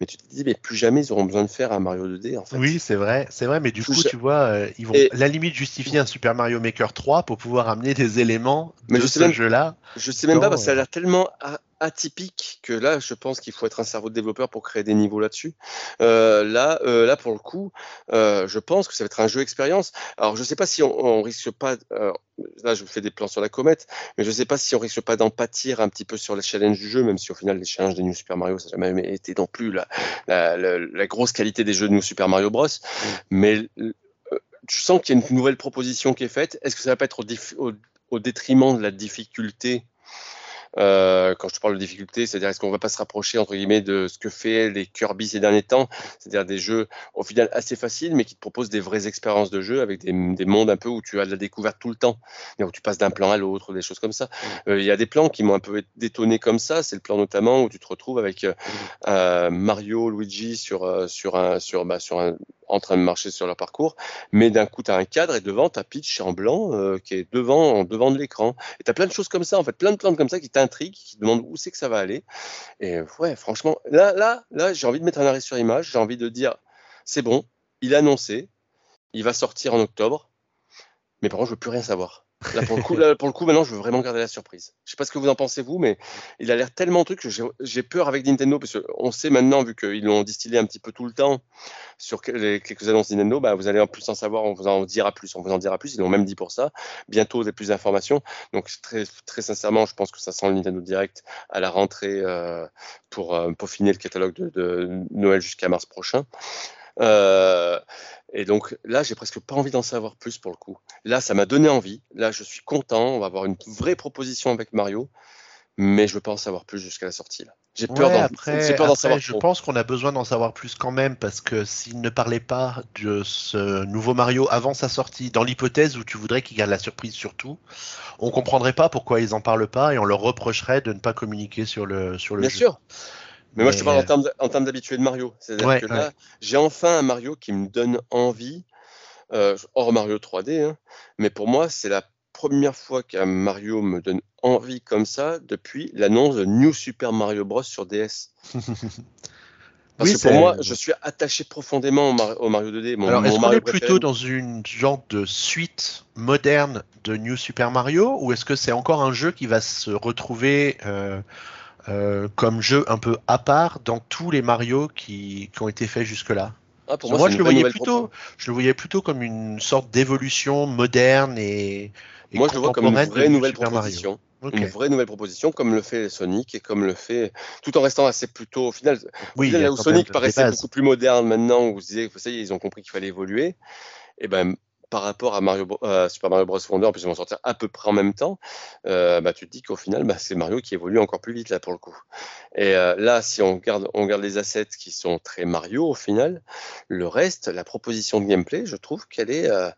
mais tu te dis, mais plus jamais ils auront besoin de faire un Mario 2D en fait. Oui, c'est vrai, c'est vrai, mais du coup, tu vois, euh, ils vont la limite justifier un Super Mario Maker 3 pour pouvoir amener des éléments de ce jeu-là Je sais même pas parce que ça a l'air tellement atypique que là, je pense qu'il faut être un cerveau de développeur pour créer des niveaux là-dessus. Euh, là, euh, là, pour le coup, euh, je pense que ça va être un jeu expérience. Alors, je sais pas si on, on risque pas. là, je fais des plans sur la comète, mais je sais pas si on risque pas d'en pâtir un petit peu sur les challenges du jeu, même si au final, les challenges des New Super Mario, ça n'a jamais été non plus la, la, la, grosse qualité des jeux de New Super Mario Bros. Mm. Mais tu sens qu'il y a une nouvelle proposition qui est faite. Est-ce que ça va pas être au, au détriment de la difficulté euh, quand je te parle de difficulté, c'est-à-dire est-ce qu'on va pas se rapprocher entre guillemets de ce que fait les Kirby ces derniers temps, c'est-à-dire des jeux au final assez faciles, mais qui te proposent des vraies expériences de jeu avec des, mondes un peu où tu as de la découverte tout le temps, où tu passes d'un plan à l'autre, des choses comme ça. Euh, il y a des plans qui m'ont un peu détonné comme ça. C'est le plan notamment où tu te retrouves avec euh, Mario, Luigi sur sur un sur bah, sur un en train de marcher sur leur parcours, mais d'un coup, tu as un cadre et devant, tu as Peach en blanc euh, qui est devant, devant de l'écran. Et tu as plein de choses comme ça, en fait, plein de plantes comme ça qui t'intriguent, qui te demandent où c'est que ça va aller. Et ouais, franchement, là, là, là j'ai envie de mettre un arrêt sur image, j'ai envie de dire, c'est bon, il a annoncé, il va sortir en octobre, mais par contre, je veux plus rien savoir. Pour, le coup, pour maintenant, je veux vraiment garder la surprise. Je sais pas ce que vous en pensez, vous, mais il a l'air tellement truc que j'ai peur avec Nintendo, parce qu'on sait maintenant, vu qu'ils l'ont distillé un petit peu tout le temps sur les quelques annonces Nintendo, bah, vous allez en plus en savoir, on vous en dira plus, on vous en dira plus, ils l'ont même dit pour ça. Bientôt, des plus d'informations. Donc, très, sincèrement, je pense que ça sent le Nintendo Direct à la rentrée euh, pour euh, peaufiner le catalogue de Noël jusqu'à mars prochain. Euh, et donc là, j'ai presque pas envie d'en savoir plus pour le coup. Là, ça m'a donné envie. Là, je suis content. On va avoir une vraie proposition avec Mario, mais je veux pas en savoir plus jusqu'à la sortie. J'ai peur d'en savoir Je pense qu'on a besoin d'en savoir plus quand même parce que s'il ne parlait pas de ce nouveau Mario avant sa sortie, dans l'hypothèse où tu voudrais qu'il garde la surprise sur tout, on comprendrait pas pourquoi ils en parlent pas et on leur reprocherait de ne pas communiquer sur le sur le Bien sûr. Mais, moi, je te parle en termes, d'habitué de Mario. C'est-à-dire que là, j'ai enfin un Mario qui me donne envie, euh, hors Mario 3D, hein. mais pour moi, c'est la première fois qu'un Mario me donne envie comme ça depuis l'annonce de New Super Mario Bros. sur DS. *laughs* Parce que pour moi, je suis attaché profondément au, Mario 2D. Mon, Alors, est-ce qu'on est plutôt dans une genre de suite moderne de New Super Mario, ou est-ce que c'est encore un jeu qui va se retrouver euh, euh, comme jeu un peu à part dans tous les Mario qui, qui ont été faits jusque-là. Ah, pour moi, je, le voyais plutôt, je le voyais plutôt comme une sorte d'évolution moderne et, et moi je le vois comme une vraie nouvelle proposition. Une vraie nouvelle proposition, comme le fait Sonic et comme le fait, tout en restant assez plutôt au final. Oui, là où Sonic paraissait beaucoup plus moderne maintenant, où vous disiez, vous savez, ils ont compris qu'il fallait évoluer. Et ben par rapport à Mario, Super Mario Bros. Wonder, puisqu'ils vont sortir à peu près en même temps, euh, bah, tu te dis qu'au final, bah, c'est Mario qui évolue encore plus vite là pour le coup. Et euh, là, si on regarde, on regarde les assets qui sont très Mario au final, le reste, la proposition de gameplay, je trouve qu'elle est euh,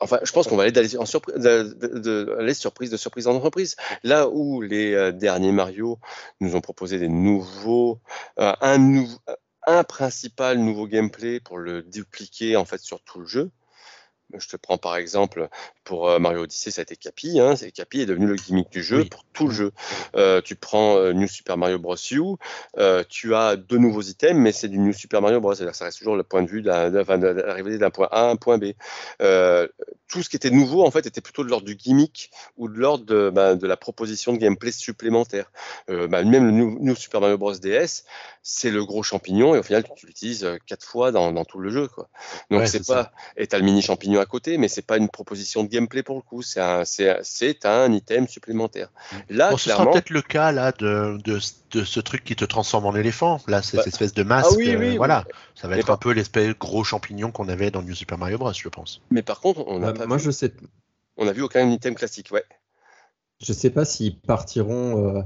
Enfin, je pense qu'on va aller en surprise, de, surprise de surprise en entreprise. Là où les derniers Mario nous ont proposé des nouveaux, un, nouveau, un principal nouveau gameplay pour le dupliquer en fait sur tout le jeu. Je te prends par exemple pour euh, Mario Odyssey, ça a été Capi. Hein, Capi est devenu le gimmick du jeu pour tout le jeu. Euh, tu prends euh, New Super Mario Bros. U, tu as deux nouveaux items, mais c'est du New Super Mario Bros. C'est-à-dire ça reste toujours le point de vue de l'arrivée d'un point A à un point B. tout ce qui était nouveau, en fait, était plutôt de l'ordre du gimmick ou de l'ordre de, bah, de, la proposition de gameplay supplémentaire. Bah, même le New, Super Mario Bros. DS, c'est le gros champignon et au final, tu l'utilises quatre fois dans, dans, tout le jeu. Quoi. Donc, c'est pas. Et tu as le mini champignon à côté, mais c'est pas une proposition de gameplay pour le coup. C'est un, c'est, un item supplémentaire. Là, ce sera peut-être le cas là de, de, de, ce truc qui te transforme en éléphant. Là, c'est bah, cette espèce de masque. Ah oui, oui, voilà, ça va être un peu l'espèce gros champignon qu'on avait dans New Super Mario Bros, je pense. Mais par contre, on a bah, moi, je sais. On a vu aucun item classique, ouais. Je sais pas s'ils partiront euh,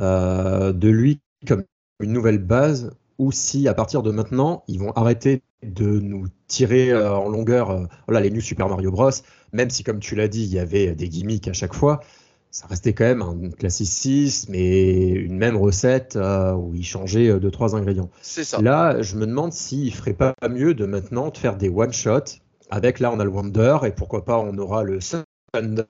euh, de lui comme une nouvelle base ou si à partir de maintenant, ils vont arrêter de nous tirer euh, en longueur euh, voilà, les New Super Mario Bros. Même si, comme tu l'as dit, il y avait des gimmicks à chaque fois, ça restait quand même un classicisme et une même recette euh, où ils changeaient deux, trois ingrédients. C'est ça. Là, je me demande s'il ne ferait pas mieux de maintenant de faire des one-shots. Avec là, on a le Wonder et pourquoi pas, on aura le Thunder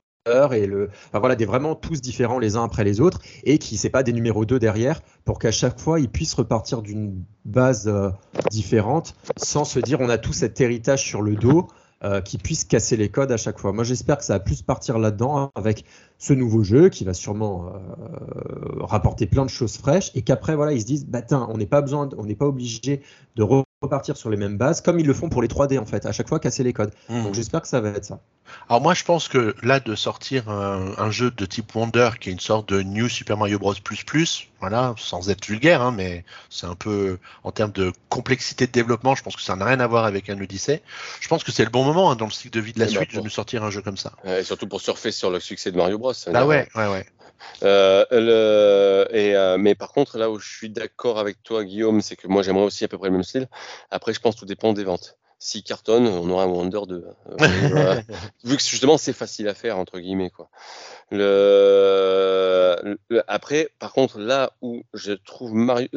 et le, enfin voilà, des vraiment tous différents les uns après les autres et qui c'est pas des numéros 2 derrière pour qu'à chaque fois ils puissent repartir d'une base euh, différente sans se dire on a tout cet héritage sur le dos euh, qui puisse casser les codes à chaque fois. Moi, j'espère que ça va plus partir là-dedans hein, avec ce nouveau jeu qui va sûrement euh, rapporter plein de choses fraîches et qu'après, voilà, ils se disent, bah, on n'est pas besoin, on n'est pas obligé de repartir sur les mêmes bases, comme ils le font pour les 3D en fait, à chaque fois casser les codes. Mmh. Donc j'espère que ça va être ça. Alors moi je pense que là de sortir un, jeu de type Wonder qui est une sorte de New Super Mario Bros plus plus, voilà, sans être vulgaire, hein, mais c'est un peu en termes de complexité de développement, je pense que ça n'a rien à voir avec un Odyssey. Je pense que c'est le bon moment hein, dans le cycle de vie de la suite de nous sortir un jeu comme ça. et surtout pour surfer sur le succès de Mario Bros. Ah ouais, ouais, ouais. Euh, et, euh, mais par contre, là où je suis d'accord avec toi, Guillaume, c'est que moi j'aimerais aussi à peu près le même style. Après, je pense que tout dépend des ventes. Si cartonne, on aura un Wonder 2. Euh, *laughs* vu que justement c'est facile à faire, entre guillemets. Quoi. Le, après, par contre, là où je trouve Mario,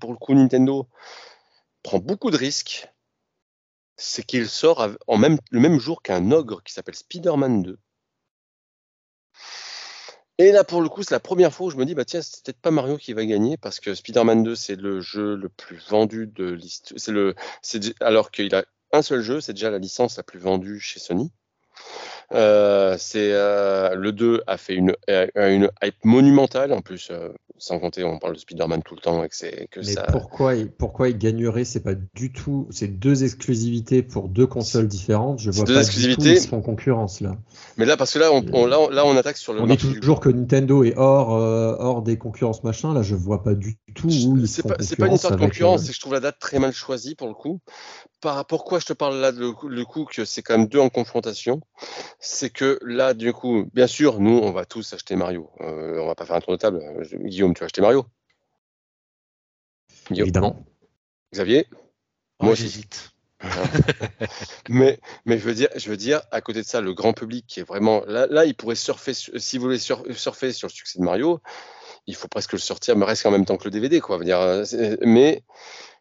pour le coup Nintendo prend beaucoup de risques, c'est qu'il sort en même, le même jour qu'un ogre qui s'appelle Spider-Man 2. Et là, pour le coup, c'est la première fois où je me dis, bah tiens, c'est peut-être pas Mario qui va gagner parce que Spider-Man 2, c'est le jeu le plus vendu de l'histoire. Alors qu'il a un seul jeu, c'est déjà la licence la plus vendue chez Sony. Euh, c'est euh, le 2 a fait une, une hype monumentale en plus. Euh, sans compter, on parle de Spider-Man tout le temps et que c'est que Mais Pourquoi, il, pourquoi il gagnerait C'est pas du tout. C'est deux exclusivités pour deux consoles différentes. Je vois deux pas exclusivités. du tout ils concurrence là. Mais là, parce que là, on, là, là, on attaque sur le. On dit toujours que Nintendo est hors, hors des concurrences machin. Là, je vois pas du tout où C'est pas, pas une histoire de concurrence. C'est que je trouve la date très mal choisie pour le coup pourquoi je te parle là le, le coup que c'est quand même deux en confrontation, c'est que là, du coup, bien sûr, nous, on va tous acheter Mario. Euh, on va pas faire un tour de table. Guillaume, tu vas acheter Mario Évidemment. Xavier Moi, j'hésite. *laughs* mais, mais je veux dire, je veux dire, à côté de ça, le grand public qui est vraiment là, là, il pourrait surfer, si vous voulez surfer sur le succès de Mario, il faut presque le sortir, mais reste en même temps que le DVD, quoi. Dire, mais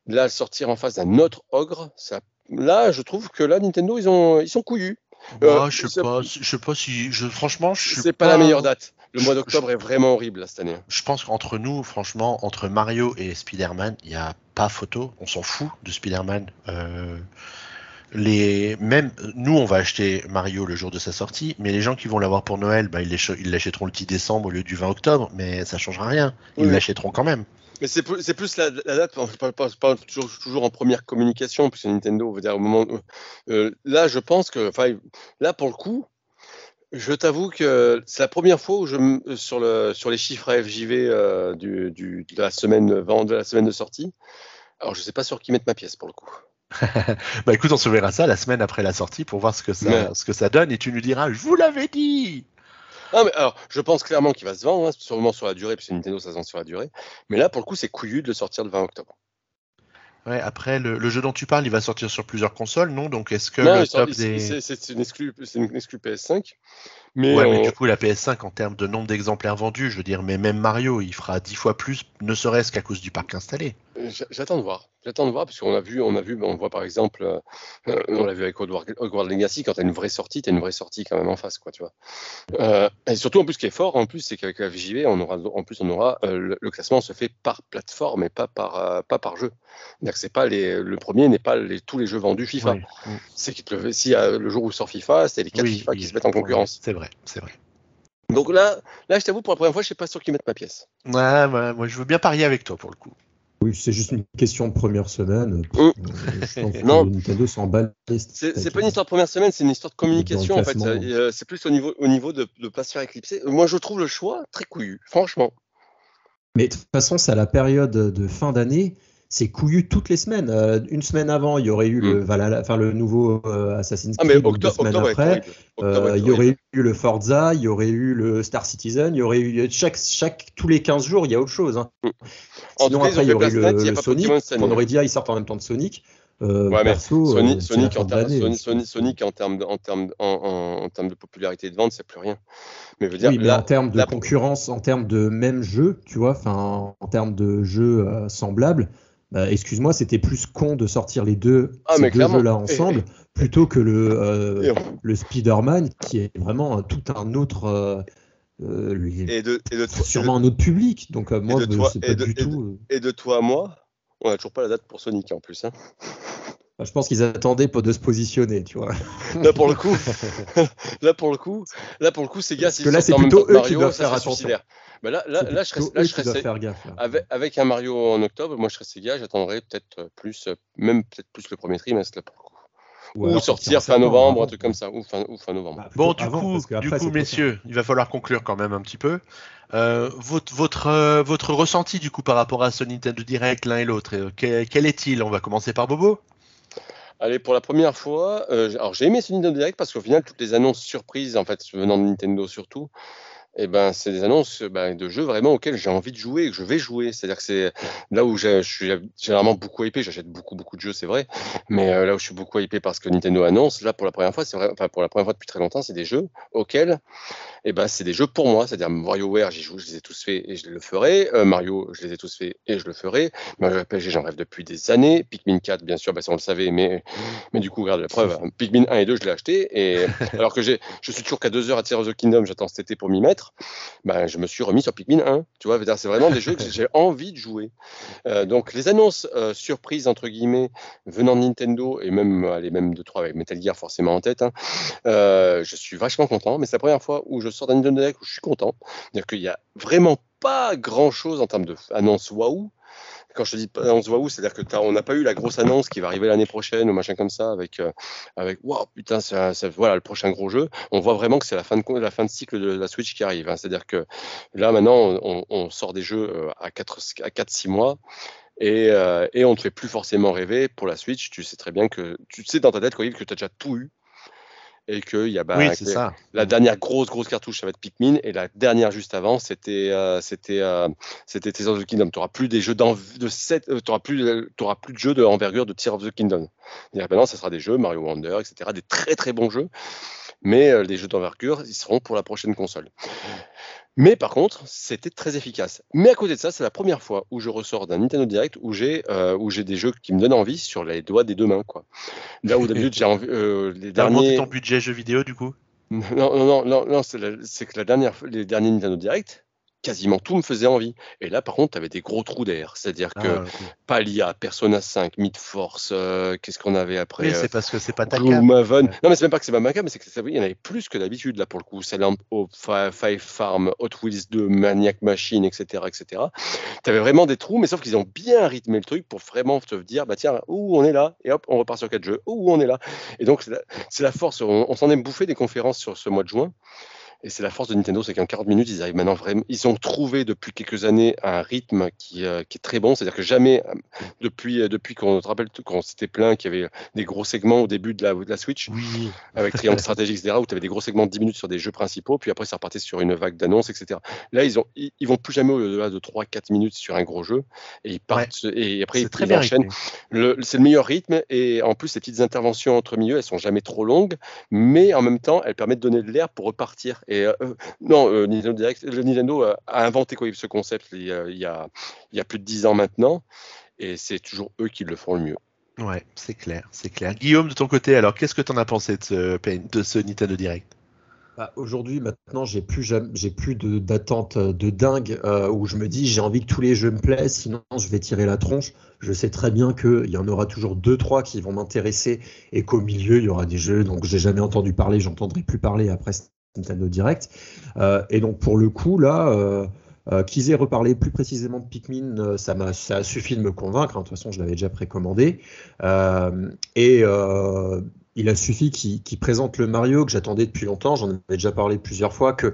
Là, sortir en face d'un autre ogre, ça... là, je trouve que là, Nintendo, ils, ont... ils sont couillus. Euh, je sais pas, je sais pas si, je, franchement, je C'est pas... la meilleure date. Le mois d'octobre est vraiment horrible là, cette année. Je pense qu'entre nous, franchement, entre Mario et Spider-Man, il n'y a pas photo. On s'en fout de Spider-Man. Euh, les même nous, on va acheter Mario le jour de sa sortie, mais les gens qui vont l'avoir pour Noël, bah, ils l'achèteront le 10 décembre au lieu du 20 octobre, mais ça changera rien. Ils l'achèteront quand même. Mais c'est plus, la, date, je parle toujours, toujours, en première communication, puisque Nintendo, veut dire au moment euh, là, je pense que, enfin, là pour le coup, je t'avoue que c'est la première fois où je sur le sur les chiffres AFJV euh, du, du, de la semaine de la semaine de sortie. Alors je sais pas sur qui mettre ma pièce pour le coup. *laughs* bah écoute, on se verra ça la semaine après la sortie pour voir ce que ça, ce que ça donne et tu nous diras, je vous l'avais dit. Non, mais alors, je pense clairement qu'il va se vendre, hein, sûrement sur la durée, puisque Nintendo, ça se vend sur la durée. Mais là, pour le coup, c'est couillu de le sortir le 20 octobre. Ouais, après, le, jeu dont tu parles, il va sortir sur plusieurs consoles, non? Donc, est-ce que le top des... C'est une, exclu, une exclu PS5. Mais, ouais, mais du coup, la PS5, en termes de nombre d'exemplaires vendus, je veux dire, mais même Mario, il fera 10 fois plus, ne serait-ce qu'à cause du parc installé. J'attends de voir. J'attends de voir, parce qu'on a vu, on a vu, on voit par exemple, euh, euh, on l'a vu avec Hogwarts Legacy, quand tu as une vraie sortie, tu as une vraie sortie quand même en face, quoi, tu vois. Euh, et surtout, en plus, ce qui est fort, en plus, c'est qu'avec la VJV, on aura, en plus, on aura, le, classement se fait par plateforme et pas par, pas par jeu. C'est pas les, le premier n'est pas les, tous les jeux vendus FIFA. C'est que le, si le jour où sort FIFA, c'est les 4 FIFA qui se mettent en concurrence. C'est vrai, c'est vrai. Donc là, là, je t'avoue, pour la première fois, je ne sais pas sur qui mettre ma pièce. Ouais, ouais, moi, je veux bien parier avec toi pour le coup. Oui, c'est juste une question de première semaine. Mm. Euh, je non, Nintendo. C'est pas une histoire de première semaine, c'est une histoire de communication en fait. Euh, c'est plus au niveau, au niveau de ne pas se faire éclipser. Moi, je trouve le choix très couillu, franchement. Mais de toute façon, c'est à la période de fin d'année c'est couillu toutes les semaines. Euh, une semaine avant, il y aurait eu le, mm. enfin, le nouveau euh, Assassin's Creed. Ah, mais octobre, deux semaines après, euh, il y aurait eu le Forza, il y aurait eu le Star Citizen, il y aurait eu chaque, chaque tous les 15 jours, il y a autre chose. Hein. Mm. Sinon, après, il y aurait eu le, Sonic. On aurait dit, ah, ils sortent en même temps de Sonic. Euh, ouais, perso, Sonic, Sonic, en termes, Sonic, Sonic, en termes de, en termes en, en, termes de popularité et de vente, c'est plus rien. Mais, veux dire, oui, mais en termes de concurrence, en termes de même jeu, tu vois, enfin, en termes de jeux semblables, bah, excuse-moi, c'était plus con de sortir les deux, ah, ces deux jeux-là ensemble *laughs* plutôt que le, euh, le Spider-Man qui est vraiment tout un autre. Euh, euh, et de, et de sûrement un autre public. Donc, moi, pas du tout. Et de toi à moi, on n'a toujours pas la date pour Sonic en plus. Hein. Bah, je pense qu'ils attendaient de se positionner, tu vois. *laughs* Là pour le *laughs* coup, là pour le coup, là pour le coup, ces gars, que là c'est plutôt eux qui doivent faire attention. Bah là, là, là, je serais, là, je serais faire gaffe. Là. Avec, avec, un Mario en octobre, moi je serais gars, j'attendrais peut-être plus, même peut-être plus le premier trimestre là pour le coup. Ou, ou sortir fin novembre, un truc comme ça, ou fin, ou fin novembre. Bah, bon, du avant, coup, du coup messieurs, il va falloir conclure quand même un petit peu. Euh, votre, votre, euh, votre ressenti du coup par rapport à ce Nintendo Direct l'un et l'autre, euh, quel, quel est-il? On va commencer par Bobo. Allez, pour la première fois, euh, alors j'ai aimé ce Nintendo Direct parce qu'au final, toutes les annonces surprises, en fait, venant de Nintendo surtout, eh ben, c'est des annonces ben, de jeux vraiment auxquels j'ai envie de jouer et que je vais jouer. C'est-à-dire que c'est là où je suis généralement beaucoup hypé. J'achète beaucoup, beaucoup de jeux, c'est vrai. Mais euh, là où je suis beaucoup hypé parce que Nintendo annonce, là, pour la première fois, c'est vrai, enfin, pour la première fois depuis très longtemps, c'est des jeux auxquels et eh ben, c'est des jeux pour moi. C'est-à-dire WarioWare, j'y joue, je les ai tous faits et je le ferai. Euh, Mario, je les ai tous faits et je le ferai. Mario RPG, j'en rêve depuis des années. Pikmin 4, bien sûr, ben, ça on le savait, mais, mais du coup, regarde la preuve. Hein. Pikmin 1 et 2, je l'ai acheté. Et *laughs* alors que je suis toujours qu'à 2 heures à Tears of the Kingdom, j'attends cet été pour m'y mettre. Ben, je me suis remis sur Pikmin 1. Tu vois, c'est vraiment des jeux que j'ai *laughs* envie de jouer. Euh, donc, les annonces euh, surprises, entre guillemets, venant de Nintendo, et même, allez, même de 3 avec Metal Gear forcément en tête, hein, euh, je suis vachement content. Mais c'est la première fois où je sors d'un Nintendo Direct où je suis content. C'est-à-dire qu'il n'y a vraiment pas grand-chose en termes d'annonce waouh. Quand je te dis annonce waouh, c'est-à-dire que on n'a pas eu la grosse annonce qui va arriver l'année prochaine ou machin comme ça avec euh, avec waouh putain ça, voilà le prochain gros jeu. On voit vraiment que c'est la fin de la fin de cycle de la Switch qui arrive. Hein. C'est-à-dire que là maintenant on, on, sort des jeux euh, à 4 à 4 6 mois. Et, euh, et, on ne te fait plus forcément rêver pour la Switch. Tu sais très bien que tu sais dans ta tête que tu as déjà tout eu et que y a bah, oui, ça. la dernière grosse grosse cartouche ça va être Pikmin et la dernière juste avant c'était euh, c'était euh, c'était Tears of the Kingdom. Tu n'auras plus des jeux de 7 euh, auras plus auras plus de jeux d'envergure de Tears of the Kingdom. Et maintenant ça sera des jeux Mario Wonder etc. des très très bons jeux mais euh, les jeux d'envergure ils seront pour la prochaine console. Mais par contre, c'était très efficace. Mais à côté de ça, c'est la première fois où je ressors d'un Nintendo Direct où j'ai euh, où j'ai des jeux qui me donnent envie sur les doigts des deux mains, quoi. Là où d'habitude j'ai envie. Euh, les derniers. ton budget jeux vidéo du coup? Non, non, non, non, c'est que la dernière, les derniers Nintendo Direct, quasiment tout me faisait envie. Et là, par contre, tu avais des gros trous d'air. C'est-à-dire que ah, Palia, Persona 5, Mid Force, euh, qu'est-ce qu'on avait après Oui, c'est euh, parce que c'est pas ta cam. Maven. Non, mais c'est même pas que c'est pas ma mais c'est qu'il y en avait plus que d'habitude, là, pour le coup. Silent Hope, Five Farm, Hot Wheels 2, Maniac Machine, etc. etc. Tu avais vraiment des trous, mais sauf qu'ils ont bien rythmé le truc pour vraiment te dire, bah tiens, où on est là, et hop, on repart sur quatre jeux, où on est là. Et donc, c'est la, force. On, on s'en est bouffé des conférences sur ce mois de juin. Et c'est la force de Nintendo, c'est qu'en 40 minutes, ils arrivent maintenant vraiment. Ils ont trouvé depuis quelques années un rythme qui, euh, qui est très bon. C'est-à-dire que jamais, euh, depuis, euh, depuis qu'on te rappelle qu'on s'était plaint qu'il y avait des gros segments au début de la, de la Switch, avec Triangle *laughs* Stratégique, etc., où tu avais des gros segments de 10 minutes sur des jeux principaux, puis après ça repartait sur une vague d'annonces, etc. Là, ils, ont, ils, vont plus jamais au-delà de 3-4 minutes sur un gros jeu, et ils partent, et après ils, très enchaînent. C'est le meilleur rythme, et en plus, ces petites interventions entre milieux, elles sont jamais trop longues, mais en même temps, elles permettent de donner de l'air pour repartir. Et euh, euh, non, euh, Nintendo, Direct, Nintendo a inventé quoi, ce concept il y, a, il, y a, il y a plus de 10 ans maintenant, et c'est toujours eux qui le font le mieux. Ouais, c'est clair, c'est clair. Guillaume, de ton côté, alors qu'est-ce que tu en as pensé de ce, de ce Nintendo Direct? Bah, Aujourd'hui, maintenant, j'ai plus, j'ai plus d'attente de, dingue où je me dis j'ai envie que tous les jeux me plaisent, sinon je vais tirer la tronche. Je sais très bien qu'il y en aura toujours deux, trois qui vont m'intéresser et qu'au milieu, il y aura des jeux dont j'ai jamais entendu parler, j'entendrai plus parler après Nintendo Direct. Euh, et donc pour le coup, là, euh, euh, qu'ils aient reparlé plus précisément de Pikmin, ça, m'a, ça a suffi de me convaincre. Hein. De toute façon, je l'avais déjà précommandé. et il a suffi qu'ils, présente le Mario que j'attendais depuis longtemps. J'en avais déjà parlé plusieurs fois que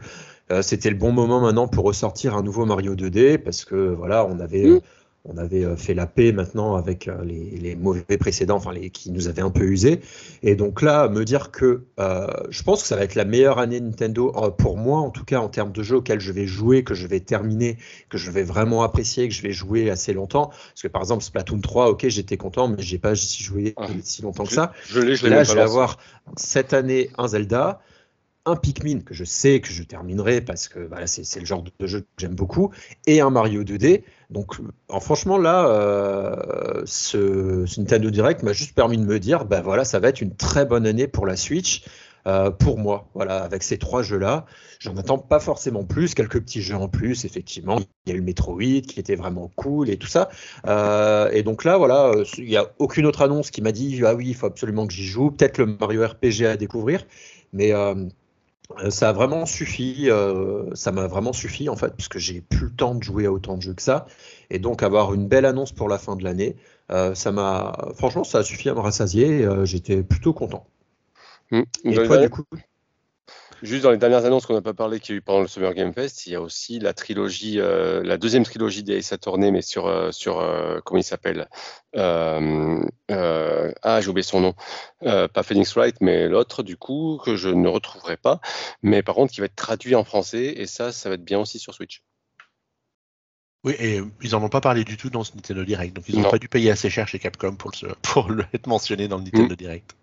c'était le bon moment maintenant pour ressortir un nouveau Mario 2D parce que voilà, on avait. Mmh on avait euh, fait la paix maintenant avec euh, les, mauvais précédents, enfin les qui nous avaient un peu usés. Et donc là, me dire que euh, je pense que ça va être la meilleure année Nintendo pour moi, en tout cas en termes de jeux auxquels je vais jouer, que je vais terminer, que je vais vraiment apprécier, que je vais jouer assez longtemps. Parce que par exemple Splatoon 3, ok, j'étais content, mais j'ai pas joué ah. si longtemps que ça. Je, l'ai, je Là, je vais avoir cette année un Zelda un Pikmin que je sais que je terminerai parce que voilà, c'est le genre de jeu que j'aime beaucoup, et un Mario 2D. Donc, franchement, là, euh, ce, Nintendo Direct m'a juste permis de me dire, ben voilà, ça va être une très bonne année pour la Switch. euh, pour moi. Voilà, avec ces trois jeux-là, j'en attends pas forcément plus. Quelques petits jeux en plus, effectivement. Il y a eu Metroid qui était vraiment cool et tout ça. Euh, et donc là, voilà, il n'y a aucune autre annonce qui m'a dit ah oui, il faut absolument que j'y joue. Peut-être le Mario RPG à découvrir, mais ça a vraiment suffi. ça m'a vraiment suffi en fait, parce que j'ai plus le temps de jouer à autant de jeux que ça. Et donc avoir une belle annonce pour la fin de l'année, ça m'a, franchement, ça a suffi à me rassasier. J'étais plutôt content. Mmh. Et toi, du coup? Juste dans les dernières annonces qu'on n'a pas parlé qu'il y a eu pendant le Summer Game Fest, il y a aussi la trilogie, euh, la deuxième trilogie des Ace Attorney, mais sur, euh, sur euh, comment il s'appelle Ah, j'ai oublié son nom. pas Phoenix Wright, mais l'autre, du coup, que je ne retrouverai pas. Mais par contre, qui va être traduit en français, et ça, ça va être bien aussi sur Switch. Oui, et ils n'en ont pas parlé du tout dans ce Nintendo Direct. Donc, ils n'ont pas dû payer assez cher chez Capcom pour, le, *laughs* pour le être mentionné dans le Nintendo mmh. Direct.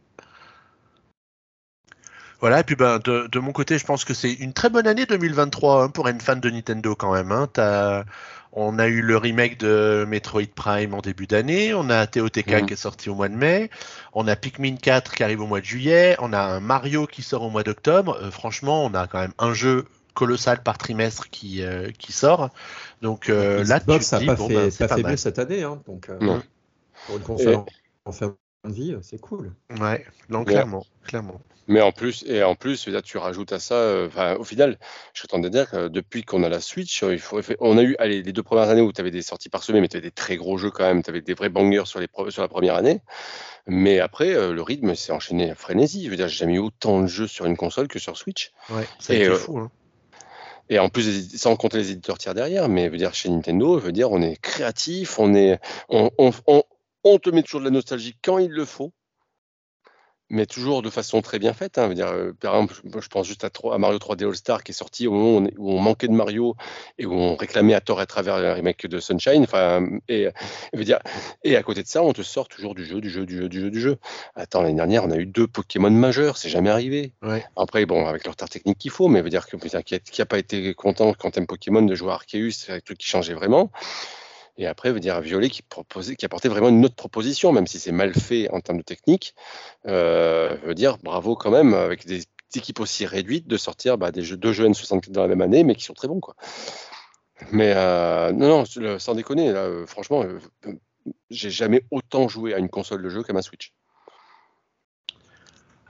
Voilà, et puis ben, de, mon côté, je pense que c'est une très bonne année 2023 hein, pour une fan de Nintendo quand même. Hein. on a eu le remake de Metroid Prime en début d'année, on a TOTK mhm. qui est sorti au mois de mai, on a Pikmin 4 qui arrive au mois de juillet, on a un Mario qui sort au mois d'octobre. Euh, franchement, on a quand même un jeu colossal par trimestre qui, euh, qui sort. Donc euh, là, tu ça n'a pas, fait, ben, pas, fait cette année. Hein, donc, pour une console en fin de vie, c'est cool. Ouais, non, clairement, clairement. Mais en plus, et en plus, tu rajoutes à ça, euh, au final, je suis en train de dire que depuis qu'on a la Switch, il faut, on a eu allez, les deux premières années où tu avais des sorties par semaine, mais tu avais des très gros jeux quand même, tu avais des vrais bangers sur, les, sur la première année. Mais après, euh, le rythme s'est enchaîné à frénésie. Je veux dire, j'ai jamais eu autant de jeux sur une console que sur Switch. Ouais, c'est euh, fou. Hein. Et en plus, sans compter les éditeurs tiers derrière, mais veut dire chez Nintendo, je veux dire, on est créatif, on est, on, on, on te met toujours de la nostalgie quand il le faut mais toujours de façon très bien faite. Hein. Dire, euh, par exemple, je pense juste à, à, Mario 3D All-Star qui est sorti au moment où on, manquait de Mario et où on réclamait à tort à travers le remake de Sunshine. Enfin, et, veut dire, et à côté de ça, on te sort toujours du jeu, du jeu, du jeu, du jeu, du jeu. Attends, l'année dernière, on a eu deux Pokémon majeurs, c'est jamais arrivé. Après, bon, avec le retard technique qu'il faut, mais veut dire que qui n'a pas été content quand un Pokémon de jouer à Arceus, c'est un truc qui changeait vraiment. Et après, veut dire Violet qui proposait, qui apportait vraiment une autre proposition, même si c'est mal fait en termes de technique. Euh, veut dire bravo quand même avec des équipes aussi réduites de sortir bah, des jeux, deux jeux N64 dans la même année, mais qui sont très bons quoi. Mais euh, non, non, sans déconner, là, euh, franchement, j'ai jamais autant joué à une console de jeu qu'à ma Switch.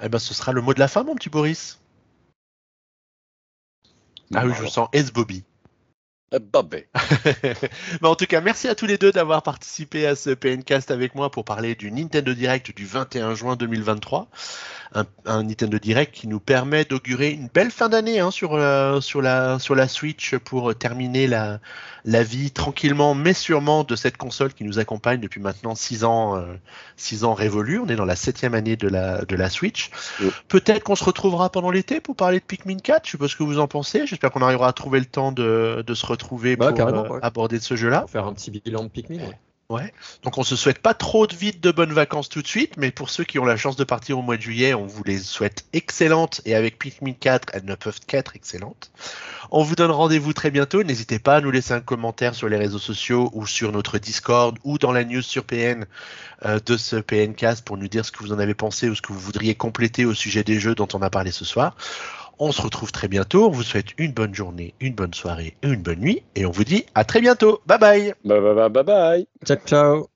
Eh ben, ce sera le mot de la fin, mon petit Boris. Ah oui, je sens S Bobby. Bobby. *laughs* en tout cas, merci à tous les deux d'avoir participé à ce PNcast avec moi pour parler du Nintendo Direct du 21 juin 2023. Un, Nintendo Direct qui nous permet d'augurer une belle fin d'année hein, sur, euh, sur, la, sur la Switch pour terminer la, la vie tranquillement mais sûrement de cette console qui nous accompagne depuis maintenant 6 ans, euh, ans révolus. On est dans la septième année de la, de la Switch. Peut-être qu'on se retrouvera pendant l'été pour parler de Pikmin 4. Je sais pas ce que vous en pensez. J'espère qu'on arrivera à trouver le temps de, de se retrouver bah, pour euh, aborder ce jeu-là. Faire un petit bilan de Pikmin. Ouais. Donc on se souhaite pas trop de vite de bonnes vacances tout de suite, mais pour ceux qui ont la chance de partir au mois de juillet, on vous les souhaite excellentes et avec Pikmin 4, elles ne peuvent qu'être excellentes. On vous donne rendez-vous très bientôt. N'hésitez pas à nous laisser un commentaire sur les réseaux sociaux ou sur notre Discord ou dans la news sur PN euh, de ce PNcast pour nous dire ce que vous en avez pensé ou ce que vous voudriez compléter au sujet des jeux dont on a parlé ce soir. On se retrouve très bientôt. On vous souhaite une bonne journée, une bonne soirée et une bonne nuit. Et on vous dit à très bientôt. Bye bye. Bye bye bye bye. Ciao ciao.